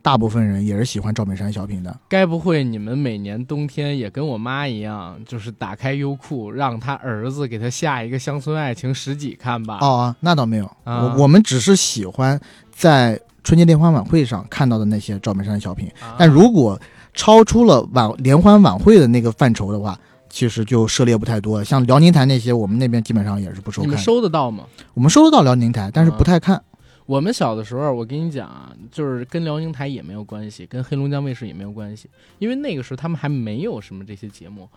大部分人也是喜欢赵本山小品的。该不会你们每年冬天也跟我妈一样，就是打开优酷，让他儿子给他下一个《乡村爱情十几》看吧？哦啊，那倒没有，啊我我们只是喜欢在春节联欢晚会上看到的那些赵本山的小品。啊但如果超出了晚联欢晚会的那个范畴的话，其实就涉猎不太多了。像辽宁台那些，我们那边基本上也是不收你们。收得到吗？我们收得到辽宁台，但是不太看。我们小的时候，我跟你讲啊，就是跟辽宁台也没有关系，跟黑龙江卫视也没有关系，因为那个时候他们还没有什么这些节目。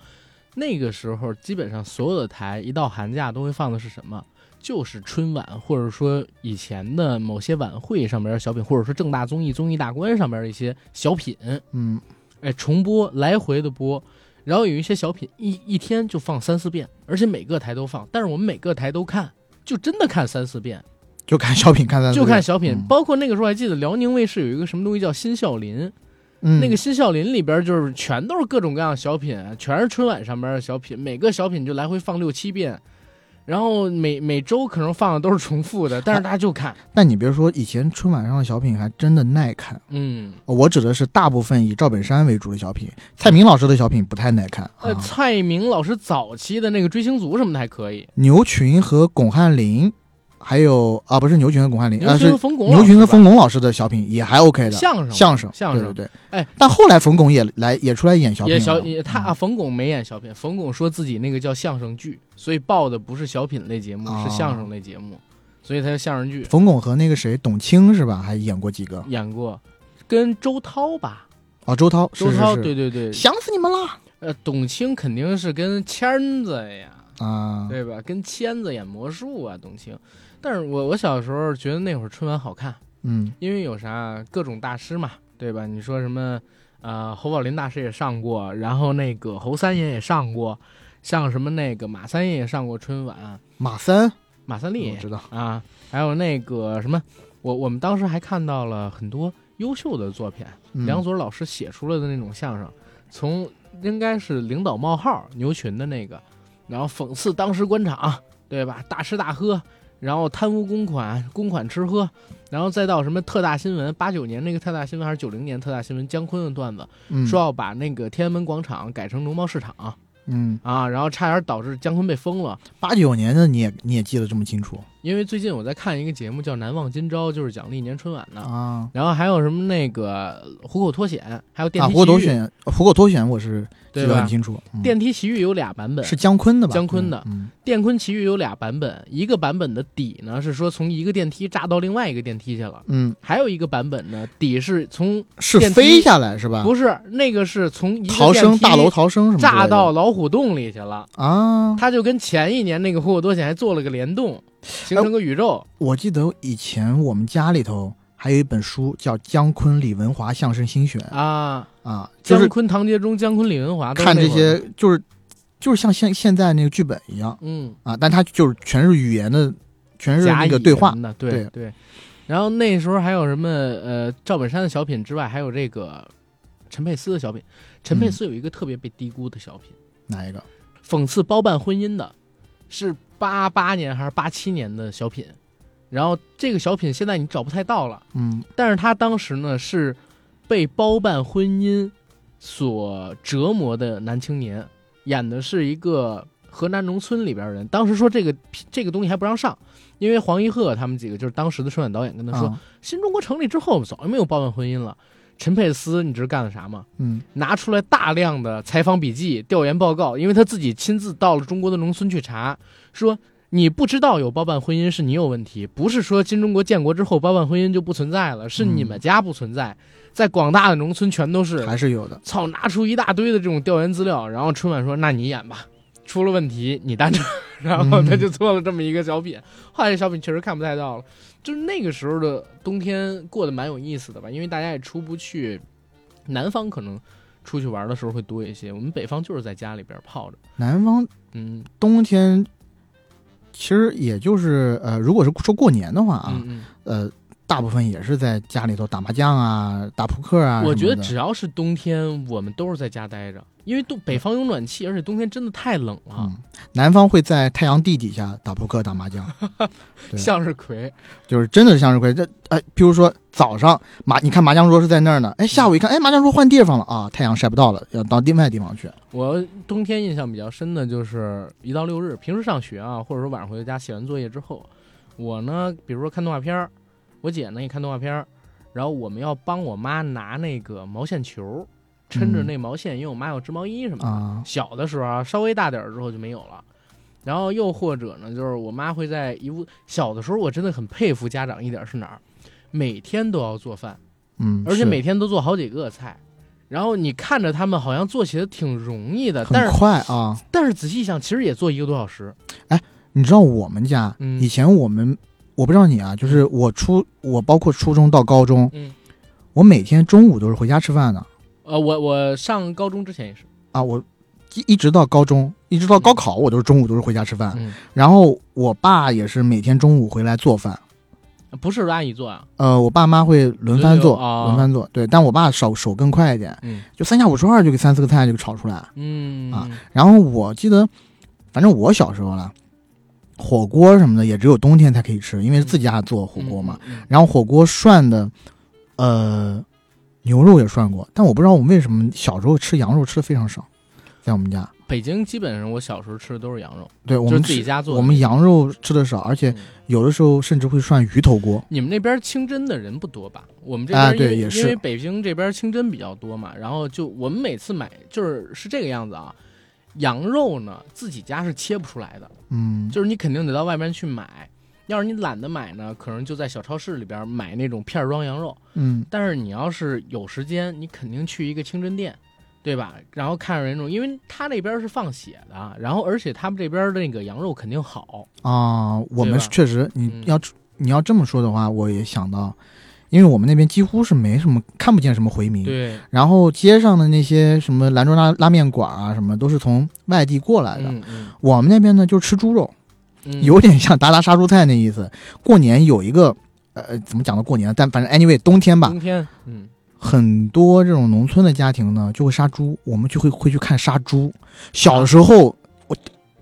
那个时候，基本上所有的台一到寒假都会放的是什么？就是春晚，或者说以前的某些晚会上边的小品，或者说正大综艺、综艺大观上边的一些小品，嗯，哎，重播来回的播，然后有一些小品一一天就放三四遍，而且每个台都放，但是我们每个台都看，就真的看三四遍。就看小品，看三四就看小品，嗯。包括那个时候还记得辽宁卫视有一个什么东西叫《新笑林》，嗯，那个《新笑林》里边就是全都是各种各样的小品，全是春晚上边的小品，每个小品就来回放六七遍，然后每每周可能放的都是重复的，但是大家就看，但你别说，以前春晚上的小品还真的耐看。嗯，我指的是大部分以赵本山为主的小品，蔡明老师的小品不太耐看呃，啊。蔡明老师早期的那个追星族什么的还可以，牛群和巩汉林，还有啊，不是牛群和巩汉林，啊是牛群和冯巩老牛群和冯巩老师的小品也还 OK 的。相声相声，相声对对对。哎，但后来冯巩也来也出来演小品了，也小也他嗯啊冯巩没演小品，冯巩说自己那个叫相声剧，所以报的不是小品类节目，哦是相声类节目，所以他是相声剧。冯巩和那个谁董卿是吧，还演过几个。演过，跟周涛吧，哦，周涛，周涛，对对对，想死你们了！呃，董卿肯定是跟签子呀，啊，对吧？跟签子演魔术啊，董卿。但是我我小时候觉得那会儿春晚好看，嗯。因为有啥各种大师嘛，对吧？你说什么呃侯宝林大师也上过，然后那个侯三爷也上过，像什么那个马三爷也上过春晚，马三，马三立我知道，啊，还有那个什么，我我们当时还看到了很多优秀的作品，嗯。梁左老师写出来的那种相声，从应该是领导冒号牛群的那个，然后讽刺当时官场，对吧？大吃大喝，然后贪污公款，公款吃喝，然后再到什么特大新闻，八九年那个特大新闻还是九零年特大新闻，姜昆的段子嗯。说要把那个天安门广场改成农贸市场。嗯，啊，然后差点导致姜昆被封了。八九年的你也你也记得这么清楚因为最近我在看一个节目叫《难忘今朝》，就是讲历年春晚的。啊？然后还有什么那个虎口脱险，还有电啊，梯虎口脱奇遇，险，虎口脱险我是记？得很清楚。嗯电梯奇遇有俩版本，是姜昆的吧？姜昆的嗯电昆奇遇有俩版本，一个版本的底呢是说从一个电梯炸到另外一个电梯去了，嗯，还有一个版本呢底是从是飞下来是吧？不是那个是从一个逃生大楼逃生什么炸到老虎洞里去了，啊！他就跟前一年那个虎口脱险还做了个联动，形成个宇宙。我记得以前我们家里头还有一本书叫《姜昆李文华相声新选》啊，啊，就是姜昆、唐杰忠、姜昆、李文华看这些，就是就是像现现在那个剧本一样嗯，啊，但它就是全是语言的，全是那个对话对对对。然后那时候还有什么呃赵本山的小品之外，还有这个陈佩斯的小品。陈嗯佩斯有一个特别被低估的小品，哪一个？讽刺包办婚姻的，是八八年还是八七年的小品。然后这个小品现在你找不太到了，嗯但是他当时呢是被包办婚姻所折磨的男青年，演的是一个河南农村里边人。当时说这个这个东西还不让上，因为黄一鹤他们几个就是当时的春晚导演跟他说，啊新中国成立之后早就没有包办婚姻了。陈佩斯，你知道干了啥吗？嗯拿出来大量的采访笔记、调研报告，因为他自己亲自到了中国的农村去查，说你不知道有包办婚姻是你有问题，不是说新中国建国之后包办婚姻就不存在了，是你们家不存在，在广大的农村全都是。还是有的。操，拿出一大堆的这种调研资料，然后春晚说那你演吧，出了问题你担着，然后他就做了这么一个小品。后来这小品确实看不太到了，就是那个时候的冬天过得蛮有意思的吧，因为大家也出不去，南方可能出去玩的时候会多一些，我们北方就是在家里边泡着，南方嗯冬天其实也就是呃，如果是说过年的话啊，嗯嗯，呃，大部分也是在家里头打麻将啊、打扑克啊。我觉得只要是冬天，我们都是在家待着，因为东北方有暖气，而且冬天真的太冷了，嗯，南方会在太阳地底下打扑克、打麻将，对向日葵，就是真的是向日葵。这哎，比如说早上麻，你看麻将桌是在那儿呢，哎，下午一看，哎，麻将桌换地方了啊，太阳晒不到了，要到另外地方去。我冬天印象比较深的就是一到六日，平时上学啊，或者说晚上回到家写完作业之后，我呢，比如说看动画片儿，我姐呢也看动画片儿，然后我们要帮我妈拿那个毛线球，抻着嗯那毛线，因为我妈要织毛衣什么的。啊，小的时候啊，稍微大点儿之后就没有了。然后又或者呢，就是我妈会在一屋小的时候，我真的很佩服家长一点是哪儿，每天都要做饭，嗯，而且每天都做好几个菜。然后你看着他们好像做起来挺容易的，但是快啊。但是仔细一想，其实也做一个多小时。哎你知道我们家、嗯以前我们，我不知道你啊，就是我初我包括初中到高中，嗯，我每天中午都是回家吃饭的。呃，我我上高中之前也是，啊，我一一直到高中，一直到高考，我都是中午都是回家吃饭。嗯，然后我爸也是每天中午回来做饭，不是阿姨做啊，呃，我爸妈会轮番做，轮番做，对，但我爸手手更快一点，嗯。就三下五除二就给三四个菜就给炒出来。嗯。啊然后我记得，反正我小时候了，火锅什么的也只有冬天才可以吃，因为自己家做火锅嘛。，然后火锅涮的，呃，牛肉也涮过，但我不知道我们为什么小时候吃羊肉吃的非常少，在我们家。北京基本上我小时候吃的都是羊肉，对我们自己家做的。我们羊肉吃的少，而且嗯有的时候甚至会涮鱼头锅。你们那边清真的人不多吧？我们这啊边也是因为北京这边清真比较多嘛，然后就我们每次买就是是这个样子啊，羊肉呢自己家是切不出来的，嗯，就是你肯定得到外面去买。要是你懒得买呢，可能就在小超市里边买那种片儿装羊肉。嗯但是你要是有时间，你肯定去一个清真店，对吧？然后看着人种，因为他那边是放血的，然后而且他们这边的那个羊肉肯定好，啊，我们确实，你嗯要、你要这么说的话，我也想到，因为我们那边几乎是没什么看不见什么回民，对，然后街上的那些什么兰州拉拉面馆啊，什么都是从外地过来的。嗯嗯我们那边呢，就是吃猪肉，嗯，有点像达达杀猪菜那意思。过年有一个，呃，怎么讲到过年？但反正 anyway，冬天吧，冬天，嗯，很多这种农村的家庭呢，就会杀猪，我们就会会去看杀猪。小的时候，我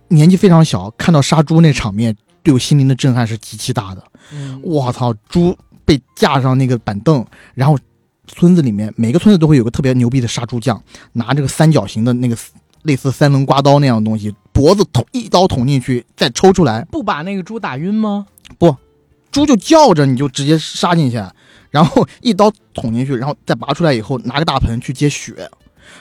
年纪非常小，看到杀猪那场面，对我心灵的震撼是极其大的。嗯我操，猪被架上那个板凳，然后村子里面每个村子都会有个特别牛逼的杀猪匠，拿这个三角形的那个类似三棱刮刀那样的东西，脖子捅一刀捅进去，再抽出来，不把那个猪打晕吗？不猪就叫着，你就直接杀进去，然后一刀捅进去，然后再拔出来以后，拿个大盆去接血，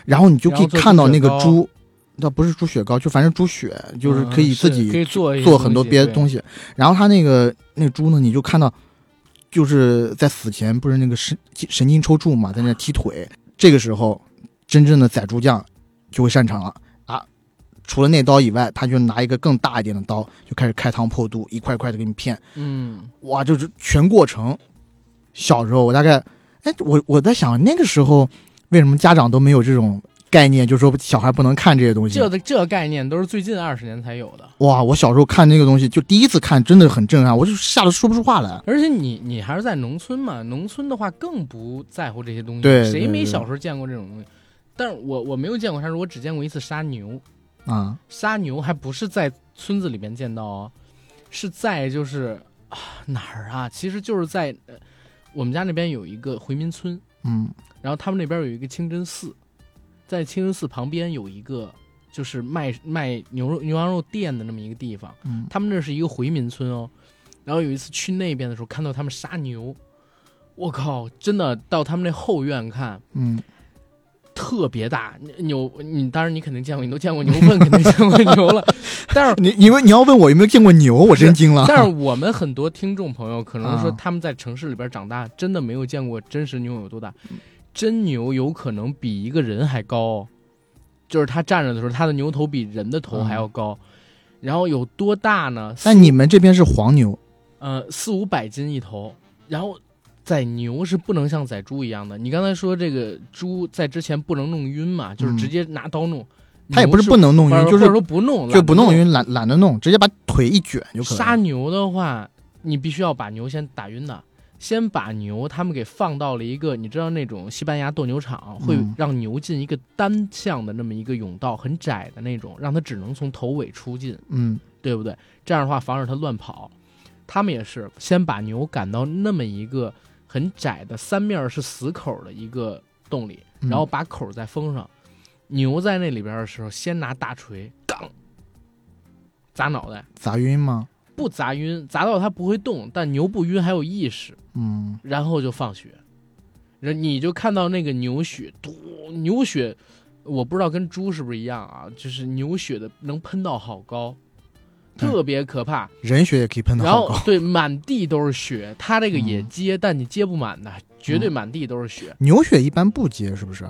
然后你就可以看到那个猪那不是猪血糕，就反正猪血，就是可以嗯自己做做很多别的东西。然后他那个那个猪呢，你就看到，就是在死前不是那个神神经抽搐嘛，在那踢腿。这个时候，真正的宰猪匠就会擅长了啊！除了那刀以外，他就拿一个更大一点的刀，就开始开膛破肚，一块块的给你片。嗯，哇，就是全过程。小时候我大概，哎，我我在想那个时候为什么家长都没有这种概念，就是说小孩不能看这些东西。这的这个概念都是最近二十年才有的。哇，我小时候看那个东西，就第一次看，真的很震撼，我就吓得说不出话来。而且你你还是在农村嘛，农村的话更不在乎这些东西，对谁没小时候见过这种东西？但是我我没有见过杀猪，我只见过一次杀牛，啊，杀牛还不是在村子里面见到哦，是在就是啊哪儿啊？其实就是在呃我们家那边有一个回民村，嗯然后他们那边有一个清真寺，在清真寺旁边有一个就是卖卖牛肉牛羊肉店的那么一个地方。嗯他们那是一个回民村哦。然后有一次去那边的时候，看到他们杀牛，我靠，真的到他们那后院看，嗯，特别大牛。你当然你肯定见过，你都见过牛粪，肯定见过牛了。但是你你问你要问我有没有见过牛，我真惊了。但是我们很多听众朋友可能说啊他们在城市里边长大，真的没有见过真实牛有多大。嗯真牛有可能比一个人还高哦，就是它站着的时候，它的牛头比人的头还要高。然后有多大呢？那你们这边是黄牛，呃四五百斤一头，然后宰牛是不能像宰猪一样的。你刚才说这个猪在之前不能弄晕嘛，就是嗯直接拿刀弄。他也不是不能弄晕，就是说不弄，就不弄晕，懒懒得弄，直接把腿一卷就可以。杀牛的话，你必须要把牛先打晕的，先把牛他们给放到了一个，你知道那种西班牙斗牛场会嗯让牛进一个单向的那么一个甬道，很窄的那种，让它只能从头尾出进，嗯对不对？这样的话防止它乱跑。他们也是先把牛赶到那么一个很窄的三面是死口的一个洞里，嗯然后把口再封上。牛在那里边的时候，先拿大锤杠砸脑袋。砸晕吗？不砸晕，砸到它不会动，但牛不晕还有意识，嗯然后就放血，然后你就看到那个牛血，嘟，牛血，我不知道跟猪是不是一样啊，就是牛血的能喷到好高，嗯特别可怕。人血也可以喷到然。后对，满地都是血，它这个也嗯接，但你接不满的，绝对满地都是血。牛血一般不接，是不是？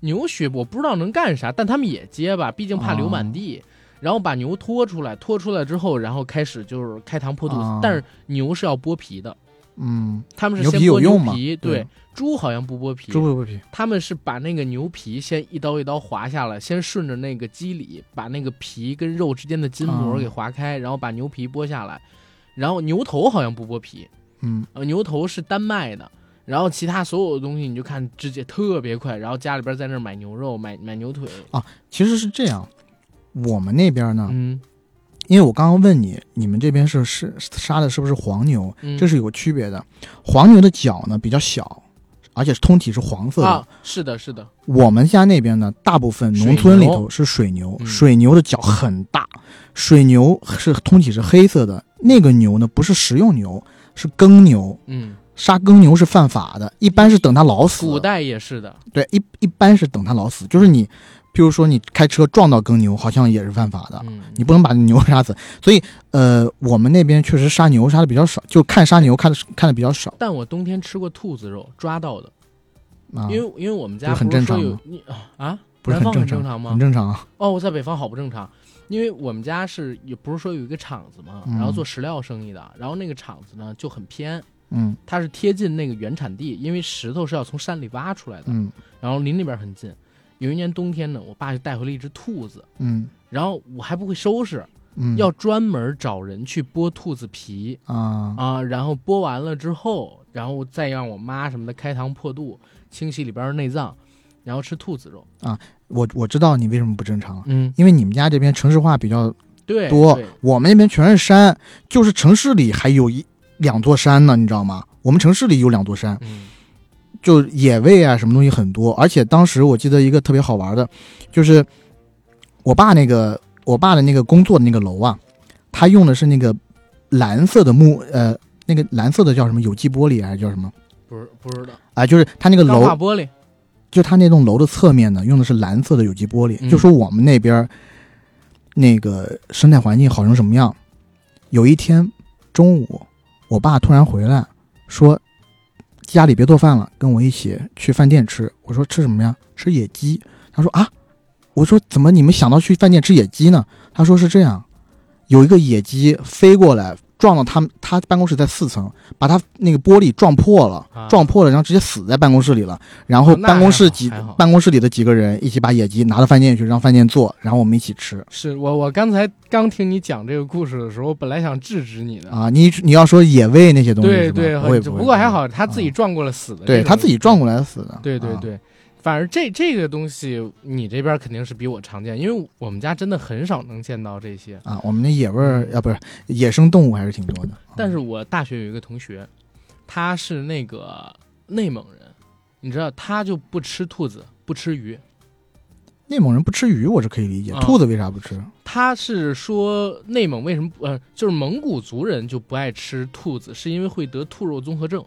牛血我不知道能干啥，但他们也接吧，毕竟怕流满地。哦然后把牛拖出来，拖出来之后，然后开始就是开膛破肚。啊但是牛是要剥皮的，嗯，他们是牛皮先剥有用吗皮，对对，猪好像不剥皮，猪不剥皮。他们是把那个牛皮先一刀一刀划下来，先顺着那个肌理把那个皮跟肉之间的筋膜啊给划开，然后把牛皮剥下来。然后牛头好像不剥皮，嗯呃，牛头是单卖的。然后其他所有的东西你就看直接特别快，然后家里边在那儿买牛肉、买买牛腿，啊其实是这样，我们那边呢，嗯因为我刚刚问你，你们这边是是杀的是不是黄牛？嗯，这是有个区别的。黄牛的脚呢比较小，而且是通体是黄色的。啊，是的，是的，我们家那边呢，大部分农村里头是水牛，嗯水牛的脚很大，水牛是通体是黑色的。那个牛呢不是食用牛，是耕牛。嗯，杀耕牛是犯法的，一般是等它老死。古代也是的，对，一一般是等它老死，就是你，比如说你开车撞到耕牛，好像也是犯法的。嗯，你不能把牛杀死，所以呃，我们那边确实杀牛杀的比较少，就看杀牛看的看的比较少。但我冬天吃过兔子肉，抓到的，啊，因为因为我们家很正常有你啊，不方正常吗？很？正常。啊。哦，我在北方好不正常，因为我们家是也不是说有一个厂子嘛，然后嗯做石料生意的，然后那个厂子呢就很偏，嗯。它是贴近那个原产地，因为石头是要从山里挖出来的，嗯。然后离那边很近。有一年冬天呢，我爸就带回了一只兔子，嗯然后我还不会收拾，嗯，要专门找人去剥兔子皮啊啊，然后剥完了之后，然后再让我妈什么的开膛破肚，清洗里边的内脏，然后吃兔子肉啊。我我知道你为什么不正常了，嗯，因为你们家这边城市化比较对，多对，我们那边全是山，就是城市里还有一两座山呢，你知道吗？我们城市里有两座山，嗯就野味啊，什么东西很多。而且当时我记得一个特别好玩的，就是我爸那个我爸的那个工作的那个楼啊，他用的是那个蓝色的木呃那个蓝色的叫什么有机玻璃还是叫什么不是不知道，啊？就是他那个楼化玻璃，就他那栋楼的侧面呢，用的是蓝色的有机玻璃。嗯就说我们那边那个生态环境好成什么样？有一天中午，我爸突然回来说：“家里别做饭了，跟我一起去饭店吃。”我说：“吃什么呀？吃野鸡。”他说：“啊。”我说：“怎么你们想到去饭店吃野鸡呢？”他说：“是这样，有一个野鸡飞过来。”撞到他们，他办公室在四层，把他那个玻璃撞破了，啊撞破了，然后直接死在办公室里了。然后办公室几办公室里的几个人一起把野鸡拿到饭店去，让饭店做，然后我们一起吃是我我刚才刚听你讲这个故事的时候，我本来想制止你的，啊！你你要说野味那些东西对对，不过还好他自己啊撞过了死的，对他自己撞，过来死的。啊对对对。反而这这个东西，你这边肯定是比我常见，因为我们家真的很少能见到这些。啊，我们那野味儿啊，不是野生动物还是挺多的。啊但是我大学有一个同学，他是那个内蒙人，你知道，他就不吃兔子，不吃鱼。内蒙人不吃鱼，我是可以理解。啊兔子为啥不吃？他是说内蒙为什么呃，就是蒙古族人就不爱吃兔子，是因为会得兔肉综合症。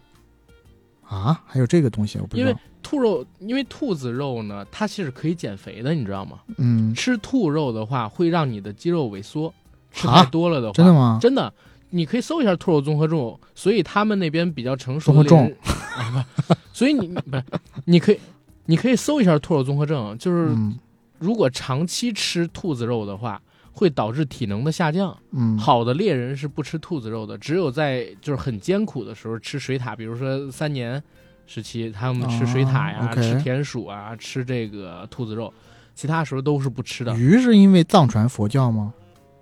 啊，还有这个东西，我不知因为。兔肉，因为兔子肉呢，它其实可以减肥的，你知道吗？嗯，吃兔肉的话，会让你的肌肉萎缩，吃啊太多了的话，真的吗？真的，你可以搜一下兔肉综合症，所以他们那边比较成熟综合的人 啊，不，所以你不是，你可以，你可以搜一下兔肉综合症，就是嗯如果长期吃兔子肉的话，会导致体能的下降。嗯，好的猎人是不吃兔子肉的，只有在就是很艰苦的时候吃水獭，比如说三年时期，他们吃水獭呀、吃田鼠啊，吃这个兔子肉，其他时候都是不吃的。鱼是因为藏传佛教吗？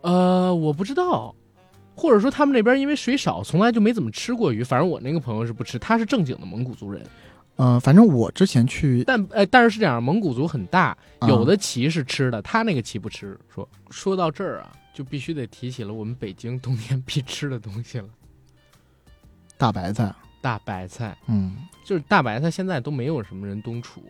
呃，我不知道，或者说他们那边因为水少，从来就没怎么吃过鱼。反正我那个朋友是不吃，他是正经的蒙古族人。呃，反正我之前去，但呃，但是是这样，蒙古族很大，啊有的旗是吃的，他那个旗不吃。说说到这儿啊，就必须得提起了我们北京冬天必吃的东西了大白菜，——大白菜。嗯就是大白菜现在都没有什么人冬储。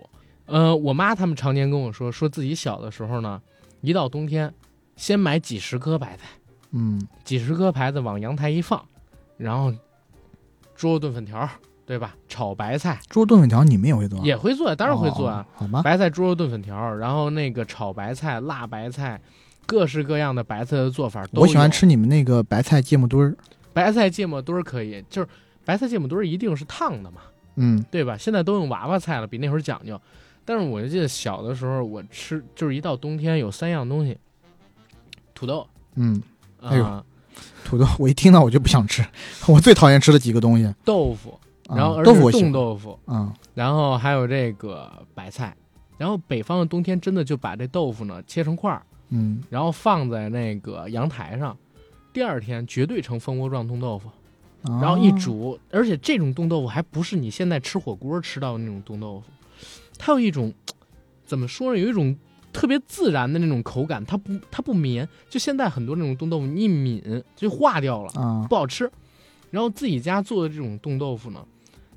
呃，我妈他们常年跟我说，说自己小的时候呢，一到冬天，先买几十颗白菜，嗯几十颗白菜往阳台一放，然后猪肉炖粉条，对吧？炒白菜猪肉炖粉条你们也会做啊？也会做，当然会做啊。哦好吧，白菜猪肉炖粉条，然后那个炒白菜、辣白菜，各式各样的白菜的做法都有我喜欢吃你们那个白菜芥末墩儿。白菜芥末墩儿，可以，就是白菜芥末墩儿一定是烫的嘛。嗯对吧？现在都用娃娃菜了，比那会儿讲究。但是我就记得小的时候，我吃就是一到冬天有三样东西：土豆，嗯，啊、哎呦土豆，我一听到我就不想吃。我最讨厌吃的几个东西，豆腐，啊然后而且是冻豆腐然后还有这个白菜。然后北方的冬天真的就把这豆腐呢切成块儿，嗯，然后放在那个阳台上，第二天绝对成蜂窝状冻豆腐。然然后一，煮，而且这种冻豆腐还不是你现在吃火锅吃到的那种冻豆腐，它有一种怎么说呢？有一种特别自然的那种口感，它不它不绵。就现在很多那种冻豆腐，你一抿就化掉了，啊，不好吃。然后自己家做的这种冻豆腐呢，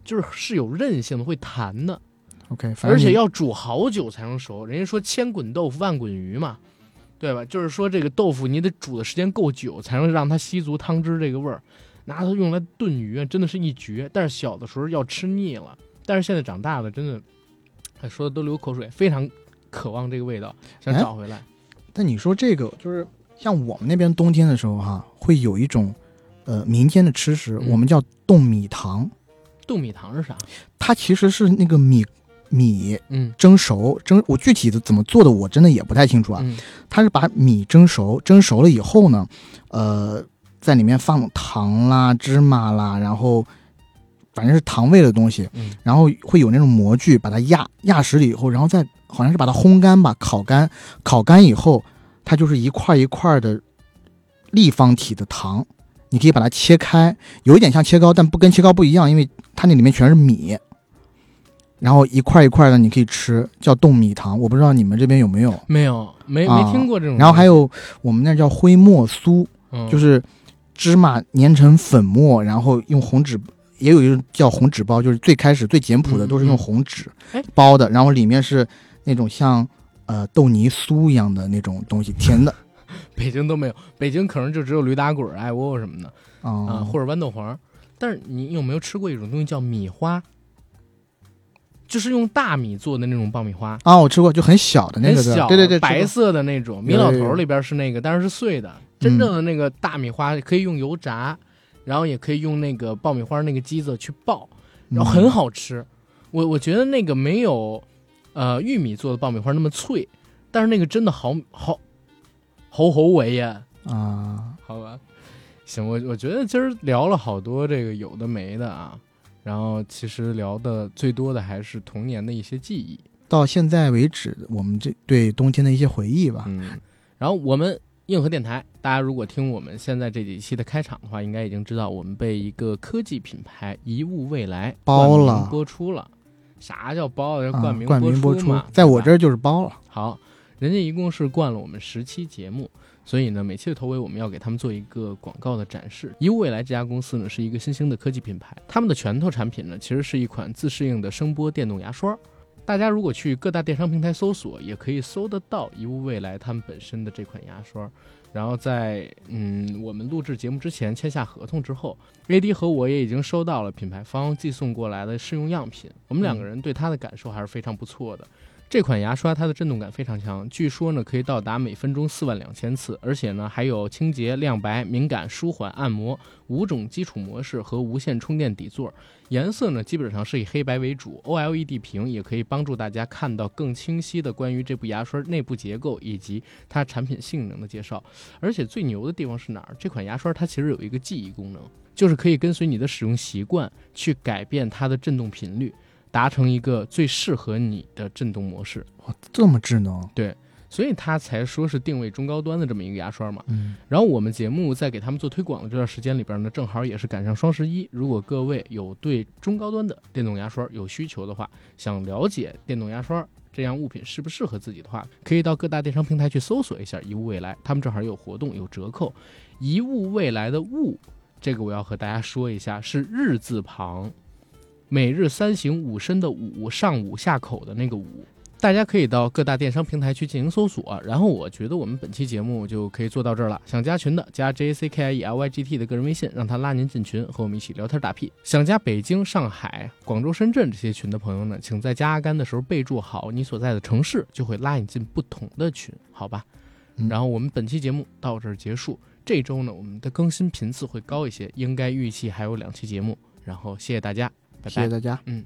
就是是有韧性的，会弹的，OK，而且要煮好久才能熟。人家说千滚豆腐万滚鱼嘛，对吧？就是说这个豆腐你得煮的时间够久，才能让它吸足汤汁这个味儿。拿它用来炖鱼，真的是一绝。但是小的时候要吃腻了，但是现在长大了，真的，哎，说的都流口水，非常渴望这个味道，想哎找回来。但你说这个就是像我们那边冬天的时候哈，会有一种呃民间的吃食，嗯我们叫冻米糖，冻米糖是啥？它其实是那个米米嗯蒸熟，蒸我具体的怎么做的我真的也不太清楚啊。嗯它是把米蒸熟，蒸熟了以后呢，呃，在里面放糖啦、芝麻啦，然后反正是糖味的东西，嗯然后会有那种模具把它压压实了以后，然后再好像是把它烘干吧，烤干，烤干以后，它就是一块一块的立方体的糖，你可以把它切开，有一点像切糕，但不跟切糕不一样，因为它那里面全是米。然后一块一块的，你可以吃，叫冻米糖。我不知道你们这边有没有。没有没啊没听过这种。然后还有我们那叫灰墨酥，嗯就是芝麻碾成粉末，然后用红纸，也有一种叫红纸包，就是最开始最简朴的嗯都是用嗯红纸哎包的，然后里面是那种像呃豆泥酥一样的那种东西，甜的北京都没有，北京可能就只有驴打滚、爱窝窝什么的啊，啊，或者豌豆黄。但是你有没有吃过一种东西叫米花？就是用大米做的那种爆米花，啊，我吃过，就很小的那个对对对，白色的那种。米老头里边是那个，但是是碎的。真正的那个大米花可以用油炸，然后也可以用那个爆米花那个机子去爆，然后很嗯好吃。我我觉得那个没有呃玉米做的爆米花那么脆，但是那个真的好好好好味呀。啊，好吧，行，我我觉得今儿聊了好多这个有的没的啊，然后其实聊的最多的还是童年的一些记忆，到现在为止，我们这对冬天的一些回忆吧，嗯，然后我们硬核电台，大家如果听我们现在这几期的开场的话，应该已经知道我们被一个科技品牌一物未来包了播出了。啥叫包？叫啊冠名冠名播出嘛？在我这儿就是包了，好，人家一共是灌了我们十期节目，所以呢，每期的头尾我们要给他们做一个广告的展示。一物未来这家公司呢是一个新兴的科技品牌，他们的拳头产品呢其实是一款自适应的声波电动牙刷。大家如果去各大电商平台搜索，也可以搜得到一物未来他们本身的这款牙刷。然后在嗯我们录制节目之前签下合同之后，AD 和我也已经收到了品牌方寄送过来的试用样品，我们两个人对它的感受还是非常不错的。这款牙刷它的震动感非常强，据说呢可以到达每分钟四万两千次，而且呢还有清洁、亮白、敏感、舒缓、按摩五种基础模式和无线充电底座。颜色呢基本上是以黑白为主，OLED 屏也可以帮助大家看到更清晰的关于这部牙刷内部结构以及它产品性能的介绍。而且最牛的地方是哪儿？这款牙刷它其实有一个记忆功能，就是可以跟随你的使用习惯去改变它的振动频率。达成一个最适合你的震动模式，哇，这么智能，对所以它才说是定位中高端的这么一个牙刷嘛。嗯，然后我们节目在给他们做推广的这段时间里边呢，正好也是赶上双十一。如果各位有对中高端的电动牙刷有需求的话，想了解电动牙刷这样物品适不适合自己的话，可以到各大电商平台去搜索一下一物未来，他们正好有活动有折扣。一物未来的物，这个我要和大家说一下，是日字旁，每日三省吾身的吾，上午下口的那个五。大家可以到各大电商平台去进行搜索，然后我觉得我们本期节目就可以做到这儿了。想加群的加 J A C K I E L Y G T 的个人微信，让他拉您进群，和我们一起聊天打屁。想加北京、上海、广州、深圳这些群的朋友呢，请在加阿甘的时候备注好你所在的城市，就会拉你进不同的群，好吧？嗯然后我们本期节目到这儿结束。这周呢，我们的更新频次会高一些，应该预期还有两期节目。然后谢谢大家，拜拜谢谢。大家。嗯。